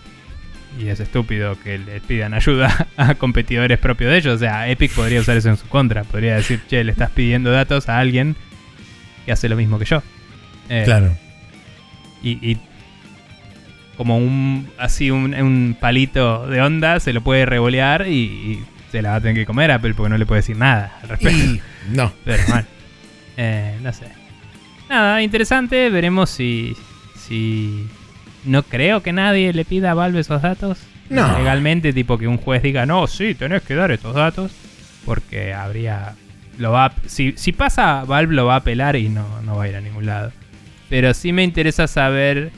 Y es estúpido que le pidan ayuda (laughs) a competidores propios de ellos. O sea, Epic podría usar eso en su contra. Podría decir, che, le estás pidiendo datos a alguien que hace lo mismo que yo. Eh, Claro. y, y como un así un, un palito de onda se lo puede revolear y, y se la va a tener que comer Apple porque no le puede decir nada al respecto. Y no. (laughs) Pero mal. Eh, no sé. Nada, interesante. Veremos si. si. No creo que nadie le pida a Valve esos datos. No. Legalmente, tipo que un juez diga, no, sí, tenés que dar estos datos. Porque habría. Lo va a- si, si pasa, Valve lo va a apelar y no, no va a ir a ningún lado. Pero sí me interesa saber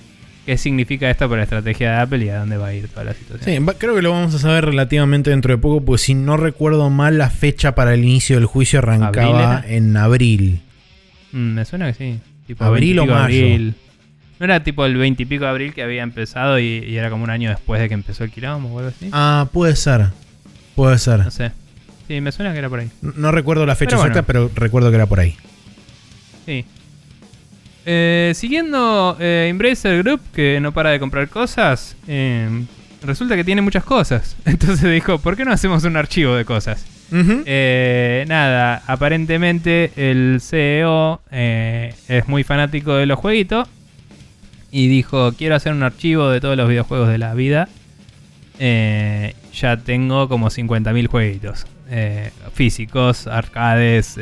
qué significa esto para la estrategia de Apple y a dónde va a ir toda la situación. Sí, creo que lo vamos a saber relativamente dentro de poco, porque si no recuerdo mal, la fecha para el inicio del juicio arrancaba en abril. Mm, me suena que sí. Tipo Abril 20 y o mayo. abril. No era tipo el 20 y pico de abril que había empezado y, y era como un año después de que empezó el quilombo o algo así. Ah, puede ser. Puede ser. No sé. Sí, me suena que era por ahí. No- No recuerdo la fecha Pero bueno. exacta, pero recuerdo que era por ahí. Sí. Eh, siguiendo eh, Embracer Group, que no para de comprar cosas, eh, resulta que tiene muchas cosas. (laughs) Entonces dijo, ¿por qué no hacemos un archivo de cosas? Eh, nada, aparentemente el CEO eh, es muy fanático de los jueguitos y dijo, quiero hacer un archivo de todos los videojuegos de la vida. Ya tengo como 50.000 jueguitos. físicos, arcades,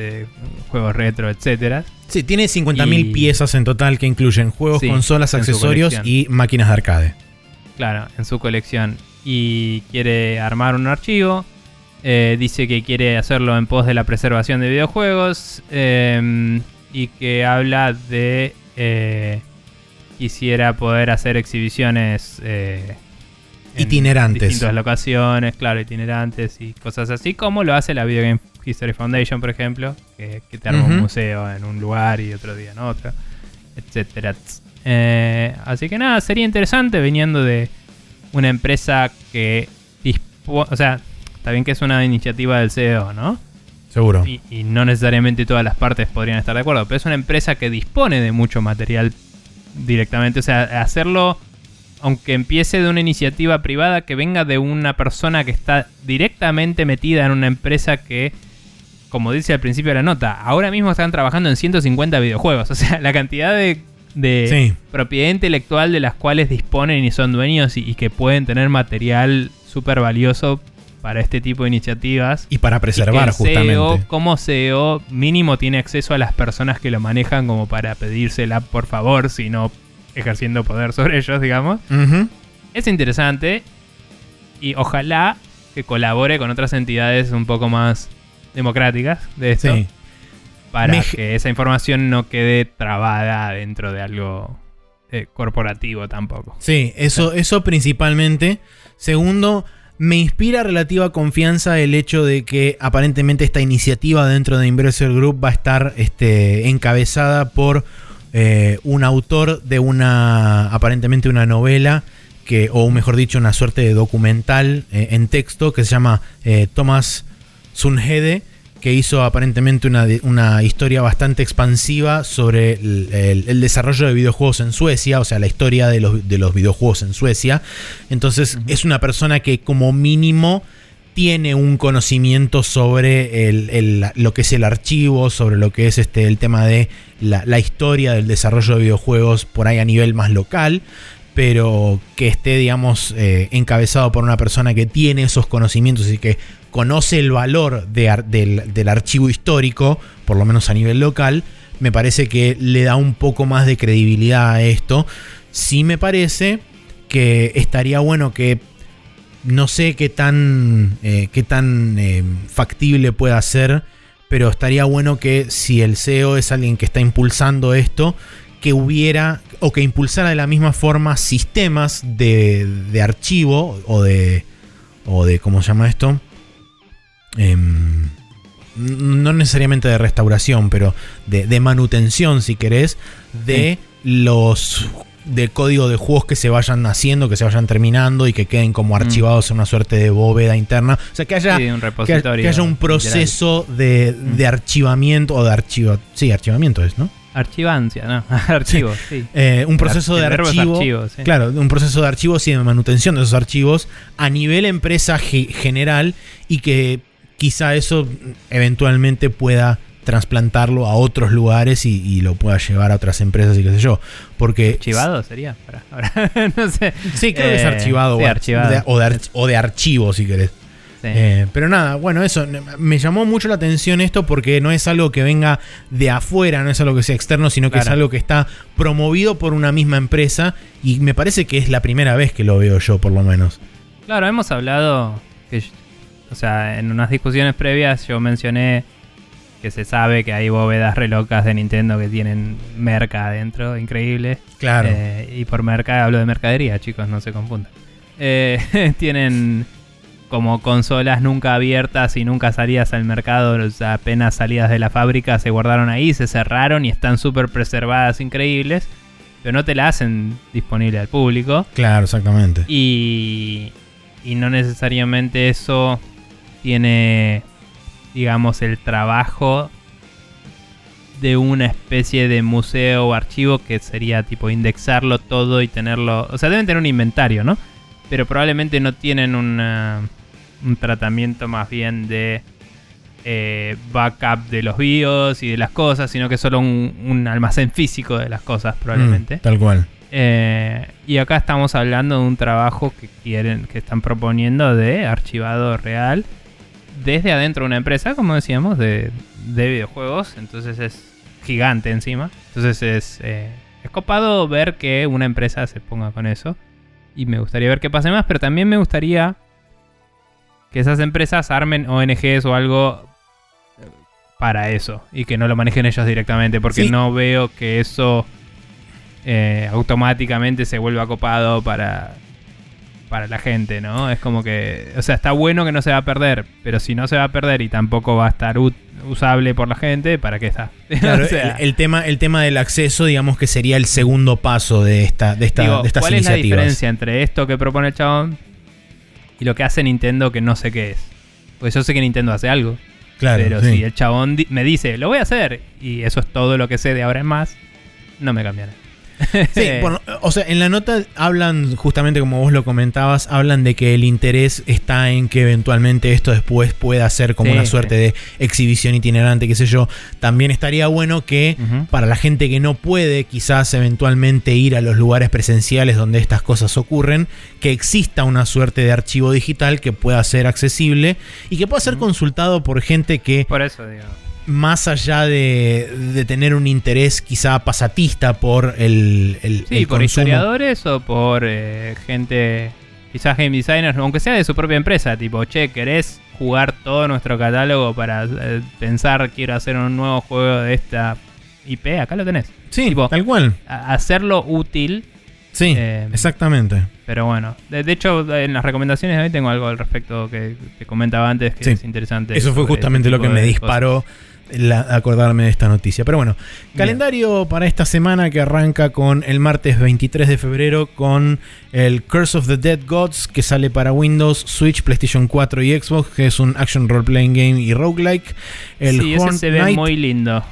juegos retro, etcétera. Sí, tiene 50.000 Y- piezas en total que incluyen juegos, Sí, consolas, en accesorios y máquinas de arcade. Claro, en su colección. Y quiere armar un archivo. eh, dice que quiere hacerlo en pos de la preservación de videojuegos. eh, y que habla de. eh, quisiera poder hacer exhibiciones. eh, en Itinerantes. distintas locaciones, claro, itinerantes y cosas así. Como lo hace la Video Game History Foundation, por ejemplo. Que, que te arma un museo en un lugar y otro día en otro. Etcétera. Eh, así que nada, sería interesante viniendo de una empresa que o sea, está bien que es una iniciativa del CEO, ¿no? Seguro. Y, y no necesariamente todas las partes podrían estar de acuerdo, pero es una empresa que dispone de mucho material directamente, o sea, hacerlo aunque empiece de una iniciativa privada que venga de una persona que está directamente metida en una empresa que como dice al principio de la nota, ahora mismo están trabajando en 150 videojuegos, (laughs) o sea, la cantidad de de Sí. propiedad intelectual de las cuales disponen y son dueños y, y que pueden tener material súper valioso para este tipo de iniciativas. Y para Y que preservar, el CEO, justamente. como CEO, mínimo tiene acceso a las personas que lo manejan como para pedírsela por favor, si no ejerciendo poder (laughs) sobre ellos, digamos. Es interesante y ojalá que colabore con otras entidades un poco más democráticas de esto Sí. para Me- que esa información no quede trabada dentro de algo eh, corporativo tampoco. Sí, eso, eso principalmente. Segundo, me inspira relativa confianza el hecho de que aparentemente esta iniciativa dentro de Embracer Group va a estar este, encabezada por eh, un autor de una, aparentemente una novela, que, o mejor dicho, una suerte de documental eh, en texto que se llama eh, Thomas Sunhede, que hizo aparentemente una, una historia bastante expansiva sobre el, el- el desarrollo de videojuegos en Suecia, o sea, la historia de los, de los videojuegos en Suecia. Entonces, es una persona que como mínimo tiene un conocimiento sobre el- el- lo que es el archivo, sobre lo que es este, el tema de la, la historia del desarrollo de videojuegos por ahí a nivel más local, pero que esté, digamos, eh, encabezado por una persona que tiene esos conocimientos y que conoce el valor del, del archivo histórico, por lo menos a nivel local, me parece que le da un poco más de credibilidad a esto. Sí me parece que estaría bueno que no sé qué tan, eh, qué tan eh, factible pueda ser, pero estaría bueno que si el CEO es alguien que está impulsando esto, que hubiera o que impulsara de la misma forma sistemas de, de archivo o de, o de, ¿cómo se llama esto? Em, no necesariamente de restauración, pero de, de manutención, si querés, de los de código de juegos que se vayan haciendo, que se vayan terminando y que queden como Mm. archivados en una suerte de bóveda interna. O sea, que haya, Sí, un que, repositorio. que haya un proceso de, de Mm. archivamiento o de archivo. Sí, archivamiento es, ¿no? Archivancia, ¿no? (laughs) Archivos, sí. Eh, un proceso de archivo. archivo, sí. Claro, un proceso de archivos y de manutención de esos archivos a nivel empresa ge- general y que quizá eso eventualmente pueda trasplantarlo a otros lugares y, y lo pueda llevar a otras empresas y qué sé yo. Porque ¿Archivado sería? Ahora, (laughs) no sé. Sí, creo que es Eh, archivado, sí, o, archivado. de- o, de, arch- o de archivo, si querés. Sí. Eh, pero nada, bueno, eso me llamó mucho la atención esto porque no es algo que venga de afuera, no es algo que sea externo, sino que es algo que está promovido por una misma empresa y me parece que es la primera vez que lo veo yo, por lo menos. Claro, hemos hablado, que, o sea, en unas discusiones previas yo mencioné que se sabe que hay bóvedas re locas de Nintendo que tienen merca adentro, increíble. Claro. Eh, y por merca hablo de mercadería, chicos, no se confundan. Eh, (laughs) tienen como consolas nunca abiertas y nunca salidas al mercado, o sea, apenas salidas de la fábrica, se guardaron ahí, se cerraron y están súper preservadas, increíbles, pero no te la hacen disponible al público. Claro, exactamente. Y, y no necesariamente eso tiene, digamos, el trabajo de una especie de museo o archivo que sería tipo indexarlo todo y tenerlo... O sea, deben tener un inventario, ¿no? Pero probablemente no tienen una- un tratamiento más bien de eh, backup de los BIOS y de las cosas, sino que solo un, un almacén físico de las cosas probablemente. Mm, tal cual. Eh, y acá estamos hablando de un trabajo que quieren, que están proponiendo de archivado real desde adentro de una empresa, como decíamos, de, de videojuegos. Entonces es gigante encima. Entonces es, eh, es copado ver que una empresa se ponga con eso. Y me gustaría ver qué pase más, pero también me gustaría que esas empresas armen ONGs o algo eh, para eso y que no lo manejen ellos directamente, porque Sí. no veo que eso eh, automáticamente se vuelva copado para, para la gente, ¿no? Es como que, o sea, está bueno que no se va a perder, pero si no se va a perder y tampoco va a estar usable por la gente, ¿para qué está? (laughs) Claro, O sea, el, el tema, el tema del acceso, digamos que sería el segundo paso de, esta, de, esta, digo, de estas ¿cuál es la diferencia entre esto que propone el chabón y lo que hace Nintendo que no sé qué es? Pues yo sé que Nintendo hace algo, Claro, pero sí. si el chabón di- me dice, lo voy a hacer, y eso es todo lo que sé de ahora en más, no me cambiará. Sí, (laughs) o sea, en la nota hablan, justamente como vos lo comentabas, hablan de que el interés está en que eventualmente esto después pueda ser como Sí, una suerte sí. de exhibición itinerante, qué sé yo. También estaría bueno que para la gente que no puede quizás eventualmente ir a los lugares presenciales donde estas cosas ocurren, que exista una suerte de archivo digital que pueda ser accesible y que pueda ser consultado por gente que Por eso digo. Más allá de, de tener un interés quizá pasatista por el, el, Sí, el por consumo. historiadores o por eh, gente, quizás game designers, aunque sea de su propia empresa, tipo, che, ¿querés jugar todo nuestro catálogo para eh, pensar, quiero hacer un nuevo juego de esta IP? Acá lo tenés. Sí, Tipo, tal cual. Hacerlo útil, Sí, eh, exactamente. pero bueno. De, de hecho, en las recomendaciones de hoy tengo algo al respecto que te comentaba antes que Sí. es interesante. Eso fue justamente este lo que me disparó la- acordarme de esta noticia. Pero bueno, Bien. calendario para esta semana que arranca con el martes 23 de febrero con el Curse of the Dead Gods que sale para Windows, Switch, PlayStation 4 y Xbox, que es un action role playing game y roguelike. El sí, ese se ve Knight- muy lindo.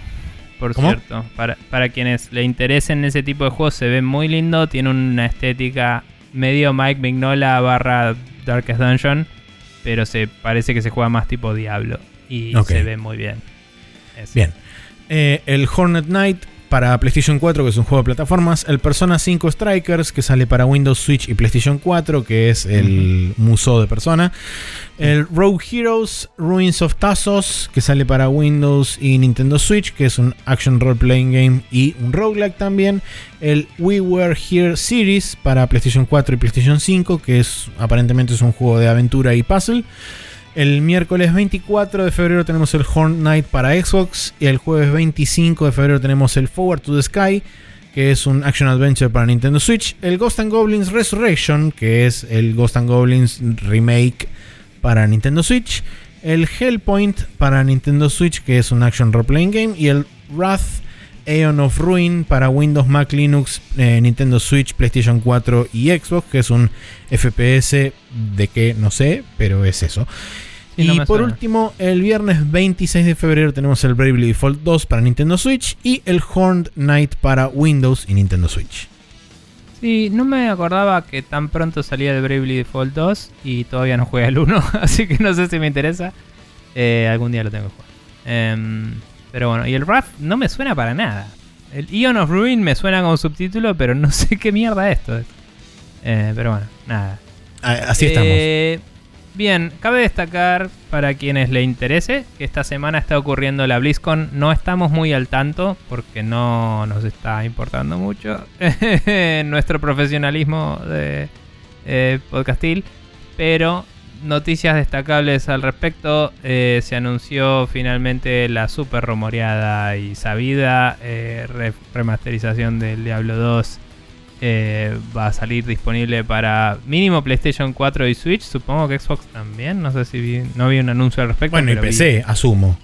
Por ¿Cómo? cierto, para, para quienes le interesen ese tipo de juegos, se ve muy lindo. Tiene una estética medio Mike Mignola barra Darkest Dungeon, pero se parece que se juega más tipo Diablo y se ve muy bien. Bien. Eh, el Hornet Knight para PlayStation 4, que es un juego de plataformas. El Persona 5 Strikers, que sale para Windows, Switch y PlayStation 4, que es el muso de Persona. El Rogue Heroes Ruins of Tassos, que sale para Windows y Nintendo Switch, que es un action role playing game y un roguelike también. El We Were Here Series para PlayStation 4 y PlayStation 5, que es aparentemente es un juego de aventura y puzzle. El miércoles 24 de febrero tenemos el Horn Knight para Xbox. Y el jueves 25 de febrero tenemos el Forward to the Sky, que es un action adventure para Nintendo Switch. El Ghost and Goblins Resurrection, que es el Ghost and Goblins remake para Nintendo Switch. El Hellpoint para Nintendo Switch, que es un action role playing game. Y el Wrath Aeon of Ruin para Windows, Mac, Linux, eh, Nintendo Switch, PlayStation 4 y Xbox, que es un FPS de que no sé, pero es eso. Sí, y no por suena. último, el viernes 26 de febrero tenemos el Bravely Default 2 para Nintendo Switch y el Horned Knight para Windows y Nintendo Switch. Sí, no me acordaba que tan pronto salía el Bravely Default 2 y todavía no juega el 1, así que no sé si me interesa. Eh, algún día lo tengo que jugar. Em, pero bueno, y el Wrath no me suena para nada. El Ion of Ruin me suena como subtítulo, pero no (laughs) sé qué mierda esto es. Eh, pero bueno, nada. Así estamos. Bien, cabe destacar para quienes le interese que esta semana está ocurriendo la BlizzCon. No estamos muy al tanto porque no nos está importando mucho (laughs) nuestro profesionalismo de eh, podcastil. Pero noticias destacables al respecto. eh, se anunció finalmente la super rumoreada y sabida eh, re- remasterización del Diablo 2 eh, va a salir disponible para mínimo PlayStation 4 y Switch. Supongo que Xbox también. No sé si vi, no vi un anuncio al respecto. Bueno, y vi- PC, asumo.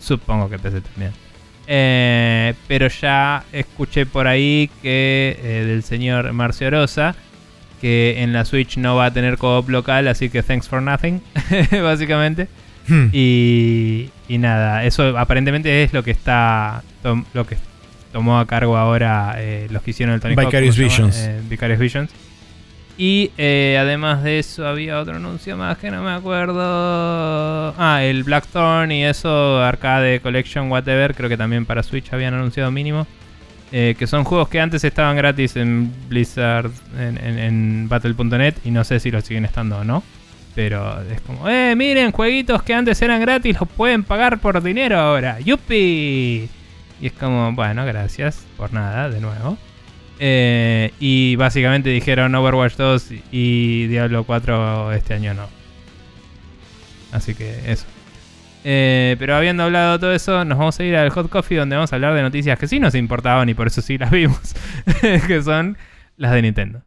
supongo que PC también. Eh, pero ya escuché por ahí que eh, del señor Marcio Rosa que en la Switch no va a tener co-op local, así que thanks for nothing, (laughs) básicamente. Hmm. Y, y nada, eso aparentemente es lo que está lo que tomó a cargo ahora eh, los que hicieron el Tony Hawk, Vicarious ¿cómo se llama? Visions. Eh, Vicarious Visions. Y eh, además de eso había otro anuncio más que no me acuerdo. Ah, el Blackthorn y eso, Arcade Collection, whatever, creo que también para Switch habían anunciado mínimo. Eh, que son juegos que antes estaban gratis en Blizzard, en, en- en Battle.net y no sé si los siguen estando o no. Pero es como, eh, miren, jueguitos que antes eran gratis los pueden pagar por dinero ahora. ¡Yupi! Y es como, bueno, gracias por nada, de nuevo. Eh, y básicamente dijeron Overwatch 2 y Diablo 4 este año no. Así que eso. Eh, pero habiendo hablado de todo eso, nos vamos a ir al Hot Coffee donde vamos a hablar de noticias que sí nos importaban y por eso sí las vimos. (laughs) que son las de Nintendo.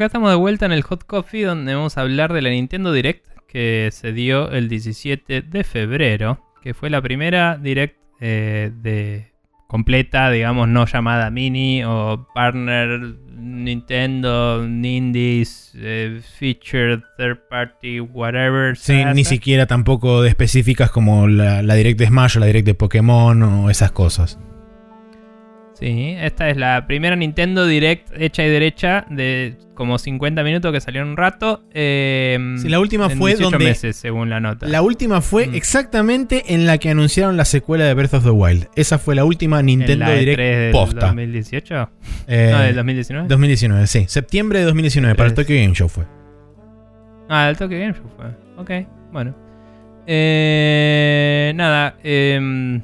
Acá estamos de vuelta en el Hot Coffee donde vamos a hablar de la Nintendo Direct que se dio el 17 de febrero, que fue la primera Direct eh, de completa, digamos, no llamada mini o partner Nintendo, Indies, eh, featured, third party, whatever. Sí, ni siquiera tampoco de específicas como la, la Direct de Smash o la Direct de Pokémon o esas cosas. Sí, esta es la primera Nintendo Direct hecha y derecha de como 50 minutos que salió en un rato. eh, Sí, la última en fue 18 donde- meses, según la nota. La última fue Mm. exactamente en la que anunciaron la secuela de Breath of the Wild. Esa fue la última ¿En Nintendo la E3 Direct del posta. 2018? Eh, no, del 2019. 2019, sí. Septiembre de 2019, para el. Tokyo Game Show fue. Ah, el Tokyo Game Show fue. Ok, bueno. Eh, nada, em,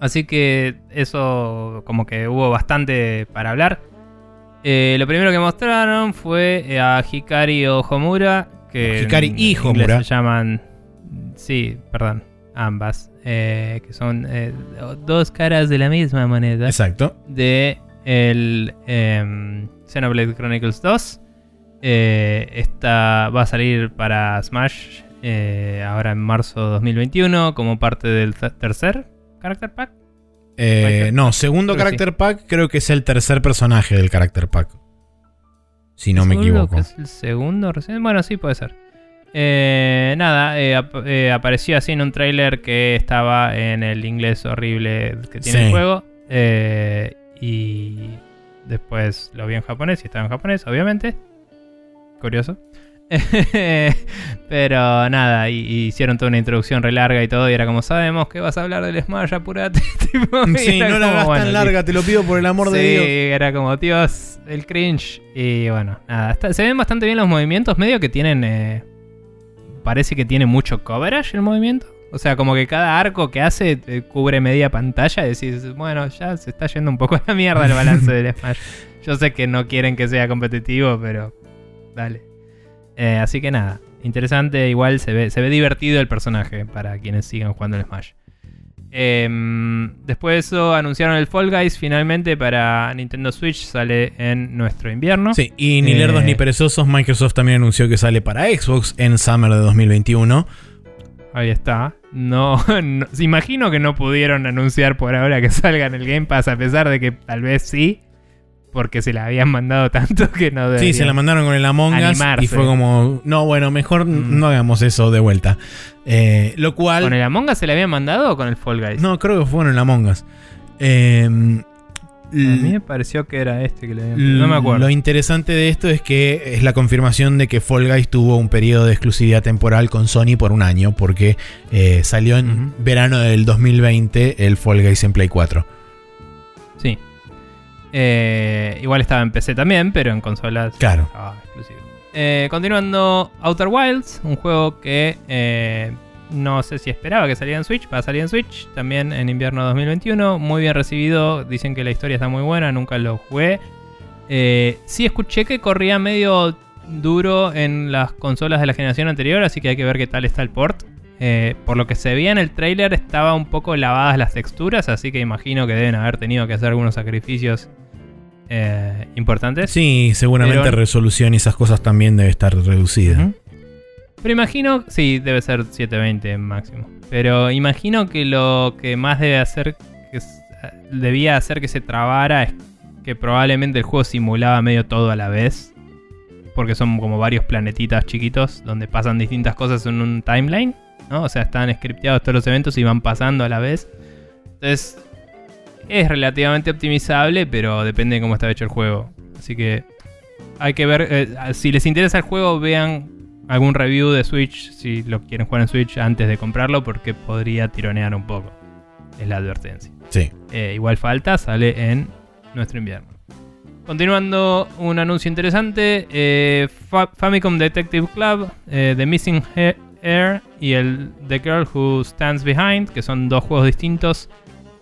así que eso como que hubo bastante para hablar. Eh, lo primero que mostraron fue eh, a Hikari o Homura, que Hikari y Homura. se llaman, sí, perdón, ambas, eh, que son eh, dos caras de la misma moneda Exacto. de el em, Xenoblade Chronicles 2. Eh, esta va a salir para Smash ahora en marzo de 2021 como parte del te- tercer Character Pack. Eh, no, segundo Creo Character Pack, creo que es el tercer personaje del Character Pack. Si no me equivoco. que es el segundo recién. Bueno, sí, puede ser. Eh, nada, eh, ap- eh, apareció así en un tráiler que estaba en el inglés horrible que tiene Sí. el juego. eh, y después lo vi en japonés y estaba en japonés, obviamente. Curioso. (laughs) Pero nada, y, y hicieron toda una introducción re larga y todo. Y era como, sabemos que vas a hablar del Smash, apurate. (laughs) tipo, Sí, no la hagas bueno, tan larga, te lo pido por el amor de Sí, Dios. era como, Dios, el cringe. Y bueno, nada, está- se ven bastante bien los movimientos, medio que tienen... eh, parece que tiene mucho coverage el movimiento, O sea, como que cada arco que hace eh, cubre media pantalla y decís, bueno, ya se está yendo un poco a la mierda el balance del (laughs) Smash. Yo sé que no quieren que sea competitivo, pero dale. Eh, así que nada, interesante, igual se ve, se ve divertido el personaje para quienes sigan jugando el Smash. Em, después de eso anunciaron el Fall Guys finalmente para Nintendo Switch, sale en nuestro invierno. Sí, y ni lerdos Eh, ni perezosos, Microsoft también anunció que sale para Xbox en Summer de 2021. Ahí está. No, (laughs) no- imagino que no pudieron anunciar por ahora que salga en el Game Pass, a pesar de que tal vez sí, porque se la habían mandado (laughs) tanto que no Sí, se la mandaron con el Among Us Animarse. y fue como, no, bueno, mejor Mm. no hagamos eso de vuelta. Eh, lo cual... ¿Con el Among Us se la habían mandado o con el Fall Guys? No, creo que fue en el Among Us. Eh, A mí me pareció que era este que le habían No me Lo acuerdo. interesante de esto es que es la confirmación de que Fall Guys tuvo un periodo de exclusividad temporal con Sony por un año, porque eh, salió en verano del 2020 el Fall Guys en Play 4. Sí. Eh, igual estaba en PC también, pero en consolas Claro. estaba exclusivo. Eh, continuando, Outer Wilds, un juego que eh, no sé si esperaba que saliera en Switch, va a salir en Switch, también en invierno 2021, muy bien recibido, dicen que la historia está muy buena, nunca lo jugué. Sí escuché que corría medio duro en las consolas de la generación anterior, así que hay que ver qué tal está el port. Eh, por lo que se veía en el trailer estaba un poco lavadas las texturas, así que imagino que deben haber tenido que hacer algunos sacrificios eh, importantes. Sí, seguramente Pero- resolución y esas cosas también debe estar reducida. Pero imagino, sí, debe ser 720 máximo. Pero imagino que lo que más debe hacer, que s- debía hacer que se trabara es que probablemente el juego simulaba medio todo a la vez. Porque son como varios planetitas chiquitos donde pasan distintas cosas en un timeline. ¿No? O sea, están scripteados todos los eventos y van pasando a la vez. Entonces, es relativamente optimizable, pero depende de cómo está hecho el juego. Así que hay que ver. eh, si les interesa el juego, vean algún review de Switch si lo quieren jugar en Switch antes de comprarlo, porque podría tironear un poco. Es la advertencia. Sí. Eh, igual falta, sale en nuestro invierno. Continuando, un anuncio interesante: eh, Fa- Famicom Detective Club, The Missing He- Air y el The Girl Who Stands Behind, que son dos juegos distintos.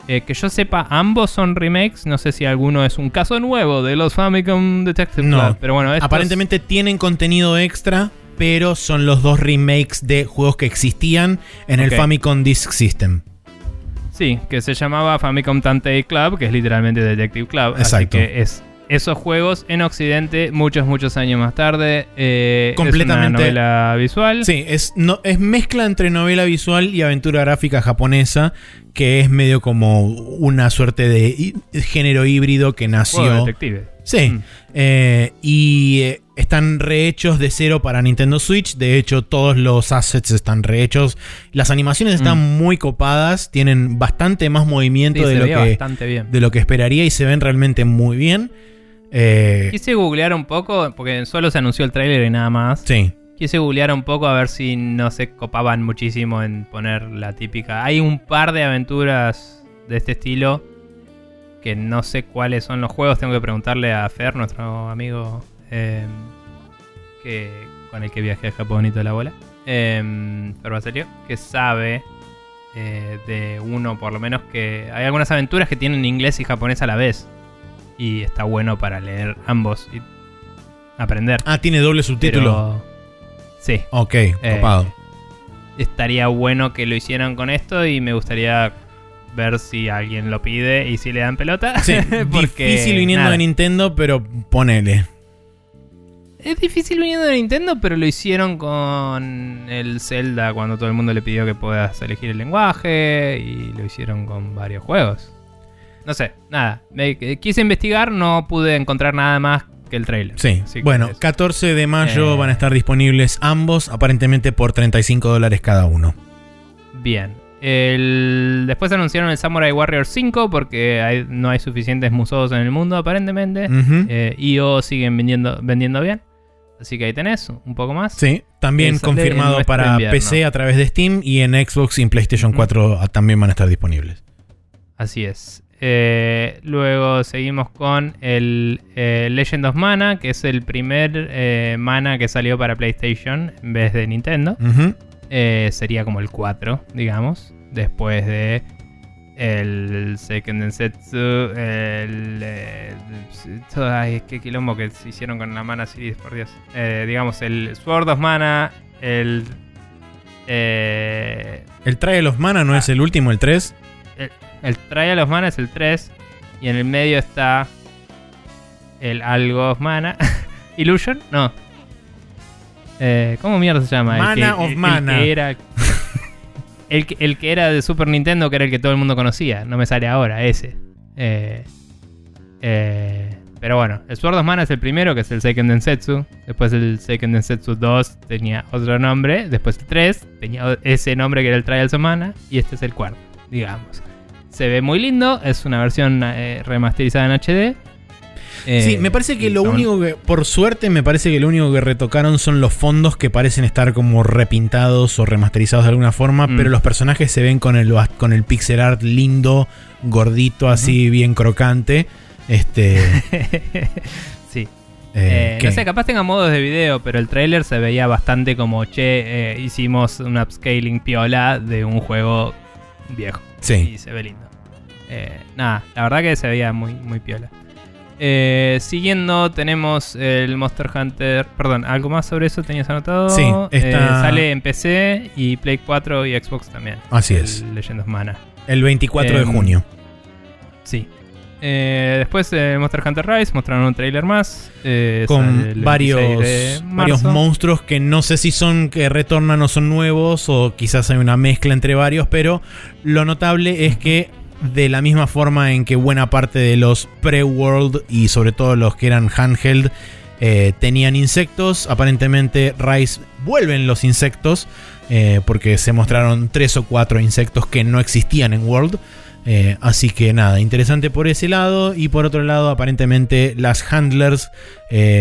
Eh, que yo sepa, ambos son remakes. No sé si alguno es un caso nuevo de los Famicom Detective No. Club. Pero bueno, estos- Aparentemente tienen contenido extra, pero son los dos remakes de juegos que existían en el. Famicom Disk System. Sí, que se llamaba Famicom Tantei Club, que es literalmente Detective Club. Así Exacto. que es esos juegos en Occidente muchos, muchos años más tarde. Eh, Completamente. Es una novela visual. Sí, es, no, es mezcla entre novela visual y aventura gráfica japonesa, que es medio como una suerte de género híbrido que Juego nació. detective. Sí, Mm. eh, y eh, están rehechos de cero para Nintendo Switch. De hecho, todos los assets están rehechos. Las animaciones están muy copadas, tienen bastante más movimiento Sí, de, lo que, bien. de lo que esperaría y se ven realmente muy bien. Eh, Quise googlear un poco, porque solo se anunció el tráiler y nada más. sí, Quise googlear un poco a ver si no se copaban muchísimo en poner la típica. Hay un par de aventuras de este estilo que no sé cuáles son los juegos. Tengo que preguntarle a Fer, nuestro amigo eh, que, con el que viajé a Japón y toda la bola. Eh, Fer Baselio, que sabe eh, de uno por lo menos que hay algunas aventuras que tienen inglés y japonés a la vez. Y está bueno para leer ambos y aprender. Ah, tiene doble subtítulo. Pero- Sí, Ok, copado. estaría bueno que lo hicieran con esto y me gustaría ver si alguien lo pide y si le dan pelota. Sí, (laughs) Porque, difícil viniendo nada, de Nintendo, pero ponele. Es difícil viniendo de Nintendo, pero lo hicieron con el Zelda cuando todo el mundo le pidió que puedas elegir el lenguaje y lo hicieron con varios juegos. No sé, nada. Me, quise investigar, no pude encontrar nada más que el trailer. Sí. Bueno, eso. 14 de mayo Eh. van a estar disponibles ambos, aparentemente por 35 dólares cada uno. Bien. El... Después anunciaron el Samurai Warrior 5 porque hay- no hay suficientes museos en el mundo aparentemente. Ujú. Eh, IO siguen vendiendo, vendiendo bien. Así que ahí tenés un poco más. Sí, también confirmado para invierno. PC a través de Steam y en Xbox y en PlayStation Ujú. 4 a- también van a estar disponibles. Así es. Eh, luego seguimos con el eh, Legend of Mana, que es el primer eh, Mana que salió para PlayStation en vez de Nintendo. Sería como el 4, digamos. Después de el Seiken Densetsu, el... ay, qué quilombo que se hicieron con la Mana Series, por Dios. Digamos, el Sword of Mana, el... El Trial of Mana no Ah. es el último, el 3. El Trial of Mana es el 3. Y en el medio está el Algo of Mana. (laughs) ¿Illusion? No. Eh, ¿Cómo mierda se llama? Mana of el- el Mana. que era, (laughs) el, que- el que era de Super Nintendo, que era el que todo el mundo conocía. No me sale ahora, ese. Eh, eh, pero bueno, el Sword of Mana es el primero, que es el Seiken Densetsu. Después el Seiken Densetsu 2 tenía otro nombre. Después el 3 tenía ese nombre que era el Trials of Mana. Y este es el cuarto, digamos. Se ve muy lindo, es una versión eh, remasterizada en HD. Eh, Sí, me parece que lo son- único que, por suerte, me parece que lo único que retocaron son los fondos que parecen estar como repintados o remasterizados de alguna forma, Mm. pero los personajes se ven con el, con el pixel art lindo, gordito, así bien crocante. Este. (laughs) sí. eh, Eh, no sé, capaz tenga modos de video, pero el trailer se veía bastante como, che, eh, hicimos un upscaling piola de un juego viejo. Sí. Y se ve lindo. Eh, nada, la verdad que se veía muy, muy piola. Eh, siguiendo tenemos el Monster Hunter. Perdón, ¿algo más sobre eso tenías anotado? Sí, está- Eh, sale en PC y Play 4 y Xbox también. Así es. Legend of Mana. El 24 de Em, junio. Sí. Después de Monster Hunter Rise mostraron un trailer más. Con el 26 varios, varios monstruos que no sé si son que retornan o son nuevos o quizás hay una mezcla entre varios, pero lo notable es que de la misma forma en que buena parte de los pre-world y sobre todo los que eran handheld eh, tenían insectos, aparentemente Rise vuelven los insectos eh, porque se mostraron tres o cuatro insectos que no existían en World. Eh, así que nada, interesante por ese lado. Y por otro lado, aparentemente las handlers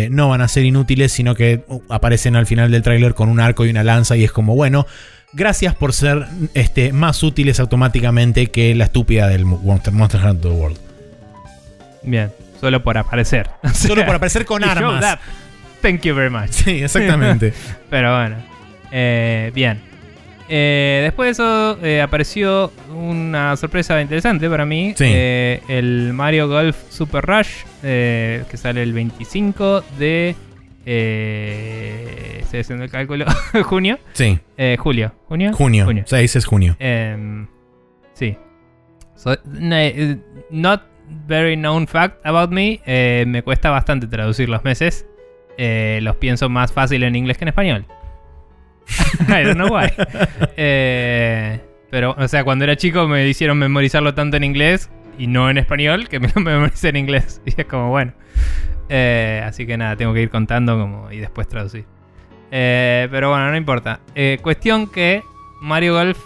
no van a ser inútiles, sino que uh, aparecen al final del tráiler con un arco y una lanza. Y es como, bueno, gracias por ser este, más útiles automáticamente que la estúpida del Monster, Monster Hunter World. Bien, solo por aparecer. (laughs) O Solo por aparecer con armas. Thank you very much. Sí, exactamente. (laughs) Pero bueno. Eh, bien. Eh, después de eso eh, apareció una sorpresa interesante para mí. Sí. Eh, el Mario Golf Super Rush. que sale el 25 de... Eh, estoy haciendo el cálculo. (laughs) junio. sí, Eh, julio. ¿Junio? junio. 6 es junio. Em, sí. So, eh, not very known fact about me. eh, me cuesta bastante traducir los meses. Eh, los pienso más fácil en inglés que en español. (laughs) I don't know why. (laughs) Pero, o sea, cuando era chico me hicieron memorizarlo tanto en inglés y no en español que me (laughs) lo en inglés. (laughs) Y es como, bueno. Eh, así que nada, tengo que ir contando como, y después traducir. Eh, pero bueno, no importa. Eh, cuestión que Mario Golf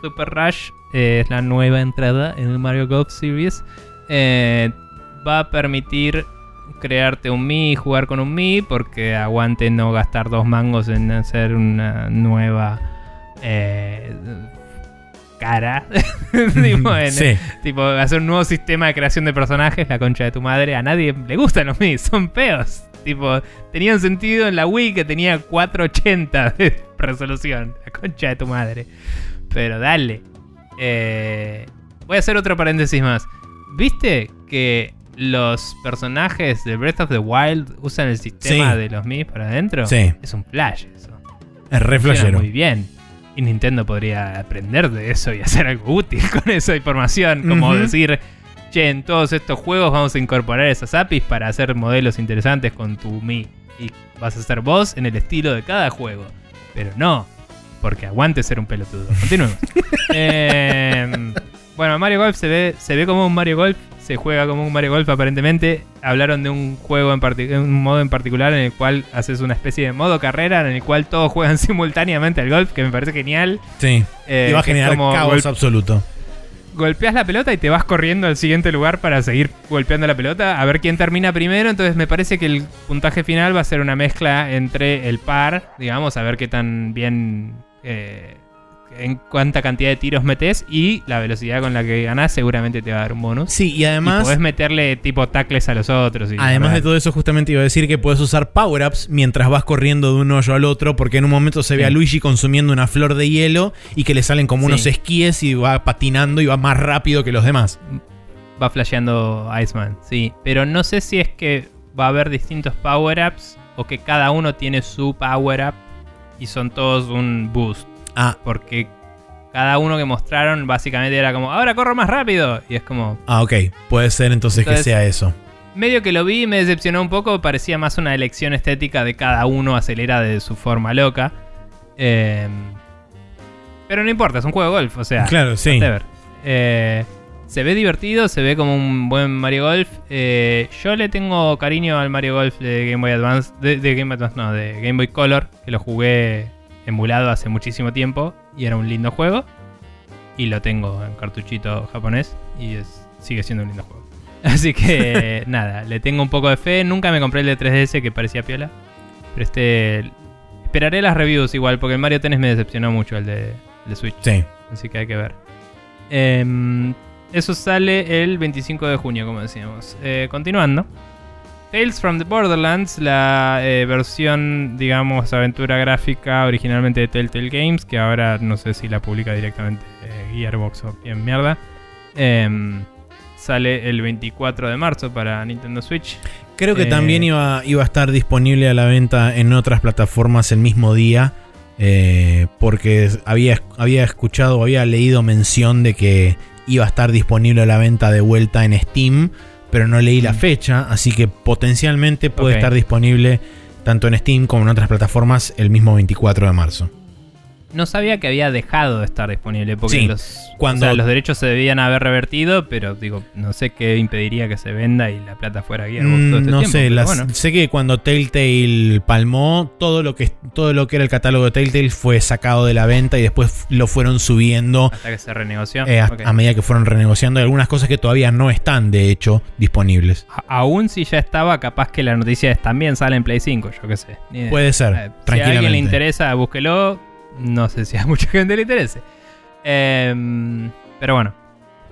Super Rush es la nueva entrada en el Mario Golf Series. Va a permitir crearte un Mi y jugar con un Mi porque aguante no gastar dos mangos en hacer una nueva cara. (laughs) tipo, en- sí. tipo, hacer un nuevo sistema de creación de personajes, la concha de tu madre. A nadie le gustan los Mi, son feos. Tipo, tenían sentido en la Wii que tenía 480 de (laughs) resolución. La concha de tu madre. Pero dale. Eh, voy a hacer otro paréntesis más. ¿Viste que los personajes de Breath of the Wild usan el sistema Sí. de los Mi para adentro? Sí. Es un flash eso. Es re flashero. muy bien. Y Nintendo podría aprender de eso y hacer algo útil (laughs) con esa información. Como decir, che, en todos estos juegos vamos a incorporar esas APIs para hacer modelos interesantes con tu Mi. Y vas a ser vos en el estilo de cada juego. Pero no, porque aguante ser un pelotudo. Continuemos. (laughs) Eh, bueno, Mario Golf se ve, se ve como un Mario Golf. Se juega como un Mario Golf aparentemente. Hablaron de un juego en un modo en particular en el cual haces una especie de modo carrera en el cual todos juegan (laughs) simultáneamente al golf, que me parece genial. Sí. Eh, y va a generar caos absoluto. golpeas la pelota y te vas corriendo al siguiente lugar para seguir golpeando la pelota a ver quién termina primero. Entonces me parece que el puntaje final va a ser una mezcla entre el par, digamos, a ver qué tan bien eh, en cuánta cantidad de tiros metes y la velocidad con la que ganás seguramente te va a dar un bonus. Sí, y Y además. podés meterle tipo tacles a los otros. y Además de todo eso, justamente iba a decir que puedes usar power-ups mientras vas corriendo de un hoyo al otro, porque en un momento se ve Sí. a Luigi consumiendo una flor de hielo y que le salen como unos esquíes y va patinando y va más rápido que los demás. va flasheando Iceman, sí. Pero no sé si es que va a haber distintos power-ups o que cada uno tiene su power-up y son todos un boost. Ah, Porque cada uno que mostraron básicamente era como, ahora corro más rápido. Y es como, ah, ok. Puede ser entonces, que sea eso. medio que lo vi y me decepcionó un poco. Parecía más una elección estética de cada uno acelera de su forma loca. Eh, pero no importa, es un juego de golf, o sea. Claro, sí. Eh, se ve divertido, se ve como un buen Mario Golf. Eh, yo le tengo cariño al Mario Golf de Game Boy Advance, de, de Game Advance, no, de Game Boy Color, que lo jugué emulado hace muchísimo tiempo y era un lindo juego. Y lo tengo en cartuchito japonés y es- sigue siendo un lindo juego. (laughs) Así que (laughs) nada, le tengo un poco de fe. Nunca me compré el de 3DS que parecía piola. Pero este. Esperaré las reviews igual, porque el Mario Tennis me decepcionó mucho el de, el de Switch. Sí. Así que hay que ver. Em, eso sale el 25 de junio, como decíamos. Eh, continuando. Tales from the Borderlands, la eh, versión, digamos, aventura gráfica originalmente de Telltale Games, que ahora no sé si la publica directamente eh, Gearbox o bien mierda. Em, sale el 24 de marzo para Nintendo Switch. Creo que Eh, también iba, iba a estar disponible a la venta en otras plataformas el mismo día. eh, porque había, había escuchado o había leído mención de que iba a estar disponible a la venta de vuelta en Steam. Pero no leí la Mm. fecha. Así que potencialmente puede estar disponible tanto en Steam como en otras plataformas el mismo 24 de marzo. No sabía que había dejado de estar disponible porque Sí, los, cuando- o sea, los derechos se debían haber revertido, pero digo, no sé qué impediría que se venda y la plata fuera Gearbox Mm, todo este no tiempo, sé, pero las- bueno. sé que cuando Telltale palmó, todo lo que todo lo que era el catálogo de Telltale fue sacado de la venta y después lo fueron subiendo hasta que se renegoció. eh, a, medida que fueron renegociando Hay algunas cosas que todavía no están, de hecho, disponibles. A- Aún si ya estaba, capaz que la noticia es también sale en Play 5, yo qué sé. Puede ser, Eh, si a alguien tranquilamente. le interesa, búsquelo. No sé si a (laughs) mucha gente le interese. Em, pero bueno.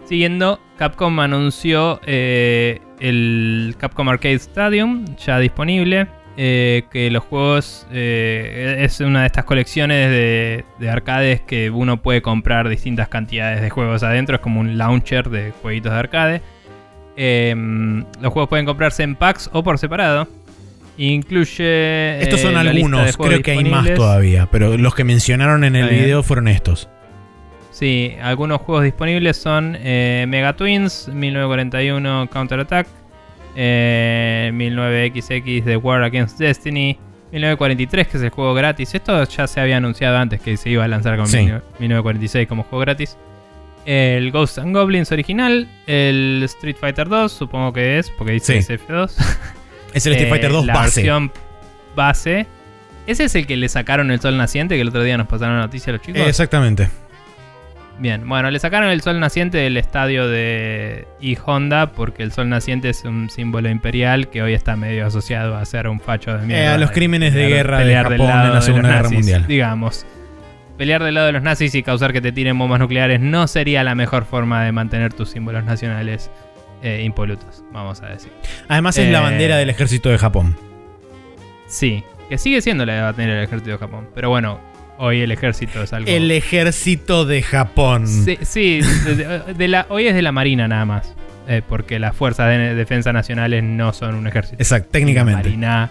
Siguiendo, Capcom anunció eh, el Capcom Arcade Stadium, ya disponible. eh, que los juegos eh, es una de estas colecciones de, de arcades que uno puede comprar distintas cantidades de juegos adentro. Es como un launcher de jueguitos de arcade. Em, los juegos pueden comprarse en packs o por separado. Incluye. Estos eh, son de algunos, creo que hay más todavía, pero los que mencionaron en el video fueron estos. Sí, algunos juegos disponibles son eh, Mega Twins, 1941 Counter Attack, eh, 19XX The War Against Destiny, 1943 que es el juego gratis. Esto ya se había anunciado antes que se iba a lanzar con Sí. 1946 como juego gratis. El Ghosts and Goblins original, el Street Fighter 2, supongo que es, porque dice Sí. SF2. (laughs) Es el Street Eh, Fighter 2 la base. versión base. ¿Ese es el que le sacaron el sol naciente que el otro día nos pasaron la noticia a los chicos? Exactamente. Bien, bueno, le sacaron el sol naciente del estadio de Honda porque el sol naciente es un símbolo imperial que hoy está medio asociado a ser un facho de mierda. Eh, a los crímenes de guerra de pelear del Japón lado en la de Segunda Guerra nazis, Mundial. Digamos. Pelear del lado de los nazis y causar que te tiren bombas nucleares no sería la mejor forma de mantener tus símbolos nacionales eh, impolutos, vamos a decir. Además es la Eh, bandera del ejército de Japón. Sí, que sigue siendo la de bandera del ejército de Japón. Pero bueno, hoy el ejército es algo. El ejército de Japón. Sí, sí, de, de la, hoy es de la Marina nada más. eh, porque las fuerzas de defensa nacionales no son un ejército. Exacto, La técnicamente. Marina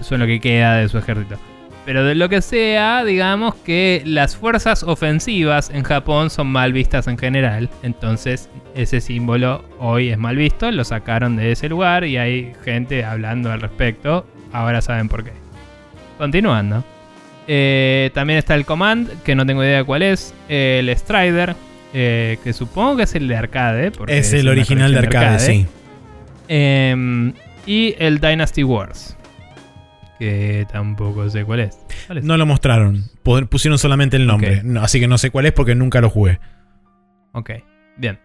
son lo que queda de su ejército. Pero de lo que sea, digamos que las fuerzas ofensivas en Japón son mal vistas en general. Entonces, ese símbolo hoy es mal visto. Lo sacaron de ese lugar y hay gente hablando al respecto. Ahora saben por qué. Continuando. Eh, también está el Command, que no tengo idea cuál es. El Strider, eh, que supongo que es el de arcade. porque Es el original de arcade, sí. Em, y el Dynasty Wars. Que tampoco sé cuál es. ¿Cuál es? No lo mostraron. Pu- Pusieron solamente el nombre. Así que no sé cuál es porque nunca lo jugué. Ok, bien.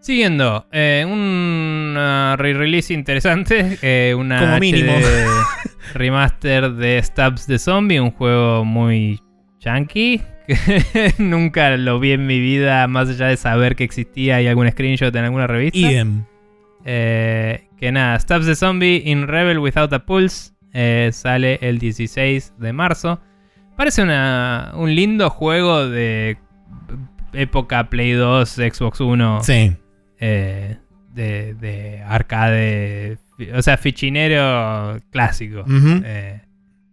Siguiendo, eh, un uh, re-release interesante. (laughs) eh, una Como mínimo. HD (laughs) remaster de Stabs the Zombie, un juego muy chunky que (laughs) nunca lo vi en mi vida, más allá de saber que existía y algún screenshot en alguna revista. Idem. Eh, que nada, Stabs the Zombie in Rebel Without a Pulse eh, sale el 16 de marzo. Parece una- un lindo juego de época Play 2, Xbox 1, Sí. eh, de, de arcade, o sea, fichinero clásico. Eh,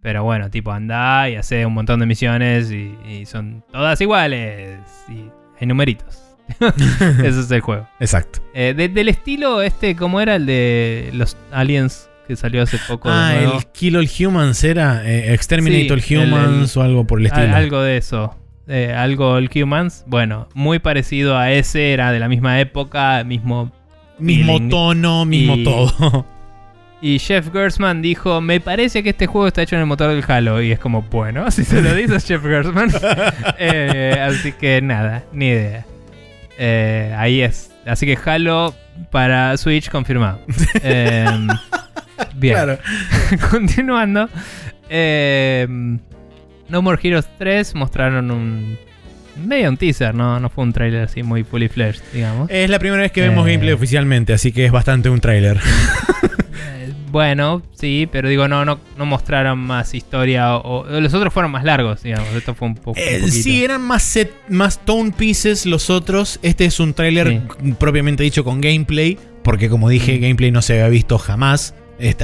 pero bueno, tipo anda y hace un montón de misiones y, y son todas iguales y hay numeritos. (laughs) Eso es el juego. Exacto. Eh, de- del estilo este, ¿cómo era el de los aliens que salió hace poco? de Ah, nuevo? el Kill All Humans era eh, Exterminate Sí, All el- Humans o algo por el estilo. Al- algo de eso. Eh, algo el Humans. Bueno, muy parecido a ese, era de la misma época, mismo. mismo feeling. tono, mismo Y- todo. (laughs) Y Jeff Gersman dijo: Me parece que este juego está hecho en el motor del Halo. Y es como, bueno, (laughs) si se lo dices Jeff Gersman. (laughs) Eh, así que nada, ni idea. Eh, ahí es. Así que Halo para Switch confirmado. Em, bien. Claro. (laughs) Continuando. eh, no More Heroes 3 mostraron un. Medio un teaser, ¿no? No fue un trailer así muy fully fledged, digamos. Es la primera vez que vemos Eh. gameplay oficialmente, así que es bastante un tráiler. Eh, bueno, sí, pero digo, no, no, no mostraron más historia. O, o los otros fueron más largos, digamos. Esto fue un, po- un Eh, poquito. sí, eran más set, más tone pieces los otros. Este es un tráiler Sí. propiamente dicho con gameplay, porque como dije, Mm. gameplay no se había visto jamás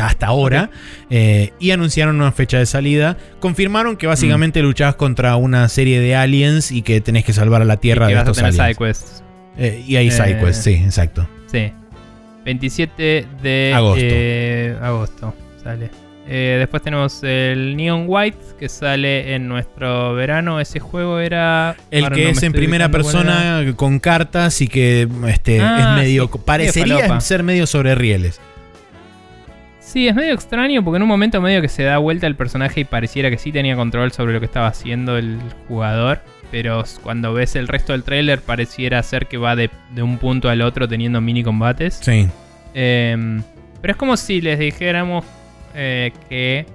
hasta ahora. Eh, y anunciaron una fecha de salida. Confirmaron que básicamente luchabas contra una serie de aliens y que tenés que salvar a la Y Tierra que de vas a estos tener aliens. Eh, y hay Eh, sidequests, sí, exacto. Sí. 27 de Agosto. eh, agosto sale. Eh, después tenemos el Neon White que sale en nuestro verano. Ese juego era. El que no es en primera persona con cartas y que este, Ah, es medio. sí, parecería ser medio sobre rieles. Sí, es medio extraño porque en un momento medio que se da vuelta el personaje y pareciera que sí tenía control sobre lo que estaba haciendo el jugador. Pero cuando ves el resto del tráiler pareciera ser que va de, de un punto al otro teniendo mini combates. Sí. Em, pero es como si les dijéramos eh, que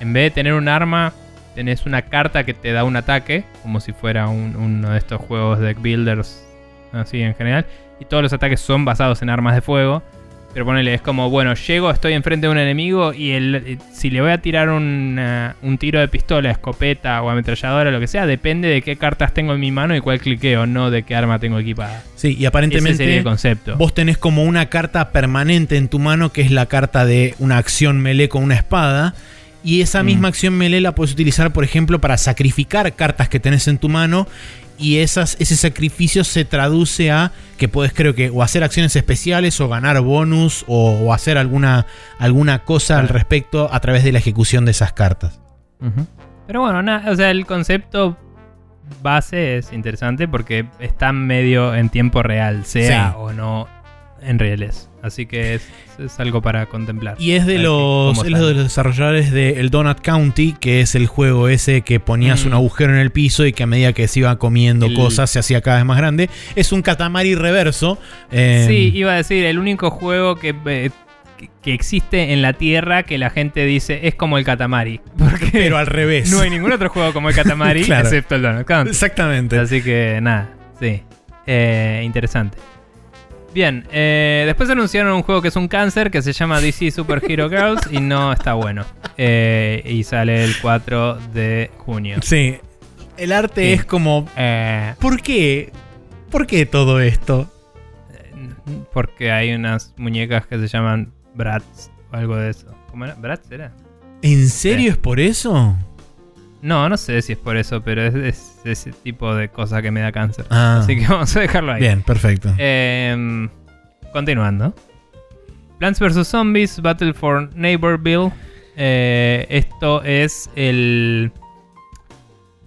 en vez de tener un arma, tenés una carta que te da un ataque, como si fuera un- uno de estos juegos de deck builders, así en general. Y todos los ataques son basados en armas de fuego. Pero ponele, es como, bueno, llego, estoy enfrente de un enemigo y el, eh, si le voy a tirar un, eh, un tiro de pistola, escopeta o ametralladora, lo que sea, depende de qué cartas tengo en mi mano y cuál cliqueo, no de qué arma tengo equipada. Sí, y Ese sería aparentemente el concepto. vos tenés como una carta permanente en tu mano que es la carta de una acción melee con una espada. Y esa Mm. misma acción melee la puedes utilizar, por ejemplo, para sacrificar cartas que tenés en tu mano. Y esas, ese sacrificio se traduce a que puedes, creo que, o hacer acciones especiales, o ganar bonus, o, o hacer alguna, alguna cosa al respecto a través de la ejecución de esas cartas. Pero bueno, nada, o sea, el concepto base es interesante porque está medio en tiempo real, sea Sí. o no en reales. Así que es, es algo para contemplar. Y es de los, es de los desarrolladores de el Donut County, que es el juego ese que ponías Mm. un agujero en el piso y que a medida que se iba comiendo El- cosas se hacía cada vez más grande. Es un Katamari reverso. eh, Sí, iba a decir, el único juego que, eh, que- existe en la Tierra que la gente dice es como el Katamari. (laughs) Porque pero al revés. no hay ningún otro juego como el Katamari (laughs) Claro. excepto el Donut Country. Exactamente. Así que nada, sí. Eh, interesante. Bien, eh, después anunciaron un juego que es un cáncer que se llama DC Super Hero Girls y no está bueno. Eh, y sale el 4 de junio. Sí. El arte Sí. es como. Eh, ¿Por qué? ¿Por qué todo esto? porque hay unas muñecas que se llaman Bratz o algo de eso. ¿Cómo era? ¿Bratz era? ¿En serio es por eso? No, no sé si es por eso, pero es, es ese tipo de cosa que me da cáncer. Ah. Así que (laughs) vamos a dejarlo ahí. Bien, perfecto. Em, continuando. Plants vs. Zombies, Battle for Neighborville. Eh, esto es el...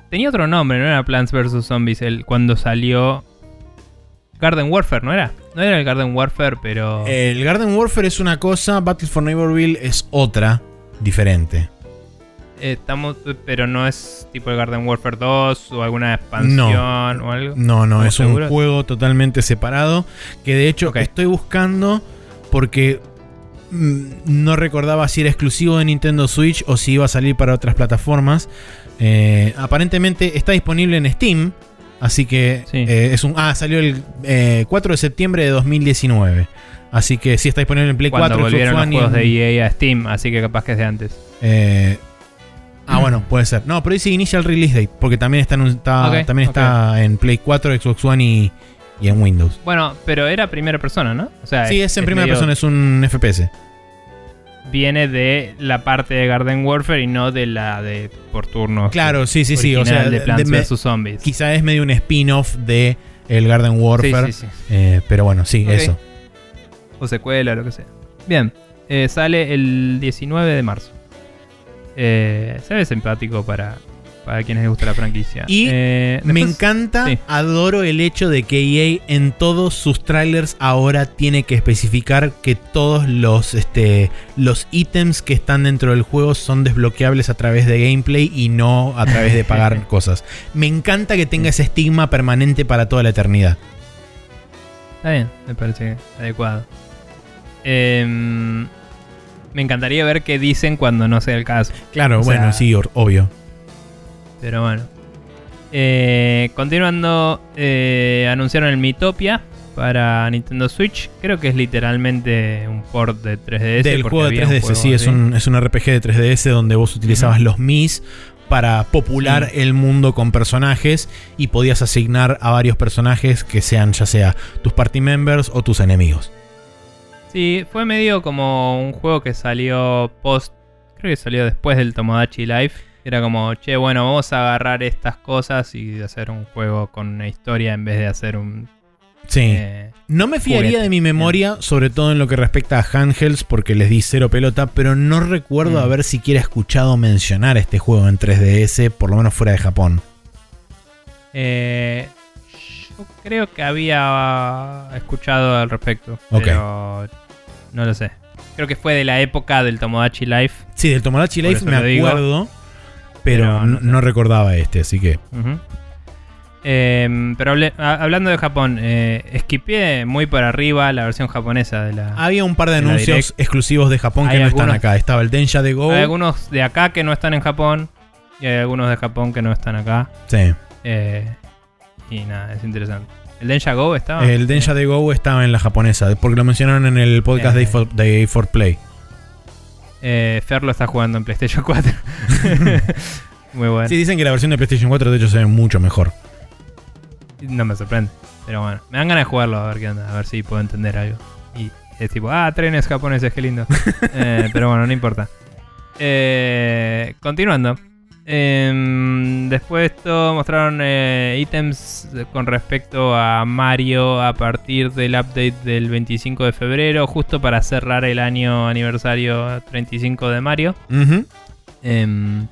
Tenía otro nombre, no era Plants vs. Zombies, el, cuando salió... Garden Warfare, ¿no era? No era el Garden Warfare, pero... El Garden Warfare es una cosa, Battle for Neighborville es otra, diferente. Estamos, pero no es tipo el Garden Warfare 2 o alguna expansión o algo. No, no, ¿Estamos es un juego totalmente separado. Que de hecho Ok. estoy buscando porque mm, no recordaba si era exclusivo de Nintendo Switch o si iba a salir para otras plataformas. Eh, aparentemente está disponible en Steam. Así que Sí. eh, es un. Ah, salió el eh, 4 de septiembre de 2019. Así que sí está disponible en Play Cuando 4, Xbox volvieron los One y juegos en- de EA a Steam, así que capaz que es de antes. Eh, ah, bueno, puede ser. No, pero dice Initial Release Date, porque también está en, un- está, también está en Play 4, Xbox One y, y en Windows. Bueno, pero era primera persona, ¿no? O sea, Sí, es en primera medio- persona, es un FPS. Viene de la parte de Garden Warfare y no de la de por turnos. Claro, sí, sí, sí. O sea, de Plants vs Zombies. quizá es medio un spin-off de el Garden Warfare. Sí, sí, sí. eh, pero bueno, sí, eso. O secuela, lo que sea. Bien, eh, sale el 19 de marzo. Eh, se ve simpático para, para quienes les gusta la franquicia. Y Eh, Me encanta, sí. adoro el hecho de que EA en todos sus trailers ahora tiene que especificar que todos los, este, los ítems que están dentro del juego son desbloqueables a través de gameplay y no a través de pagar (laughs) cosas. Me encanta que tenga ese estigma permanente para toda la eternidad. Está bien, me parece adecuado. Em, me encantaría ver qué dicen cuando no sea el caso. Claro, O bueno, sea- sí, obvio. Pero bueno. Eh, continuando, eh, anunciaron el Mitopia para Nintendo Switch. Creo que es literalmente un port de 3DS. Del juego de había un 3DS, juego sí, es un, es un RPG de 3DS donde vos utilizabas los Mis para popular Sí. el mundo con personajes y podías asignar a varios personajes que sean ya sea tus party members o tus enemigos. Sí, fue medio como un juego que salió post. Creo que salió después del Tomodachi Life. Era como, che, bueno, vamos a agarrar estas cosas y hacer un juego con una historia en vez de hacer un. Sí. eh, no me fiaría juguete. de mi memoria, sobre todo en lo que respecta a handhelds, porque les di cero pelota, pero no recuerdo Mm. haber siquiera escuchado mencionar este juego en 3DS, por lo menos fuera de Japón. eh, yo creo que había escuchado al respecto. Ok. Pero no lo sé. Creo que fue de la época del Tomodachi Life. Sí, del Tomodachi Life me acuerdo, pero, Pero no, no sé. no recordaba este, así que... Eh, pero hable- a- hablando de Japón, eh, esquipié muy por arriba la versión japonesa de la. Había un par de anuncios exclusivos de Japón que no están acá. Estaba el Densha de Go. Hay algunos de acá que no están en Japón y hay algunos de Japón que no están acá. Sí. Eh, y nada, es interesante. ¿El Densha Go estaba? El Densha de Go estaba en la japonesa, porque lo mencionaron en el podcast de Eh. A4 de A4 Play. Eh, Fer lo está jugando en PlayStation 4. (laughs) muy bueno. Sí, dicen que la versión de PlayStation 4 de hecho se ve mucho mejor. No me sorprende. Pero bueno, me dan ganas de jugarlo a ver qué onda, a ver si puedo entender algo. Y es tipo, ah, trenes japoneses, qué lindo. (laughs) Eh, pero bueno, no importa. Eh, continuando. Em, después de esto mostraron eh, ítems con respecto a Mario a partir del update del 25 de febrero, justo para cerrar el año aniversario 35 de Mario. Em,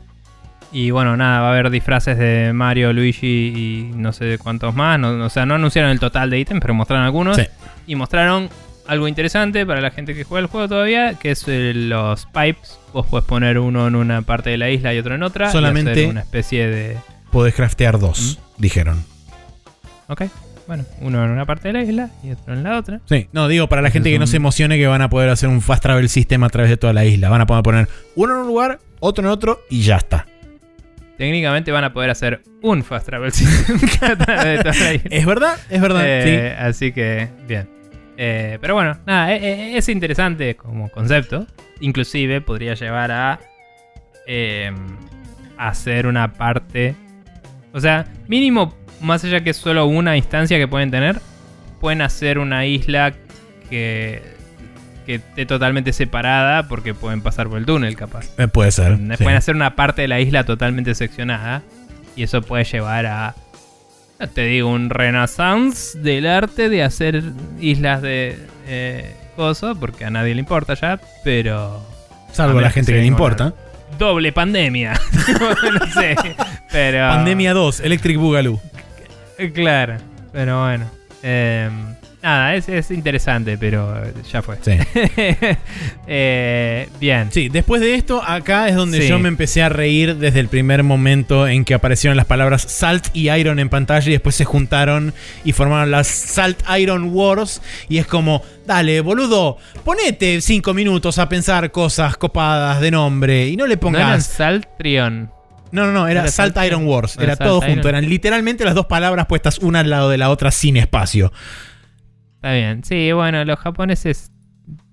y bueno, nada, va a haber disfraces de Mario, Luigi y no sé cuántos más. No- o sea, no anunciaron el total de ítems, pero mostraron algunos. Sí. Y mostraron algo interesante para la gente que juega el juego todavía, que es eh, los pipes. Vos podés poner uno en una parte de la isla y otro en otra. y Solamente- hacer una especie de... Podés craftear dos, dijeron. Ok, bueno, uno en una parte de la isla y otro en la otra. Sí, no, digo, para la gente que no se emocione que van a poder hacer un fast travel system a través de toda la isla. Van a poder poner uno en un lugar, otro en otro y ya está. Técnicamente van a poder hacer un fast travel (laughs) system a través de toda la isla. ¿Es verdad? Es verdad. Eh, Así que, bien. Eh, pero bueno, nada, eh, eh, es interesante como concepto. Inclusive podría llevar a eh, hacer una parte... O sea, mínimo, más allá que solo una instancia que pueden tener, pueden hacer una isla que, que esté totalmente separada porque pueden pasar por el túnel capaz. Eh, puede ser. sí. Pueden hacer una parte de la isla totalmente seccionada. Y eso puede llevar a. Te digo, un renaissance del arte de hacer islas de. Eh, coso, porque a nadie le importa ya, pero. Salvo a la que gente que le importa. Doble pandemia. (laughs) no sé. Pero. Pandemia 2, Electric Boogaloo. Eh, Claro, pero bueno. Em, nada, es, es interesante, pero ya fue. Sí. (laughs) Eh, bien. Sí, después de esto, acá es donde Sí. yo me empecé a reír desde el primer momento en que aparecieron las palabras Salt y Iron en pantalla y después se juntaron y formaron las Salt Iron Wars. Y es como, dale, boludo, ponete cinco minutos a pensar cosas copadas de nombre y no le No eran pongas. Saltrion. No, no, no, era, ¿Era Salt Salt Iron Wars. Era Salt todo Iron. junto. Eran literalmente las dos palabras puestas una al lado de la otra sin espacio. Está bien. Sí, bueno, los japoneses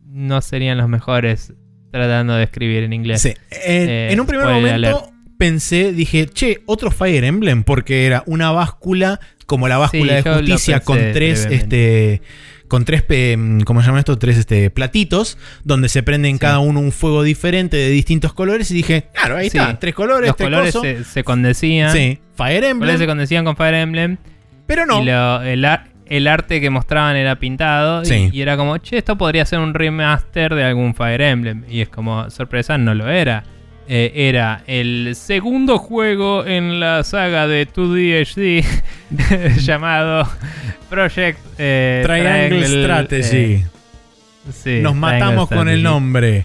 no serían los mejores tratando de escribir en inglés. Sí. En, Eh, en un primer momento pensé, dije, che, otro Fire Emblem, porque era una báscula, como la báscula Sí, de justicia, con tres, este. Con tres, pe- ¿cómo se llaman esto? Tres este, platitos, donde se prende en Sí. cada uno un fuego diferente de distintos colores. Y dije, claro, ahí Sí. está, tres colores, Los tres colores se, se condecían. Sí, Fire Los colores se Emblem. condecían con Fire Emblem. Pero no. Y lo- el, el arte que mostraban era pintado. y- Sí. Y, era como, che, esto podría ser un remaster de algún Fire Emblem. Y es como, sorpresa, no lo era. Eh, era el segundo juego en la saga de 2D HD (laughs) llamado Project eh, Triangle, Strategy. eh, sí, Nos Triangle matamos con el nombre.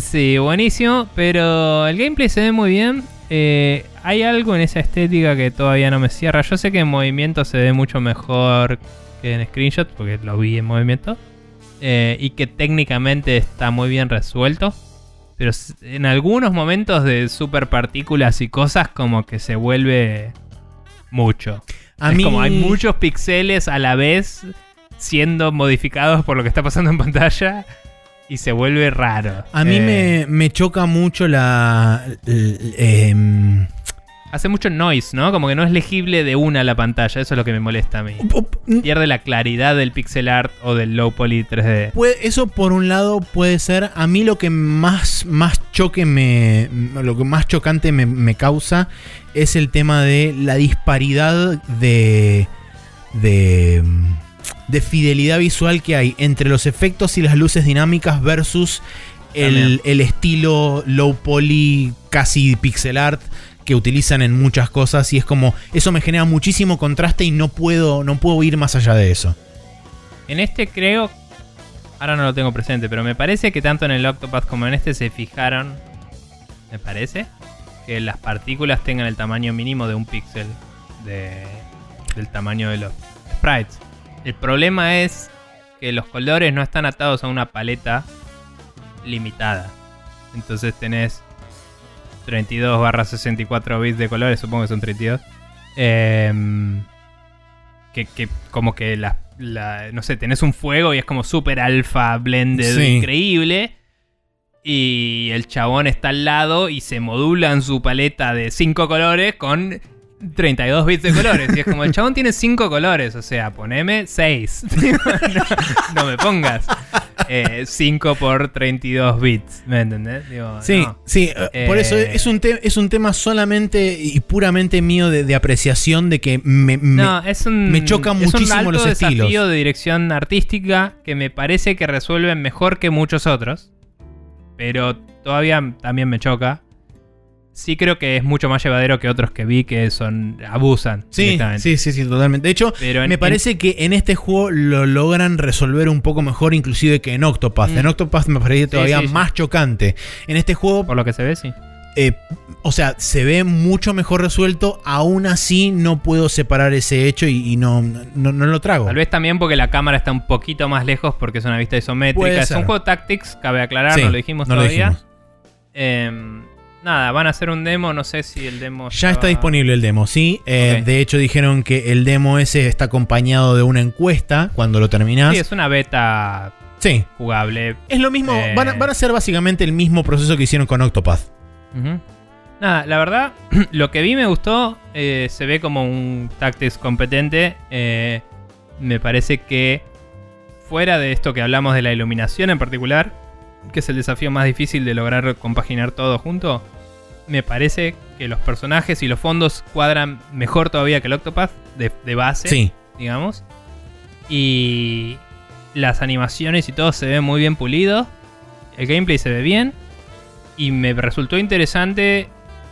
Sí, buenísimo, pero el gameplay se ve muy bien. Eh, hay algo en esa estética que todavía no me cierra. Yo sé que en movimiento se ve mucho mejor que en screenshot, porque lo vi en movimiento. Eh, y que técnicamente está muy bien resuelto. Pero en algunos momentos de super partículas y cosas como que se vuelve mucho. A es mí, como hay muchos píxeles a la vez siendo modificados por lo que está pasando en pantalla y se vuelve raro. A mí Eh, me, me choca mucho la. em, Hace mucho noise, ¿no? Como que no es legible de una la pantalla, eso es lo que me molesta a mí. Pierde la claridad del pixel art o del low poly 3D. Puede- eso por un lado puede ser. A mí lo que más, más choque me. Lo que más chocante me, me causa es el tema de la disparidad de. de. De fidelidad visual que hay entre los efectos y las luces dinámicas versus el, el estilo low poly, casi pixel art que utilizan en muchas cosas y es como eso me genera muchísimo contraste y no puedo no puedo ir más allá de eso. En este creo. Ahora no lo tengo presente, pero me parece que tanto en el Octopath como en este se fijaron. Me parece. Que las partículas tengan el tamaño mínimo de un píxel. De, del tamaño de los sprites. El problema es que los colores no están atados a una paleta limitada. Entonces tenés 32 barra 64 bits de colores, supongo que son 32. Em, que, que como que la, la- no sé, tenés un fuego y es como super alfa blended, Sí. increíble. Y el chabón está al lado y se modula en su paleta de 5 colores con 32 bits de colores. Y es como, el chabón tiene 5 colores, o sea, poneme 6. (laughs) no, no me pongas 5 por 32 bits, ¿me entendés? Digo, Sí, no. sí, eh, por eso Eh, es un, es un tema solamente y puramente mío de, de apreciación de que me, me- No, es un, me choca es muchísimo un alto los desafío estilos. de dirección artística que me parece que resuelven mejor que muchos otros. Pero todavía también me choca. Sí creo que es mucho más llevadero que otros que vi que son abusan. Sí, sí, sí, sí, totalmente. De hecho, Pero en- me parece que en este juego lo logran resolver un poco mejor inclusive que en Octopath. Mm. En Octopath me parece todavía sí, sí. más chocante. En este juego, Por lo que se ve, sí. eh, o sea, se ve mucho mejor resuelto. Aún así no puedo separar ese hecho y, y no, no, no lo trago. Tal vez también porque la cámara está un poquito más lejos porque es una vista isométrica. Es un juego Tactics, cabe aclarar, Sí, no lo dijimos no lo todavía. dijimos. Em, nada, van a hacer un demo, no sé si el demo... Ya está disponible el demo, sí. Eh. De hecho, dijeron que el demo ese está acompañado de una encuesta cuando lo terminás. Sí, es una beta Sí. jugable. Es lo mismo. Eh. Van, a, van a ser básicamente el mismo proceso que hicieron con Octopath. Nada, la verdad, (clears throat) lo que vi me gustó. eh, se ve como un Tactics competente. me parece que fuera de esto que hablamos de la iluminación en particular, que es el desafío más difícil de lograr compaginar todo junto, me parece que los personajes y los fondos cuadran mejor todavía que el Octopath de, de base Sí. digamos. Y las animaciones y todo se ve muy bien pulido. El gameplay se ve bien. Y me resultó interesante,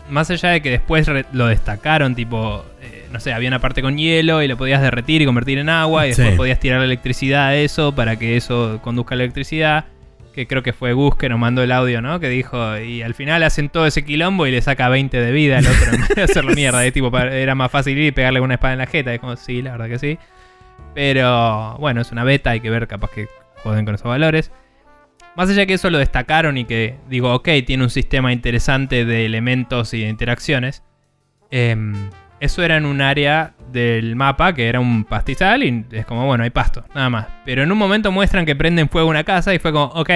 más allá de que después lo destacaron, tipo, eh, no sé, había una parte con hielo y lo podías derretir y convertir en agua. Y después podías tirar electricidad a eso para que eso conduzca a la electricidad. Que creo que fue Gus que nos mandó el audio, ¿no? Que dijo, y al final hacen todo ese quilombo y le saca 20 de vida al otro en vez hacerlo mierda. Es tipo, era más fácil ir y pegarle una espada en la jeta. Es como, sí, la verdad que sí. Pero bueno, es una beta, hay que ver, capaz que joden con esos valores. más allá que eso lo destacaron y que digo, ok, tiene un sistema interesante de elementos y de interacciones, em, eso era en un área del mapa que era un pastizal y es como, bueno, hay pasto, nada más. Pero en un momento muestran que prenden fuego una casa y fue como, ok,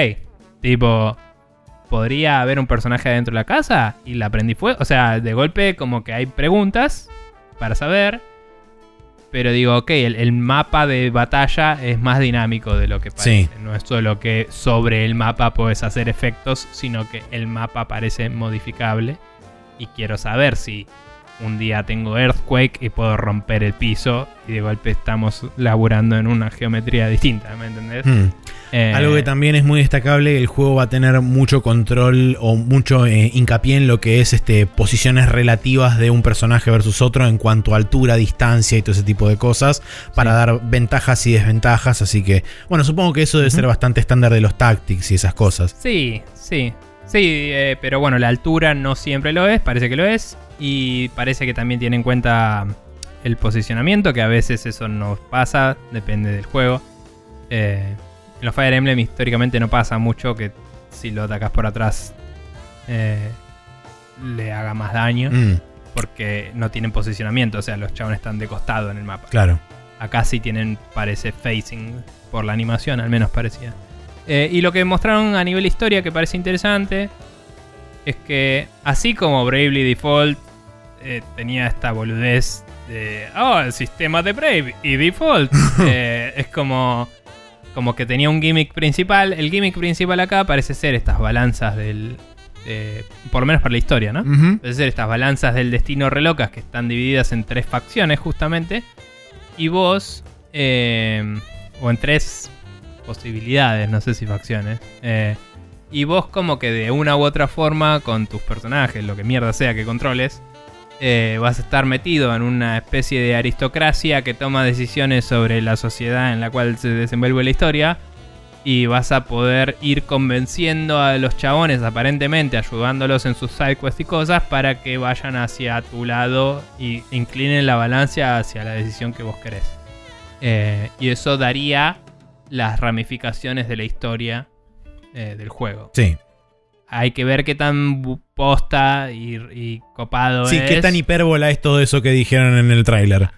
tipo, ¿podría haber un personaje adentro de la casa? Y la prendí fuego. O sea, de golpe como que hay preguntas para saber. Pero digo, ok, el, el mapa de batalla es más dinámico de lo que parece. Sí. No es solo que sobre el mapa puedes hacer efectos, sino que el mapa parece modificable. Y quiero saber si un día tengo Earthquake y puedo romper el piso y de golpe estamos laburando en una geometría distinta, ¿me entendés? Hmm. Eh, Algo que también es muy destacable, el juego va a tener mucho control o mucho eh, hincapié en lo que es este, posiciones relativas de un personaje versus otro en cuanto a altura, distancia y todo ese tipo de cosas para Sí. dar ventajas y desventajas. Así que, bueno, supongo que eso debe ser bastante estándar de los tactics y esas cosas. Sí, sí. Sí, eh, pero bueno, la altura no siempre lo es, parece que lo es. Y parece que también tiene en cuenta el posicionamiento, que a veces eso no pasa, depende del juego. Eh, en los Fire Emblem históricamente no pasa mucho que si lo atacas por atrás eh, le haga más daño, Mm, porque no tienen posicionamiento, o sea, los chabones están de costado en el mapa. claro. Acá sí tienen, parece, facing por la animación, al menos parecía. Eh, y lo que mostraron a nivel historia que parece interesante es que, así como Bravely Default eh, tenía esta boludez de, oh, el sistema de Brave y Default, (laughs) eh, es como, como que tenía un gimmick principal. El gimmick principal acá parece ser estas balanzas del. por lo menos para la historia, ¿no? Ujú. Es decir, estas balanzas del destino relocas que están divididas en tres facciones justamente. Y vos, eh, o en tres posibilidades, no sé si facciones. eh, y vos como que de una u otra forma con tus personajes, lo que mierda sea que controles, eh, vas a estar metido en una especie de aristocracia que toma decisiones sobre la sociedad en la cual se desenvuelve la historia. Y vas a poder ir convenciendo a los chabones, aparentemente, ayudándolos en sus sidequests y cosas, para que vayan hacia tu lado y inclinen la balanza hacia la decisión que vos querés. Eh, y eso daría las ramificaciones de la historia eh, del juego. Sí. Hay que ver qué tan posta y, y copado Sí, es. qué tan hipérbola es todo eso que dijeron en el tráiler.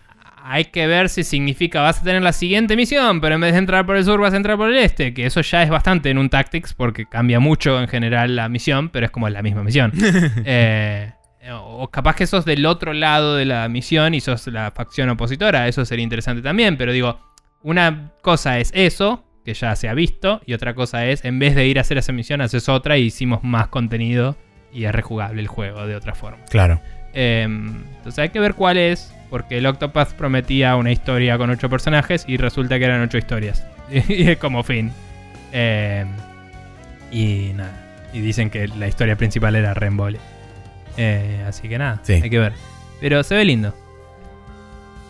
Hay que ver si significa vas a tener la siguiente misión, pero en vez de entrar por el sur vas a entrar por el este, que eso ya es bastante en un Tactics porque cambia mucho en general la misión, pero es como la misma misión. (laughs) Eh, o capaz que sos del otro lado de la misión y sos la facción opositora, eso sería interesante también, pero digo, una cosa es eso, que ya se ha visto, y otra cosa es, en vez de ir a hacer esa misión, haces otra y hicimos más contenido y es rejugable el juego de otra forma. Claro. Eh, entonces hay que ver cuál es, porque el Octopath prometía una historia con ocho personajes y resulta que eran ocho historias. (laughs) y es como fin. Eh, y nada. Y dicen que la historia principal era Rembole. Eh, así que nada, Sí. hay que ver. Pero se ve lindo.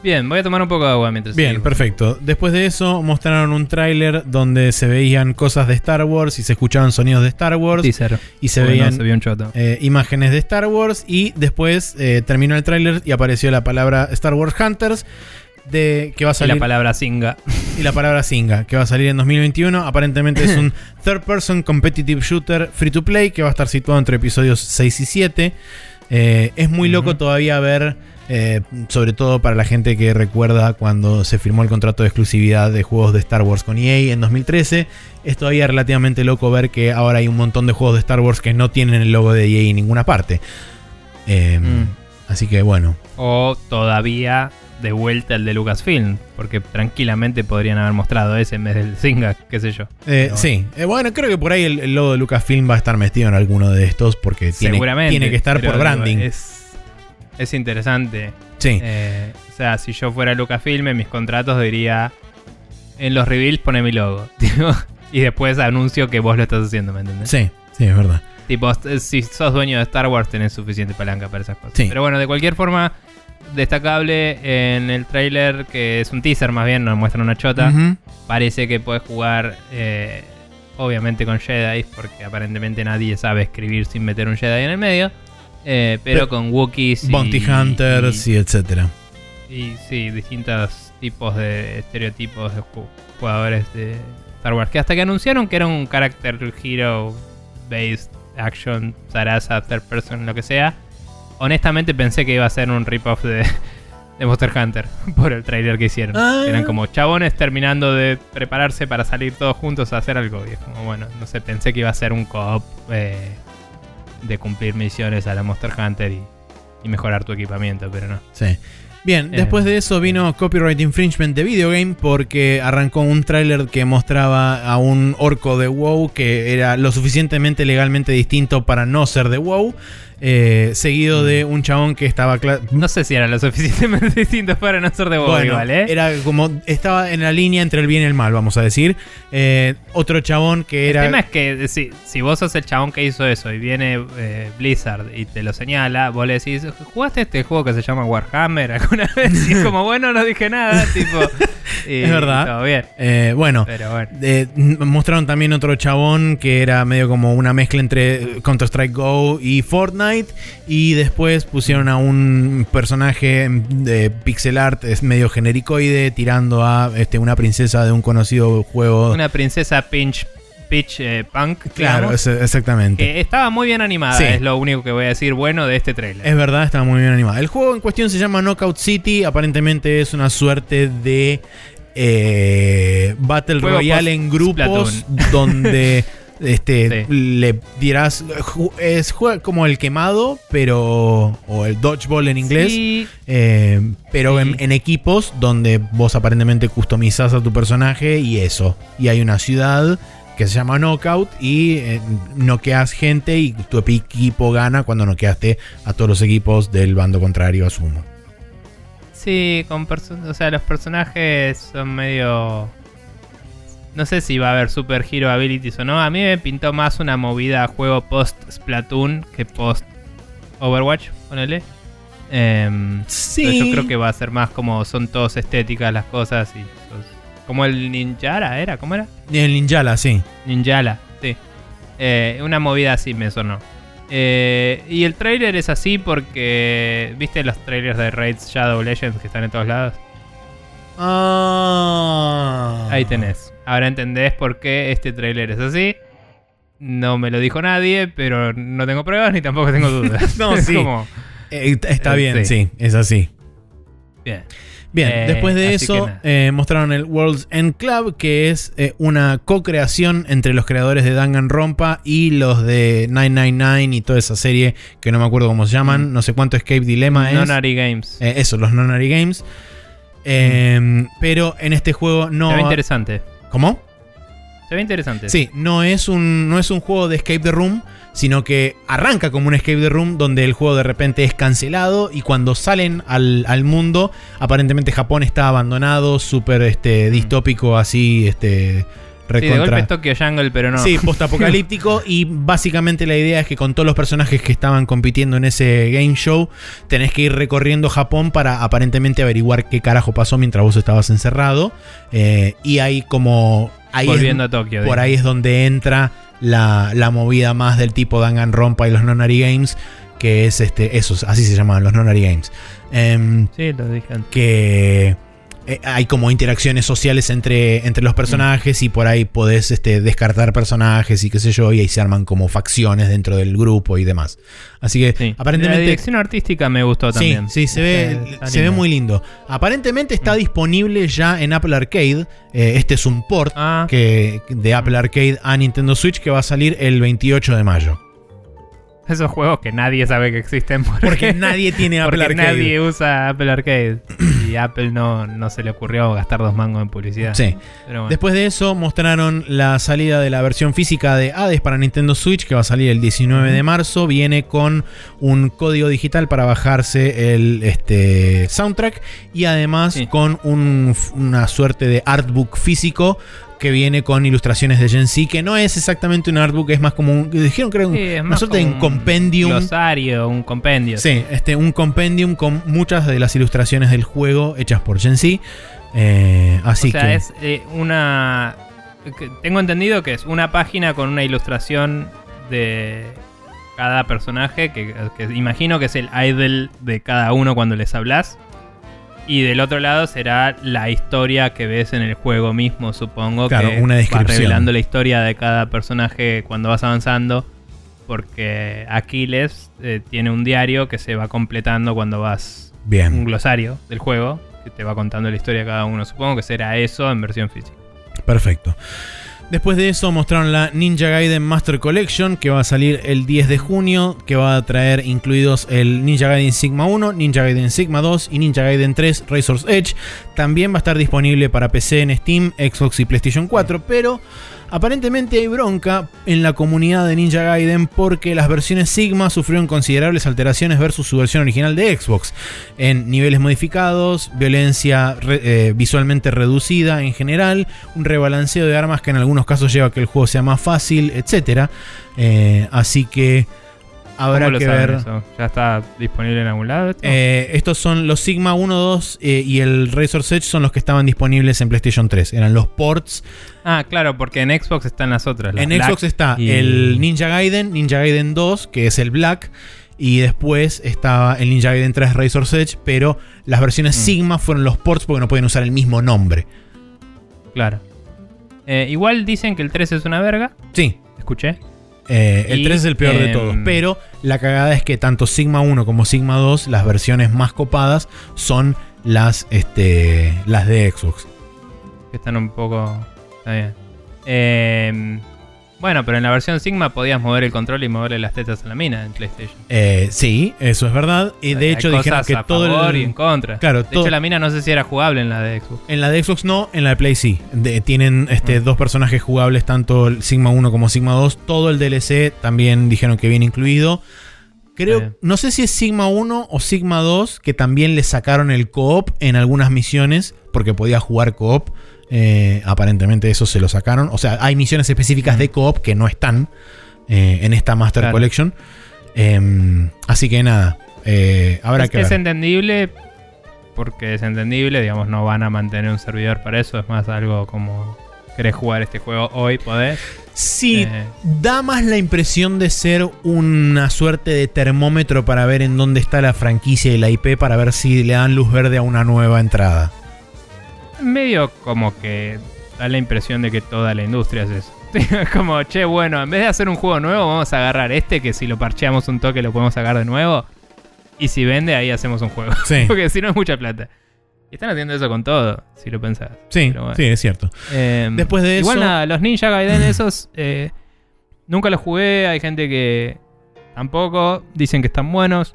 Bien, voy a tomar un poco de agua mientras Bien, seguimos. perfecto. Después de eso mostraron un tráiler donde se veían cosas de Star Wars y se escuchaban sonidos de Star Wars Teaser. y se no veían se vio un choto. eh, imágenes de Star Wars y después eh, terminó el tráiler y apareció la palabra Star Wars Hunters de que va a y salir la palabra Singa. y la palabra Singa que va a salir en 2021. Aparentemente es un (laughs) third person competitive shooter free to play que va a estar situado entre episodios 6 y 7. Eh, es muy loco todavía ver, eh, sobre todo para la gente que recuerda cuando se firmó el contrato de exclusividad de juegos de Star Wars con EA en 2013. Es todavía relativamente loco ver que ahora hay un montón de juegos de Star Wars que no tienen el logo de EA en ninguna parte. Eh, Mm. Así que bueno. O todavía de vuelta el de Lucasfilm. Porque tranquilamente podrían haber mostrado ese en vez del Singa, qué sé yo. Eh, sí, Eh, bueno, creo que por ahí el, el logo de Lucasfilm va a estar metido en alguno de estos porque tiene, Seguramente. tiene que estar por branding. es, es interesante. sí, Eh, o sea, si yo fuera Lucasfilm, en mis contratos diría: En los reveals pone mi logo. (laughs) y después anuncio que vos lo estás haciendo, ¿me entendés? sí, sí, es verdad. Tipo, si sos dueño de Star Wars, tenés suficiente palanca para esas cosas. Sí. Pero bueno, de cualquier forma, destacable en el trailer, que es un teaser más bien, nos muestra una chota. Parece que puedes jugar, eh, obviamente, con Jedi, porque aparentemente nadie sabe escribir sin meter un Jedi en el medio. eh, pero, Pero- con Wookiees y- Bounty Hunters y, y, etcétera. y sí, distintos tipos de estereotipos de ju- jugadores de Star Star Wars. Que hasta que anunciaron que era un character hero based action, Sarasa, third person, lo que sea. Honestamente pensé que iba a ser un rip-off de, de Monster Hunter (laughs) por el trailer que hicieron. Ah. Eran como chabones terminando de prepararse para salir todos juntos a hacer algo. Y es como, bueno, no sé, pensé que iba a ser un co-op eh, de cumplir misiones a la Monster Hunter y, y mejorar tu equipamiento, pero no. Sí. Bien, Eh, después de eso vino copyright infringement de video game porque arrancó un tráiler que mostraba a un orco de WoW que era lo suficientemente legalmente distinto para no ser de WoW, eh, seguido de un chabón que estaba No sé si eran lo suficientemente (laughs) distintos para no ser de bueno, igual, ¿eh? era como estaba en la línea entre el bien y el mal, vamos a decir. Eh, otro chabón que era El tema es que si, si vos sos el chabón que hizo eso y viene eh, Blizzard y te lo señala, vos le decís, ¿jugaste este juego que se llama Warhammer alguna (laughs) vez? Y es como, bueno, no dije nada, (laughs) tipo. y Es verdad. Todo bien. bueno, Pero bueno. N- mostraron también otro chabón que era medio como una mezcla entre Counter-Strike Go y Fortnite. Y después pusieron a un personaje de pixel art, es medio genericoide, tirando a este, una princesa de un conocido juego. Una princesa Pinch, Peach eh, Punk, claro, digamos, exactamente. que estaba muy bien animada, Sí. es lo único que voy a decir bueno de este trailer. Es verdad, está muy bien animado. El juego en cuestión se llama Knockout City. Aparentemente es una suerte de eh, Battle Royale en grupos donde (laughs) este, Sí. le dirás. Es juega como el quemado, pero. O el dodgeball en inglés. Sí, eh, pero Sí. en, en equipos donde vos aparentemente customizás a tu personaje y eso. Y hay una ciudad que se llama Knockout y eh, noqueas gente y tu equipo gana cuando noqueaste a todos los equipos del bando contrario, asumo. Sí, con o sea, los personajes son medio... No sé si va a haber Super Hero Abilities o no. A mí me pintó más una movida juego post Splatoon que post Overwatch, ponele. Em, entonces yo creo que va a ser más como son todos estéticas las cosas y sos- como el Ninjara era, ¿cómo era? El Ninjala, sí. Ninjala, sí. Eh, una movida así me sonó. Eh, y el trailer es así porque. ¿Viste los trailers de Raids Shadow Legends que están en todos lados? Ah. Ahí tenés. Ahora entendés por qué este trailer es así. No me lo dijo nadie, pero no tengo pruebas ni tampoco tengo dudas. (laughs) No, (laughs) sí. como, Eh, está Eh, bien, sí. sí, es así. bien. Bien, Eh, después de eso eh, mostraron el World's End Club, que es eh, una co-creación entre los creadores de Danganronpa y los de 999 y toda esa serie que no me acuerdo cómo se llaman, no sé cuánto Escape Dilemma es. Nonary Games. Eh, eso, los Nonary Games. Eh, Pero en este juego no... Ve interesante. ¿Cómo? Se ve interesante. Sí, no es un, no es un juego de Escape the Room, sino que arranca como un Escape the Room donde el juego de repente es cancelado y cuando salen al, al mundo, aparentemente Japón está abandonado, súper este, distópico, así, este, Sí, de golpe es Tokyo Jungle, pero no. Sí, postapocalíptico (laughs) y básicamente la idea es que con todos los personajes que estaban compitiendo en ese game show, tenés que ir recorriendo Japón para aparentemente averiguar qué carajo pasó mientras vos estabas encerrado. Eh, y hay como... Ahí es- Volviendo a Tokio. por ahí es donde entra la, la movida más del tipo Danganronpa y los Nonary Games, que es este, esos, así se llaman los Nonary Games. Em, Sí, lo dije antes. que eh, hay como interacciones sociales entre, entre los personajes y por ahí podés este, descartar personajes y qué sé yo, y ahí se arman como facciones dentro del grupo y demás. Así que Sí. La aparentemente... dirección artística me gustó Sí, también. sí, se ve, está se ve muy lindo. Aparentemente está Mm. disponible ya en Apple Arcade. Eh, este es un port Ah, que, de Apple Arcade a Nintendo Switch que va a salir el 28 de mayo. Esos juegos que nadie sabe que existen Porque nadie tiene Apple porque Arcade. nadie usa Apple Arcade. y (clears throat) Apple no, no se le ocurrió gastar dos mangos en publicidad. Sí. Pero bueno. Después de eso mostraron la salida de la versión física de Hades para Nintendo Switch que va a salir el 19 de marzo. Viene con un código digital para bajarse el este, soundtrack y además Sí. con un- una suerte de artbook físico que viene con ilustraciones de Gen Z, que no es exactamente un artbook, es más como un... Dijeron que era un- Sí, una más suerte de un compendium. glosario, un compendio. Sí, este, un compendium con muchas de las ilustraciones del juego hechas por Gen Z. Eh, así o sea, que... es eh, una. que Tengo entendido que es una página con una ilustración de cada personaje, que, que imagino que es el idol de cada uno cuando les hablas. Y del otro lado será la historia que ves en el juego mismo, supongo. Claro, que una descripción. revelando la historia de cada personaje cuando vas avanzando. Porque Aquiles eh, tiene un diario que se va completando cuando vas. Un Bien, glosario del juego que te va contando la historia de cada uno. Supongo que será eso en versión física. perfecto. Después de eso mostraron la Ninja Gaiden Master Collection que va a salir el 10 de junio, que va a traer incluidos el Ninja Gaiden Sigma 1, Ninja Gaiden Sigma 2 y Ninja Gaiden 3 Razor's Edge. También va a estar disponible para PC en Steam, Xbox y PlayStation 4, pero aparentemente hay bronca en la comunidad de Ninja Gaiden porque las versiones Sigma sufrieron considerables alteraciones versus su versión original de Xbox, en niveles modificados, violencia eh, visualmente reducida en general, un rebalanceo de armas que en algunos casos lleva a que el juego sea más fácil, etc. así que habrá ¿Cómo lo que ver. eso? ¿Ya está disponible en algún lado esto? Eh, estos son los Sigma 1, 2 eh, y el Razor's Edge son los que estaban disponibles en PlayStation 3. Eran los ports. ah, claro, porque en Xbox están las otras. las en Black Xbox está y- el Ninja Gaiden, Ninja Gaiden 2, que es el Black. Y después estaba el Ninja Gaiden 3 Razor's Edge, pero las versiones Mm. Sigma fueron los ports porque no pueden usar el mismo nombre. Claro. Eh, igual dicen que el 3 es una verga. Sí, Escuché. Eh, el Y, 3 es el peor de em, todos. Pero la cagada es que tanto Sigma 1 como Sigma 2, las versiones más copadas, son las, este, las de Xbox. Que están un poco. Está bien. Eh, bueno, pero en la versión Sigma podías mover el control y moverle las tetas a la mina en PlayStation. Eh, sí, eso es verdad. Y de Hay hecho dijeron que a todo favor el- y en contra. Claro, de todo- hecho, la mina no sé si era jugable en la de Xbox. En la de Xbox no, en la de Play sí. De- tienen este, Mm. dos personajes jugables, tanto el Sigma 1 como Sigma 2. Todo el DLC también dijeron que viene incluido. Creo, no sé si es Sigma 1 o Sigma 2, que también le sacaron el co-op en algunas misiones, porque podía jugar co-op. Eh, aparentemente eso se lo sacaron. O sea, hay misiones específicas de co-op que no están eh, en esta Master Claro. Collection. Em, así que nada, eh, habrá es, que es ver. entendible porque es entendible, digamos, no van a mantener un servidor para eso. Es más algo como. ¿Querés jugar este juego hoy? ¿Podés? Sí, da más la impresión de ser una suerte de termómetro para ver en dónde está la franquicia y la IP para ver si le dan luz verde a una nueva entrada. Medio como que da la impresión de que toda la industria es eso. (laughs) Es como, che, bueno, en vez de hacer un juego nuevo, vamos a agarrar este que si lo parcheamos un toque lo podemos sacar de nuevo. Y si vende, ahí hacemos un juego. Sí, (laughs) Porque si no es mucha plata. Y están haciendo eso con todo, si lo pensás. sí, bueno. sí, es cierto. Eh, Después de igual eso- nada, los Ninja Gaiden (clears throat) esos eh, nunca los jugué. Hay gente que tampoco dicen que están buenos.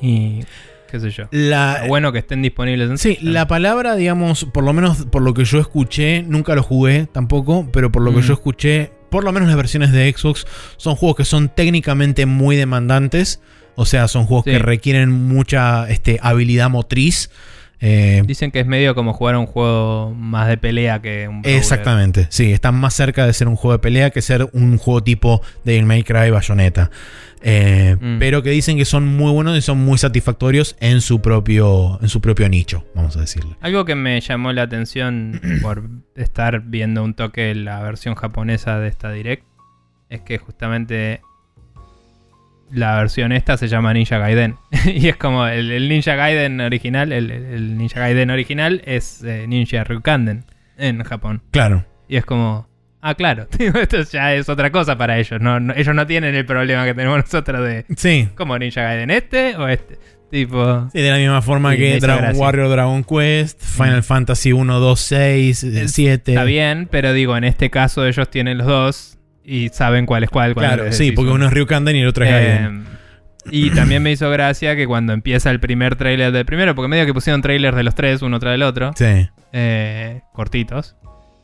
Y qué sé yo. La, bueno que estén disponibles en sí, la palabra, digamos, por lo menos por lo que yo escuché, nunca lo jugué tampoco, pero por lo que Mm. yo escuché, por lo menos las versiones de Xbox son juegos que son técnicamente muy demandantes. O sea, son juegos Sí. que requieren mucha este, habilidad motriz. Eh, Dicen que es medio como jugar a un juego más de pelea que un brawler. Exactamente, sí, están más cerca de ser un juego de pelea que ser un juego tipo Devil May Cry Bayonetta. Eh, Mm. Pero que dicen que son muy buenos y son muy satisfactorios en su propio, en su propio nicho, vamos a decirle. Algo que me llamó la atención (clears throat) por estar viendo un toque la versión japonesa de esta direct es que justamente la versión esta se llama Ninja Gaiden (laughs) y es como el, el Ninja Gaiden original, el, el Ninja Gaiden original es eh, Ninja Ryukanden en Japón Claro, y es como ah claro (laughs) esto ya es otra cosa para ellos no, no- ellos no tienen el problema que tenemos nosotros de sí. como Ninja Gaiden este o este tipo Sí, de la misma forma Sí, que Dragon gracia. Warrior, Dragon Quest, Final Mm. Fantasy 1, 2, 6, Es- 7. Está bien, pero digo, en este caso ellos tienen los dos y saben cuál es cuál. Claro, les sí, porque uno es Ryukanden y el otro es Gaiden. Eh, y también me hizo gracia que cuando empieza el primer trailer del primero, porque medio que pusieron trailers de los tres, uno tras el otro, Sí. eh, cortitos.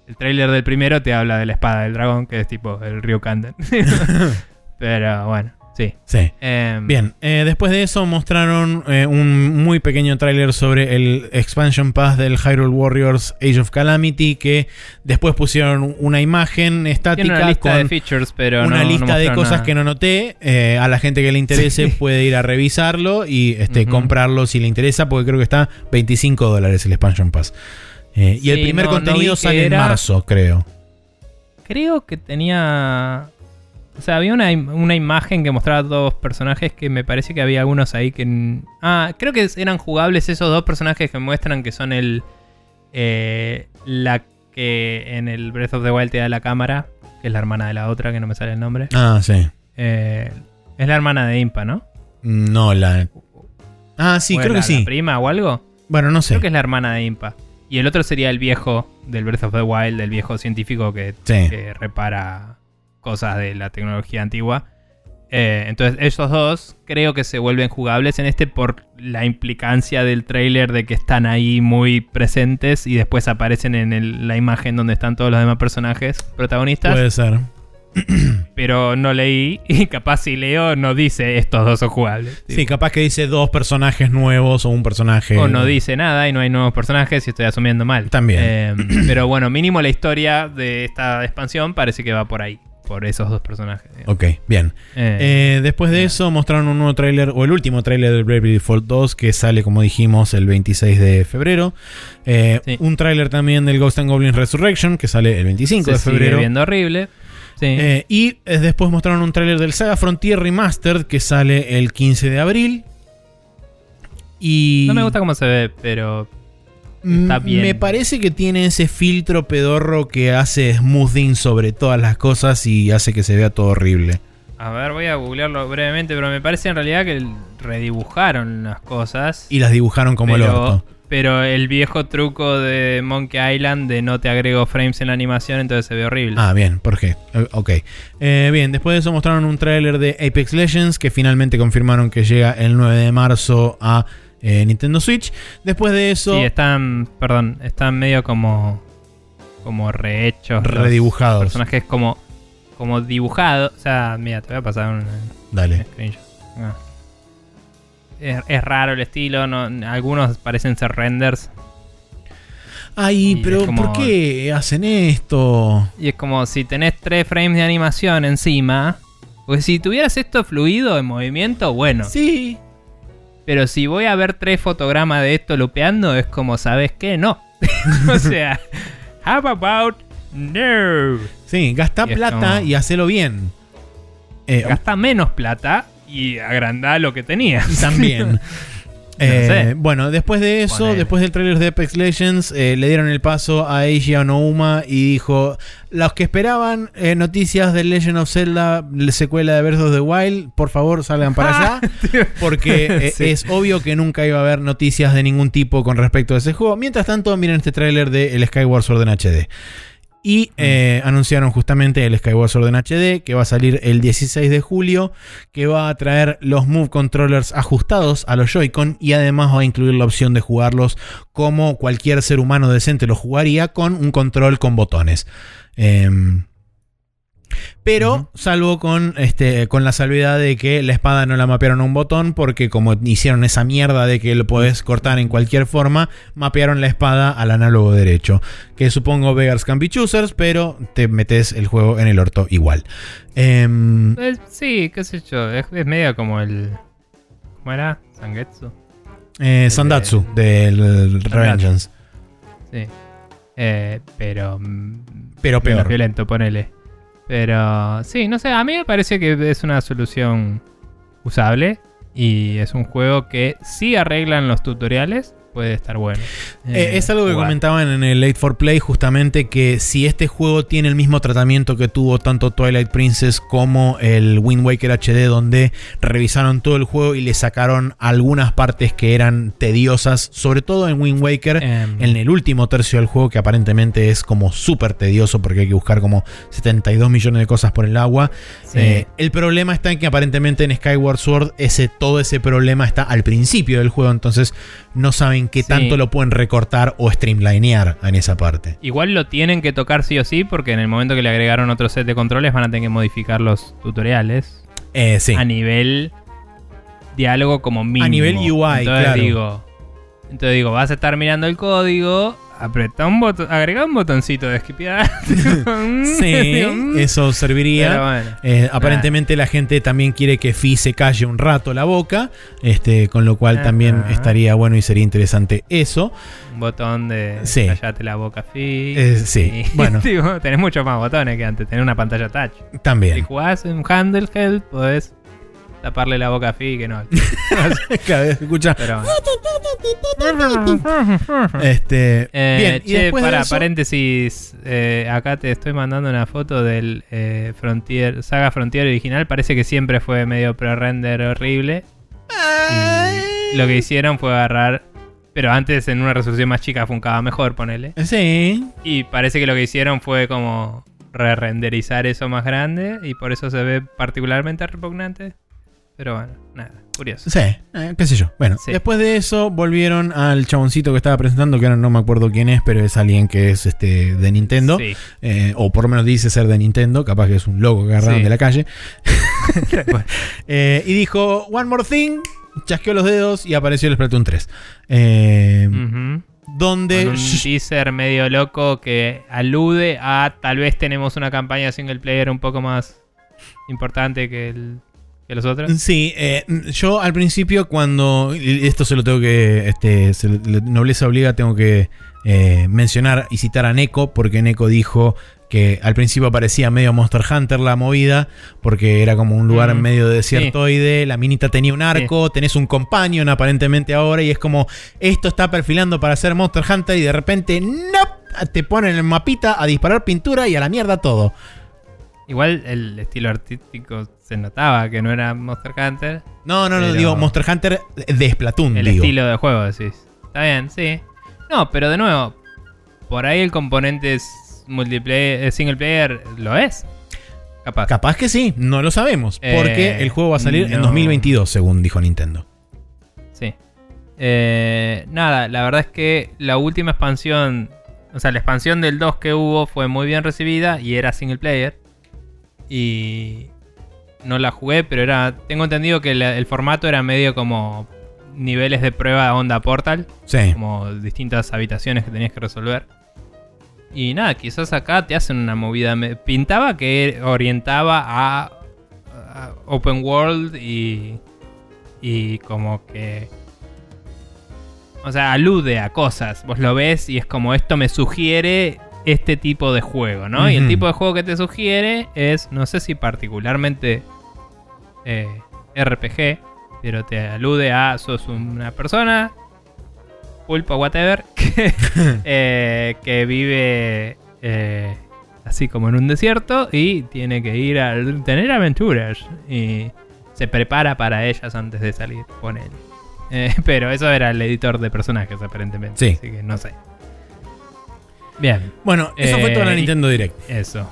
El trailer del primero te habla de la espada del dragón, que es tipo el Ryukanden. (laughs) pero bueno, sí. Sí. Eh, Bien, eh, después de eso mostraron eh, un muy pequeño tráiler sobre el expansion pass del Hyrule Warriors Age of Calamity que después pusieron una imagen estática una lista de con features, pero una no- no lista de cosas nada. que no noté. Eh, a la gente que le interese Sí. puede ir a revisarlo y este, comprarlo si le interesa porque creo que está 25 dólares el expansion pass. Y el primer no- contenido sale era- en marzo, creo. Creo que tenía O sea, había una, una imagen que mostraba dos personajes que me parece que había algunos ahí que... Ah, creo que eran jugables esos dos personajes que muestran que son el... eh, la que en el Breath of the Wild te da la cámara, que es la hermana de la otra, que no me sale el nombre. Ah, sí. Eh, es la hermana de Impa, ¿no? No, la. Ah, sí, ¿O es creo la- que sí. la prima o algo? Bueno, no sé. Creo que es la hermana de Impa. Y el otro sería el viejo del Breath of the Wild, el viejo científico que, Sí. que repara cosas de la tecnología antigua. Eh, entonces, esos dos creo que se vuelven jugables en este por la implicancia del trailer de que están ahí muy presentes y después aparecen en el- la imagen donde están todos los demás personajes protagonistas. Puede ser. (clears throat) Pero no leí (laughs) y capaz si leo no dice estos dos son jugables. Sí, capaz que dice dos personajes nuevos o un personaje. O no dice nada y no hay nuevos personajes y estoy asumiendo mal. También. Eh, pero bueno, mínimo la historia de esta expansión parece que va por ahí. Por esos dos personajes. digamos. Ok, bien. Eh, Eh, después de eso mostraron un nuevo tráiler, o el último tráiler de Bravely Default 2, que sale, como dijimos, el 26 de febrero. Eh, Sí. Un tráiler también del Ghost and Goblins Resurrection, que sale el 25 se de sigue febrero. viendo horrible. Sí. Y después mostraron un tráiler del Saga Frontier Remastered, que sale el 15 de abril. Y... no me gusta cómo se ve, pero está bien. Me parece que tiene ese filtro pedorro que hace smoothing sobre todas las cosas y hace que se vea todo horrible. a ver, voy a googlearlo brevemente, pero me parece en realidad que redibujaron las cosas. Y las dibujaron como el pero, orto. pero el viejo truco de Monkey Island de no te agrego frames en la animación, entonces se ve horrible. Ah, bien, ¿por qué? Eh, Ok. Eh, bien, después de eso mostraron un tráiler de Apex Legends que finalmente confirmaron que llega el 9 de marzo a eh, Nintendo Switch. Después de eso, Sí, están, perdón, están medio como como rehechos. los Redibujados. Personajes como como dibujados. O sea, mira, te voy a pasar un, un dale. screenshot. Ah. Es, es raro el estilo, no, algunos parecen ser renders. Ay, Y pero como- ¿por qué hacen esto? Y es como si tenés tres frames de animación encima. Porque si tuvieras esto fluido en movimiento, bueno. Sí. Pero si voy a ver tres fotogramas de esto lupeando, es como, ¿sabes qué? No. (laughs) o sea, how about no? Sí, gasta Y plata como- y hacelo bien. Eh, Gasta menos plata y agranda lo que tenías. También. (laughs) Eh, sé. Bueno, después de eso, Ponele. después del trailer de Apex Legends, eh, le dieron el paso a Eiji Aonuma y dijo: Los que esperaban eh, noticias de Legend of Zelda, la secuela de Breath of the Wild, por favor salgan para allá. (laughs) Porque Sí. es obvio que nunca iba a haber noticias de ningún tipo con respecto a ese juego. Mientras tanto, miren este tráiler de el Skyward Sword en HD. Y eh, anunciaron justamente el Skyward Sword en HD, que va a salir el 16 de julio, que va a traer los Move Controllers ajustados a los Joy-Con y además va a incluir la opción de jugarlos como cualquier ser humano decente lo jugaría con un control con botones. Em, pero, salvo con, este, con la salvedad de que la espada no la mapearon a un botón, porque como hicieron esa mierda de que lo podés cortar en cualquier forma, mapearon la espada al análogo derecho. Que supongo Beggars can be choosers, pero te metes el juego en el orto igual. Em, Eh, sí, qué sé yo. Es, es medio como el. ¿Cómo era? Sangetsu. eh, Sandatsu del Revengeance. Sí. Eh, pero. mm, Pero peor. violento, ponele. Pero. Sí, no sé. A mí me parece que es una solución usable. Y es un juego que si arreglan los tutoriales, puede estar bueno. Eh, Eh, es algo que jugar. comentaban en el Late for Play, justamente que si este juego tiene el mismo tratamiento que tuvo tanto Twilight Princess como el Wind Waker HD, donde revisaron todo el juego y le sacaron algunas partes que eran tediosas, sobre todo en Wind Waker. Em, En el último tercio del juego, que aparentemente es como súper tedioso porque hay que buscar como 72 millones de cosas por el agua. sí. Eh, el problema está en que aparentemente en Skyward Sword ese, todo ese problema está al principio del juego, entonces no saben qué Sí. tanto lo pueden recortar o streamlinear en esa parte. Igual lo tienen que tocar sí o sí, porque en el momento que le agregaron otro set de controles van a tener que modificar los tutoriales Eh, sí. a nivel diálogo como mínimo. nivel UI, entonces claro. Digo, entonces digo, vas a estar mirando el código, apretá un botón, agregá un botoncito de esquipear. (laughs) (laughs) Sí, eso serviría. Pero bueno. Eh, aparentemente la gente también quiere que Fi se calle un rato la boca, este, con lo cual también Ajá. estaría bueno y sería interesante eso. Un botón de Sí. callate la boca, Fi. Eh, sí, (laughs) bueno. Digo, tenés muchos más botones que antes, tenés una pantalla touch. Si También. jugás en handheld, podés taparle la boca a Fi que no. Cada vez que escucha. Pero bueno. Este, Eh, bien, y che, de para eso- paréntesis, eh, acá te estoy mandando una foto del eh, Frontier, Saga Frontier original. Parece que siempre fue medio pre-render horrible. Y lo que hicieron fue agarrar, pero antes en una resolución más chica funcaba mejor, ponele. Sí, Y parece que lo que hicieron fue como re-renderizar eso más grande y por eso se ve particularmente repugnante. Pero bueno, nada, curioso. sí, eh, qué sé yo. Bueno, Sí. después de eso volvieron al chaboncito que estaba presentando, que ahora no me acuerdo quién es, pero es alguien que es este de Nintendo. Sí. eh, o por lo menos dice ser de Nintendo, capaz que es un logo que agarraron Sí. de la calle. (laughs) (laughs) Eh, y dijo, One More Thing, chasqueó los dedos y apareció el Splatoon 3. Eh. Donde... Con un teaser medio loco que alude a tal vez tenemos una campaña single player un poco más importante que, el- que los otros. Sí, eh, yo al principio cuando, esto se lo tengo que, este, se nobleza obliga, tengo que eh, mencionar y citar a Neko, porque Neko dijo que al principio parecía medio Monster Hunter la movida, porque era como un lugar Mm, medio desiertoide, la minita tenía un arco, tenés un companion aparentemente ahora, y es como, esto está perfilando para ser Monster Hunter, y de repente, no, te ponen el mapita a disparar pintura y a la mierda todo. Igual el estilo artístico se notaba que no era Monster Hunter. No, no, no, digo Monster Hunter de Splatoon, El digo. estilo de juego, decís. Está bien, sí. No, pero de nuevo, por ahí el componente es multiplayer, eh, single player lo es. Capaz. Capaz que sí, no lo sabemos. Porque Eh, el juego va a salir en no. 2022, según dijo Nintendo. Sí. Eh, nada, la verdad es que la última expansión, o sea, la expansión del 2 que hubo fue muy bien recibida y era single player. Y no la jugué, pero era, tengo entendido que la- el formato era medio como niveles de prueba onda Portal, Sí. como distintas habitaciones que tenías que resolver. Y nada, quizás acá te hacen una movida. Me pintaba que orientaba a, a Open World y. Y como que. O sea, alude a cosas. Vos lo ves y es como esto me sugiere este tipo de juego, ¿no? Y el tipo de juego que te sugiere es, no sé si particularmente eh, RPG, pero te alude a sos una persona, pulpo, whatever, (laughs) que, (laughs) eh, que vive eh, así como en un desierto y tiene que ir a tener aventuras y se prepara para ellas antes de salir con él. (laughs) pero eso era el editor de personajes aparentemente, Sí. así que no sé. Bien, Bueno, eso fue Eh, toda la Nintendo Direct. eso.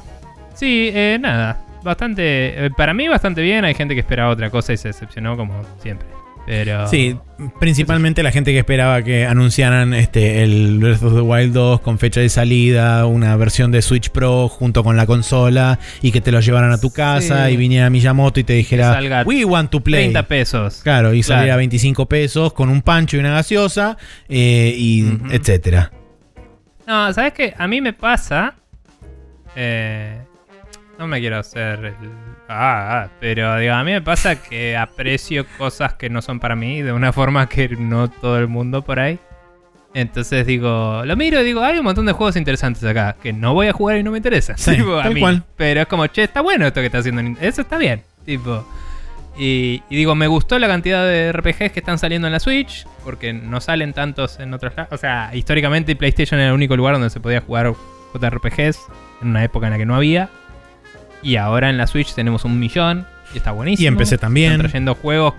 Sí, eh, nada. Bastante. eh, para mí, bastante bien. Hay gente que esperaba otra cosa y se decepcionó, como siempre. Pero. Sí, principalmente la gente que esperaba que anunciaran este el Breath of the Wild 2 con fecha de salida, una versión de Switch Pro junto con la consola y que te lo llevaran a tu casa Sí. y viniera Miyamoto y te dijera salga We want to play. 30 pesos. Claro, y Claro. saliera a 25 pesos con un pancho y una gaseosa, eh, y Ujú. etcétera. No, ¿sabes qué? A mí me pasa. eh, no me quiero hacer el. Ah, ah, pero digo, a mí me pasa que aprecio cosas que no son para mí de una (laughs) forma que no todo el mundo por ahí. Entonces digo, lo miro y digo, hay un montón de juegos interesantes acá que no voy a jugar y no me interesan. Sí, (laughs) tipo, a mí. cual. Pero es como, che, está bueno esto que está haciendo. Eso está bien. Tipo. Y, y digo, me gustó la cantidad de RPGs que están saliendo en la Switch, porque no salen tantos en otros lados. O sea, históricamente PlayStation era el único lugar donde se podía jugar JRPGs en una época en la que no había. Y ahora en la Switch tenemos un millón y está buenísimo. Y en PC también. Están trayendo juegos.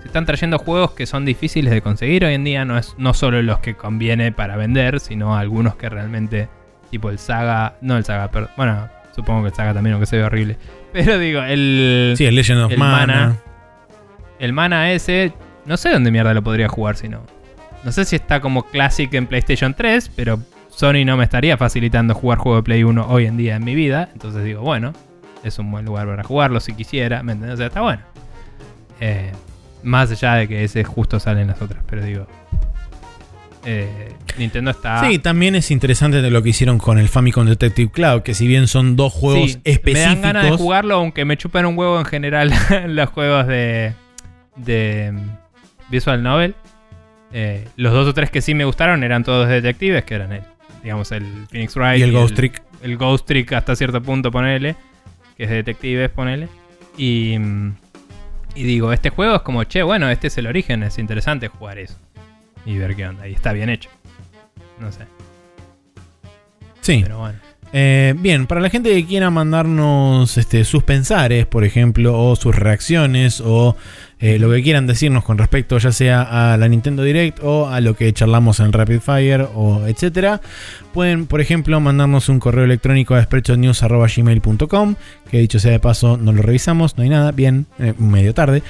Se están trayendo juegos que son difíciles de conseguir hoy en día. No es no solo los que conviene para vender, sino algunos que realmente. Tipo el Saga. No el Saga, pero. Bueno, supongo que el Saga también, aunque se ve horrible. (laughs) Pero digo, el. Sí, el Legend of el Mana. Mana. El Mana ese, no sé dónde mierda lo podría jugar si no. No sé si está como Classic en PlayStation 3, pero Sony no me estaría facilitando jugar juego de Play 1 hoy en día en mi vida. Entonces digo, bueno, es un buen lugar para jugarlo si quisiera, ¿me entendés? O sea, está bueno. Eh, más allá de que ese justo sale en las otras, pero digo. Eh, Nintendo está. Sí, también es interesante de lo que hicieron con el Famicom Detective Cloud, que si bien son dos juegos Sí, específicos. Me dan ganas de jugarlo, aunque me chupan un huevo en general (laughs) los juegos de, de mm, Visual Novel. Eh, los dos o tres que sí me gustaron eran todos detectives, que eran el, digamos, el Phoenix Wright y el Ghost Trick. El Ghost Trick hasta cierto punto, ponele. Que es de detectives, ponele. Y, mm, y digo, este juego es como, che, bueno, este es el origen, es interesante jugar eso. Y ver qué onda. Y está bien hecho. No sé, Sí. pero bueno. Eh, bien, para la gente que quiera mandarnos este, sus pensares, por ejemplo, o sus reacciones, o eh, lo que quieran decirnos con respecto ya sea a la Nintendo Direct o a lo que charlamos en Rapid Fire, o etcétera, pueden, por ejemplo, mandarnos un correo electrónico a sprechonews.gmail.com, que dicho sea de paso, no lo revisamos, no hay nada, bien, eh, medio tarde.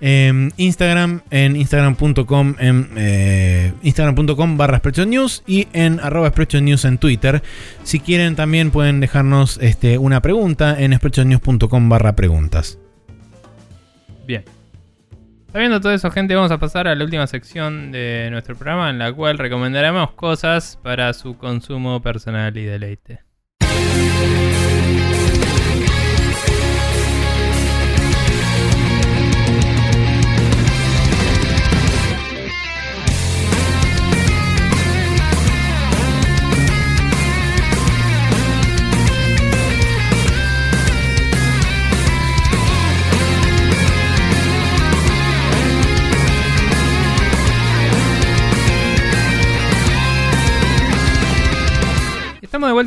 Eh, Instagram en instagram.com en eh, instagram.com barra News y en arroba News en Twitter. Si quieren también pueden dejarnos este, una pregunta en spreadshotnews.com barra preguntas. Bien. Sabiendo todo eso, gente, vamos a pasar a la última sección de nuestro programa en la cual recomendaremos cosas para su consumo personal y deleite.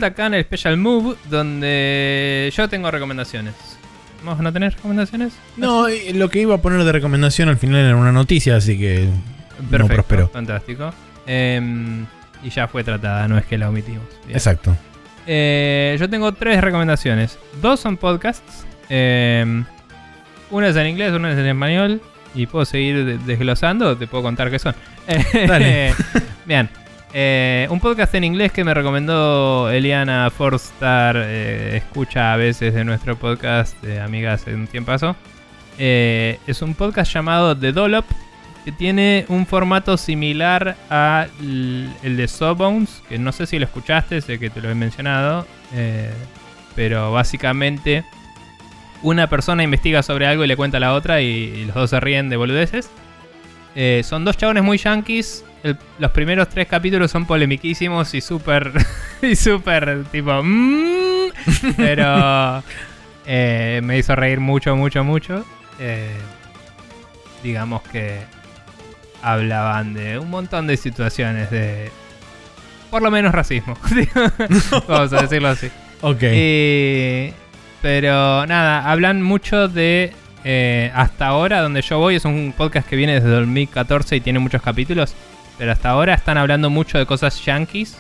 Acá en el Special Move, donde yo tengo recomendaciones. ¿Vamos a no tener recomendaciones? No, eh, lo que iba a poner de recomendación al final era una noticia, así que no Perfecto, prosperó. fantástico. Em, y ya fue tratada, no es que la omitimos. Bien. Exacto. Eh, yo tengo tres recomendaciones. Dos son podcasts. Eh, una es en inglés, una es en español. Y puedo seguir de- desglosando te puedo contar qué son. Dale. (laughs) Bien. Eh, un podcast en inglés que me recomendó Eliana Forstar. eh, escucha a veces de nuestro podcast de Amigas en un tiempazo. Eh, es un podcast llamado The Dollop. Que tiene un formato similar a el de Sawbones. Que no sé si lo escuchaste, sé que te lo he mencionado. eh, pero básicamente una persona investiga sobre algo y le cuenta a la otra y, y los dos se ríen de boludeces. Eh, son dos chabones muy yankees. El- los primeros tres capítulos son polemiquísimos y súper. (laughs) y súper tipo. "Mm", pero. (laughs) eh, me hizo reír mucho, mucho, mucho. Eh, digamos que. Hablaban de un montón de situaciones de. Por lo menos racismo. (laughs) Vamos a decirlo así. Ok. Eh, pero nada, hablan mucho de. eh, hasta ahora, donde yo voy, es un podcast que viene desde 2014 y tiene muchos capítulos. Pero hasta ahora están hablando mucho de cosas yankees.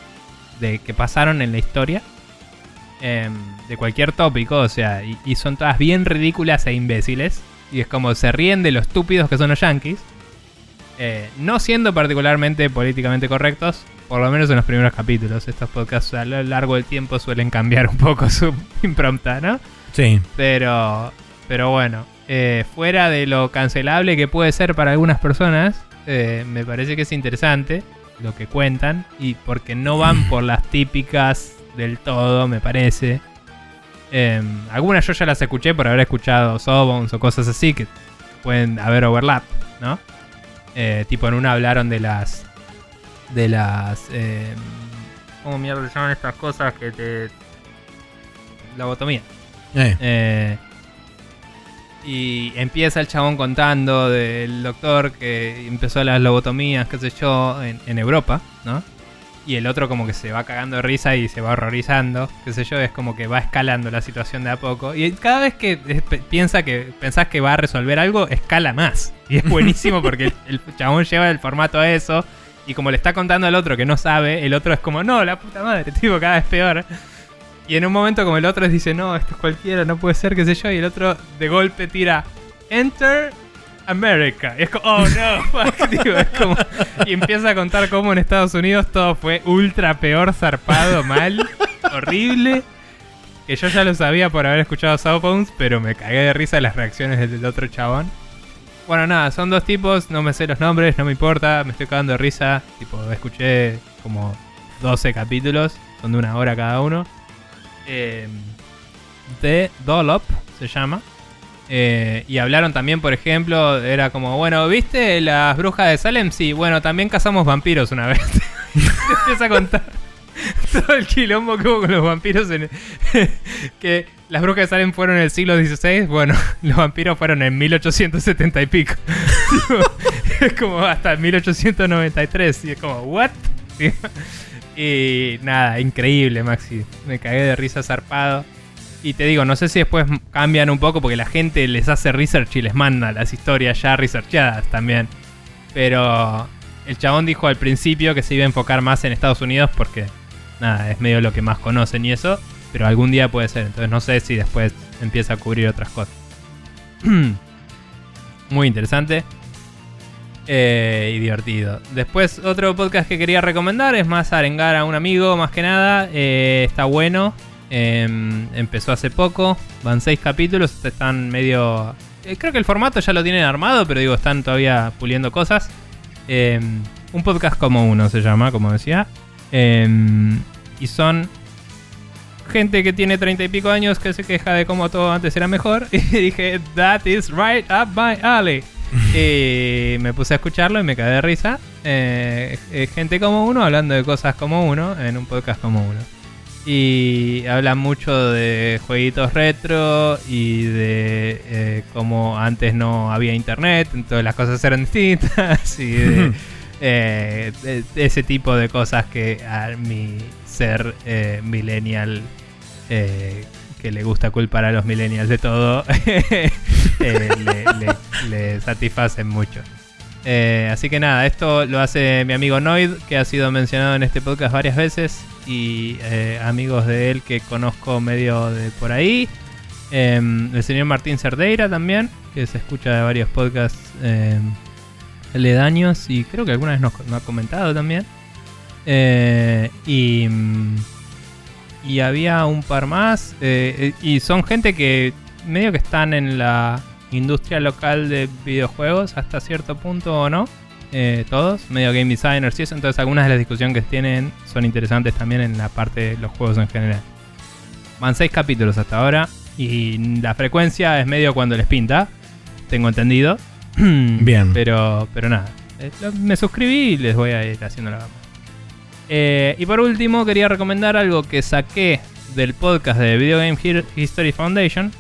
De que pasaron en la historia. em, de cualquier tópico, o sea, y, y son todas bien ridículas e imbéciles. Y es como se ríen de lo estúpidos que son los yankees. Eh, no siendo particularmente políticamente correctos, por lo menos en los primeros capítulos. Estos podcasts a lo largo del tiempo suelen cambiar un poco (laughs) su impronta, ¿no? Sí. Pero, pero bueno, eh, fuera de lo cancelable que puede ser para algunas personas, eh, me parece que es interesante lo que cuentan y porque no van por las típicas del todo, me parece. Eh, algunas yo ya las escuché por haber escuchado Sawbones o cosas así que pueden haber overlap, ¿no? Eh, tipo en una hablaron de las de las eh, ¿cómo mierda se llaman estas cosas que te lobotomía? Eh, Eh, y empieza el chabón contando del doctor que empezó las lobotomías, qué sé yo, en, en Europa, ¿no? Y el otro como que se va cagando de risa y se va horrorizando, qué sé yo, es como que va escalando la situación de a poco. Y cada vez que piensa que pensás que va a resolver algo, escala más. Y es (laughs) buenísimo porque el, el chabón lleva el formato a eso. Y como le está contando al otro que no sabe, el otro es como, no, la puta madre, (laughs) tipo, cada vez peor. Y en un momento como el otro les dice, no, esto es cualquiera, no puede ser, qué sé yo, y el otro de golpe tira, Enter America. Y es como, oh no, (laughs) fuck, (laughs) es como- y empieza a contar cómo en Estados Unidos todo fue ultra peor, zarpado, mal, (laughs) horrible. Que yo ya lo sabía por haber escuchado Southbones, pero me cagué de risa las reacciones del otro chabón. Bueno, nada, son dos tipos, no me sé los nombres, no me importa, me estoy cagando de risa. Tipo, escuché como 12 capítulos, son de una hora cada uno. Eh, The Dollop se llama. Eh, y hablaron también, por ejemplo, era como, bueno, ¿viste las brujas de Salem? Sí, bueno, también cazamos vampiros una vez. (laughs) Empieza a contar (laughs) todo el quilombo que hubo con los vampiros. En, (laughs) que las brujas de Salem fueron en el siglo XVI. Bueno, los vampiros fueron en 1870 y pico. es como hasta 1893. Y es como, ¿what? Y nada, increíble, Maxi. Me cagué de risa zarpado. Y te digo, no sé si después cambian un poco porque la gente les hace research y les manda las historias ya researchadas también. Pero el chabón dijo al principio que se iba a enfocar más en Estados Unidos porque, nada, es medio lo que más conocen y eso. Pero algún día puede ser. Entonces no sé si después empieza a cubrir otras cosas. (clears throat) Muy interesante. Eh, y divertido. Después, otro podcast que quería recomendar es más arengar a un amigo, más que nada. Eh, está bueno. Em, empezó hace poco, van seis capítulos, están medio... eh, creo que el formato ya lo tienen armado, pero digo, están todavía puliendo cosas. Em, un podcast como uno se llama, como decía. Em, y son gente que tiene treinta y pico años que se queja de cómo todo antes era mejor. (laughs) Y dije, that is right up my alley. (laughs) y me puse a escucharlo y me caí de risa. Eh, gente como uno hablando de cosas como uno en un podcast como uno. Y hablan mucho de jueguitos retro y de eh, cómo antes no había internet, entonces las cosas eran distintas (laughs) y de, (laughs) eh, de- de ese tipo de cosas que a mi ser eh, millennial que le gusta culpar a los millennials de todo eh, le, satisfacen mucho. Eh, así que nada, esto lo hace mi amigo Noid, que ha sido mencionado en este podcast varias veces, y eh, amigos de él que conozco medio de por ahí. Em, el señor Martín Cerdeira también, que se escucha de varios podcasts em, aledaños, y creo que alguna vez nos, ha comentado también. Y, mm, y había un par más, y son gente que medio que están en la industria local de videojuegos hasta cierto punto o no. Eh, todos, medio game designers y eso. Entonces algunas de las discusiones que tienen son interesantes también en la parte de los juegos en general. Van seis capítulos hasta ahora y la frecuencia es medio cuando les pinta. Tengo entendido. (clears throat) Bien. Pero, pero nada. Eh, Me suscribí y les voy a ir haciendo la gama. Eh, y por último quería recomendar algo que saqué del podcast de Video Game History Foundation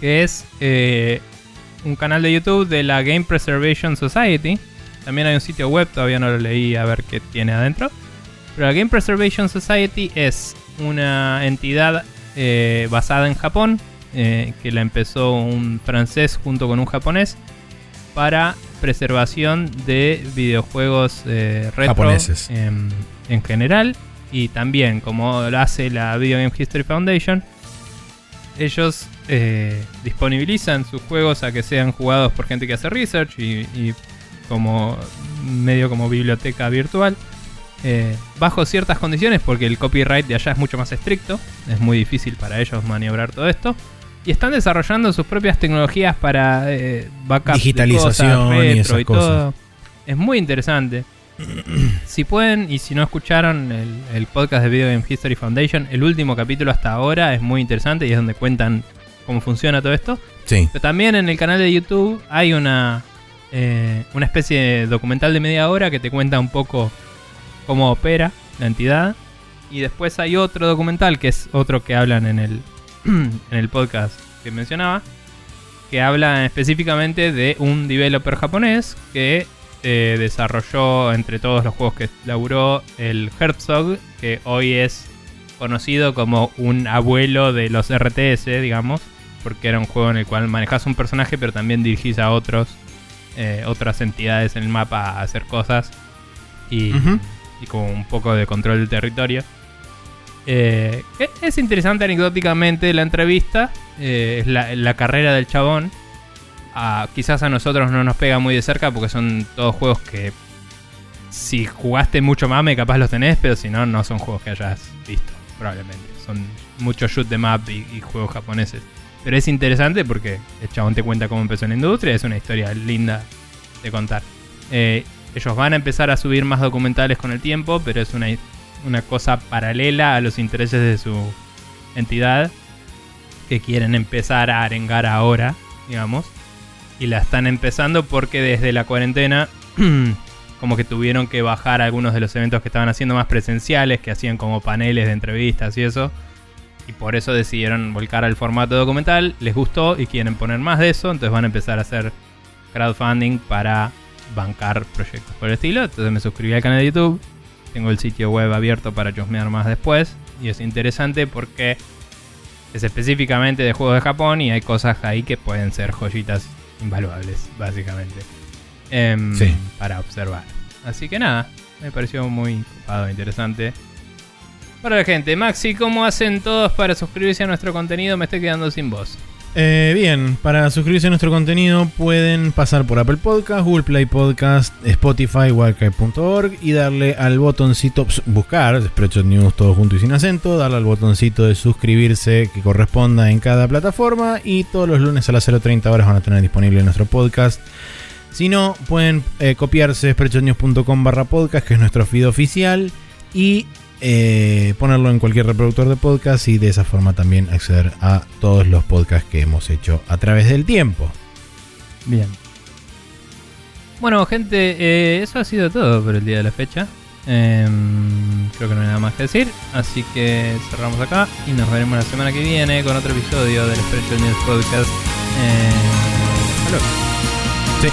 que es eh, un canal de YouTube de la Game Preservation Society. También hay un sitio web, todavía no lo leí a ver qué tiene adentro. Pero la Game Preservation Society es una entidad eh, basada en Japón, eh, que la empezó un francés junto con un japonés, para preservación de videojuegos retro Japoneses. En, en general. Y también, como lo hace la Video Game History Foundation, ellos eh, disponibilizan sus juegos a que sean jugados por gente que hace research y, y como medio como biblioteca virtual. eh, bajo ciertas condiciones, porque el copyright de allá es mucho más estricto, es muy difícil para ellos maniobrar todo esto. Y están desarrollando sus propias tecnologías para eh, backup de Digitalización cosas, y esas y cosas. todo. Es muy interesante. (clears throat) si pueden y si no escucharon el, el podcast de Video Game History Foundation, el último capítulo hasta ahora es muy interesante y es donde cuentan cómo funciona todo esto. Sí. Pero también en el canal de YouTube hay una, eh, una especie de documental de media hora que te cuenta un poco cómo opera la entidad. Y después hay otro documental que es otro que hablan en el, (clears throat) en el podcast que mencionaba. Que habla específicamente de un developer japonés que eh, desarrolló entre todos los juegos que laburó el Herzog, que hoy es conocido como un abuelo de los RTS, digamos, porque era un juego en el cual manejas un personaje, pero también dirigís a otros, eh, otras entidades en el mapa a hacer cosas y, Ujú. y como un poco de control del territorio. Eh, e- es interesante anecdóticamente la entrevista, eh, es la, la carrera del chabón. Ah, quizás a nosotros no nos pega muy de cerca porque son todos juegos que si jugaste mucho mame capaz los tenés, pero si no, no son juegos que hayas visto, probablemente. Son muchos shoot them up y, y juegos japoneses. Pero es interesante porque el chabón te cuenta cómo empezó en la industria, es una historia linda de contar. Eh, ellos van a empezar a subir más documentales con el tiempo, pero es una, una cosa paralela a los intereses de su entidad que quieren empezar a arengar ahora, digamos. Y la están empezando porque desde la cuarentena (clears throat) como que tuvieron que bajar algunos de los eventos que estaban haciendo más presenciales, que hacían como paneles de entrevistas y eso. Y por eso decidieron volcar al formato documental. Les gustó y quieren poner más de eso. Entonces van a empezar a hacer crowdfunding para bancar proyectos por el estilo. Entonces me suscribí al canal de YouTube. Tengo el sitio web abierto para chusmear más después. Y es interesante porque es específicamente de juegos de Japón y hay cosas ahí que pueden ser joyitas invaluables, básicamente. Em, Sí. Para observar. Así que nada, me pareció muy copado, interesante. Para la gente, Maxi, ¿cómo hacen todos para suscribirse a nuestro contenido? Me estoy quedando sin voz. Eh, bien, para suscribirse a nuestro contenido pueden pasar por Apple Podcast, Google Play Podcast, Spotify, Wildcard.org y darle al botoncito, ps, buscar Spreadshot News todo junto y sin acento, darle al botoncito de suscribirse que corresponda en cada plataforma y todos los lunes a las 0.30 horas van a tener disponible nuestro podcast. Si no, pueden eh, copiarse spreadshotnews.com barra podcast, que es nuestro feed oficial, y eh, ponerlo en cualquier reproductor de podcast y de esa forma también acceder a todos los podcasts que hemos hecho a través del tiempo. Bien. Bueno, gente, eh, eso ha sido todo por el día de la fecha. Em, creo que no hay nada más que decir. Así que cerramos acá y nos veremos la semana que viene con otro episodio del Spreadshot News Podcast. Eh. Sí,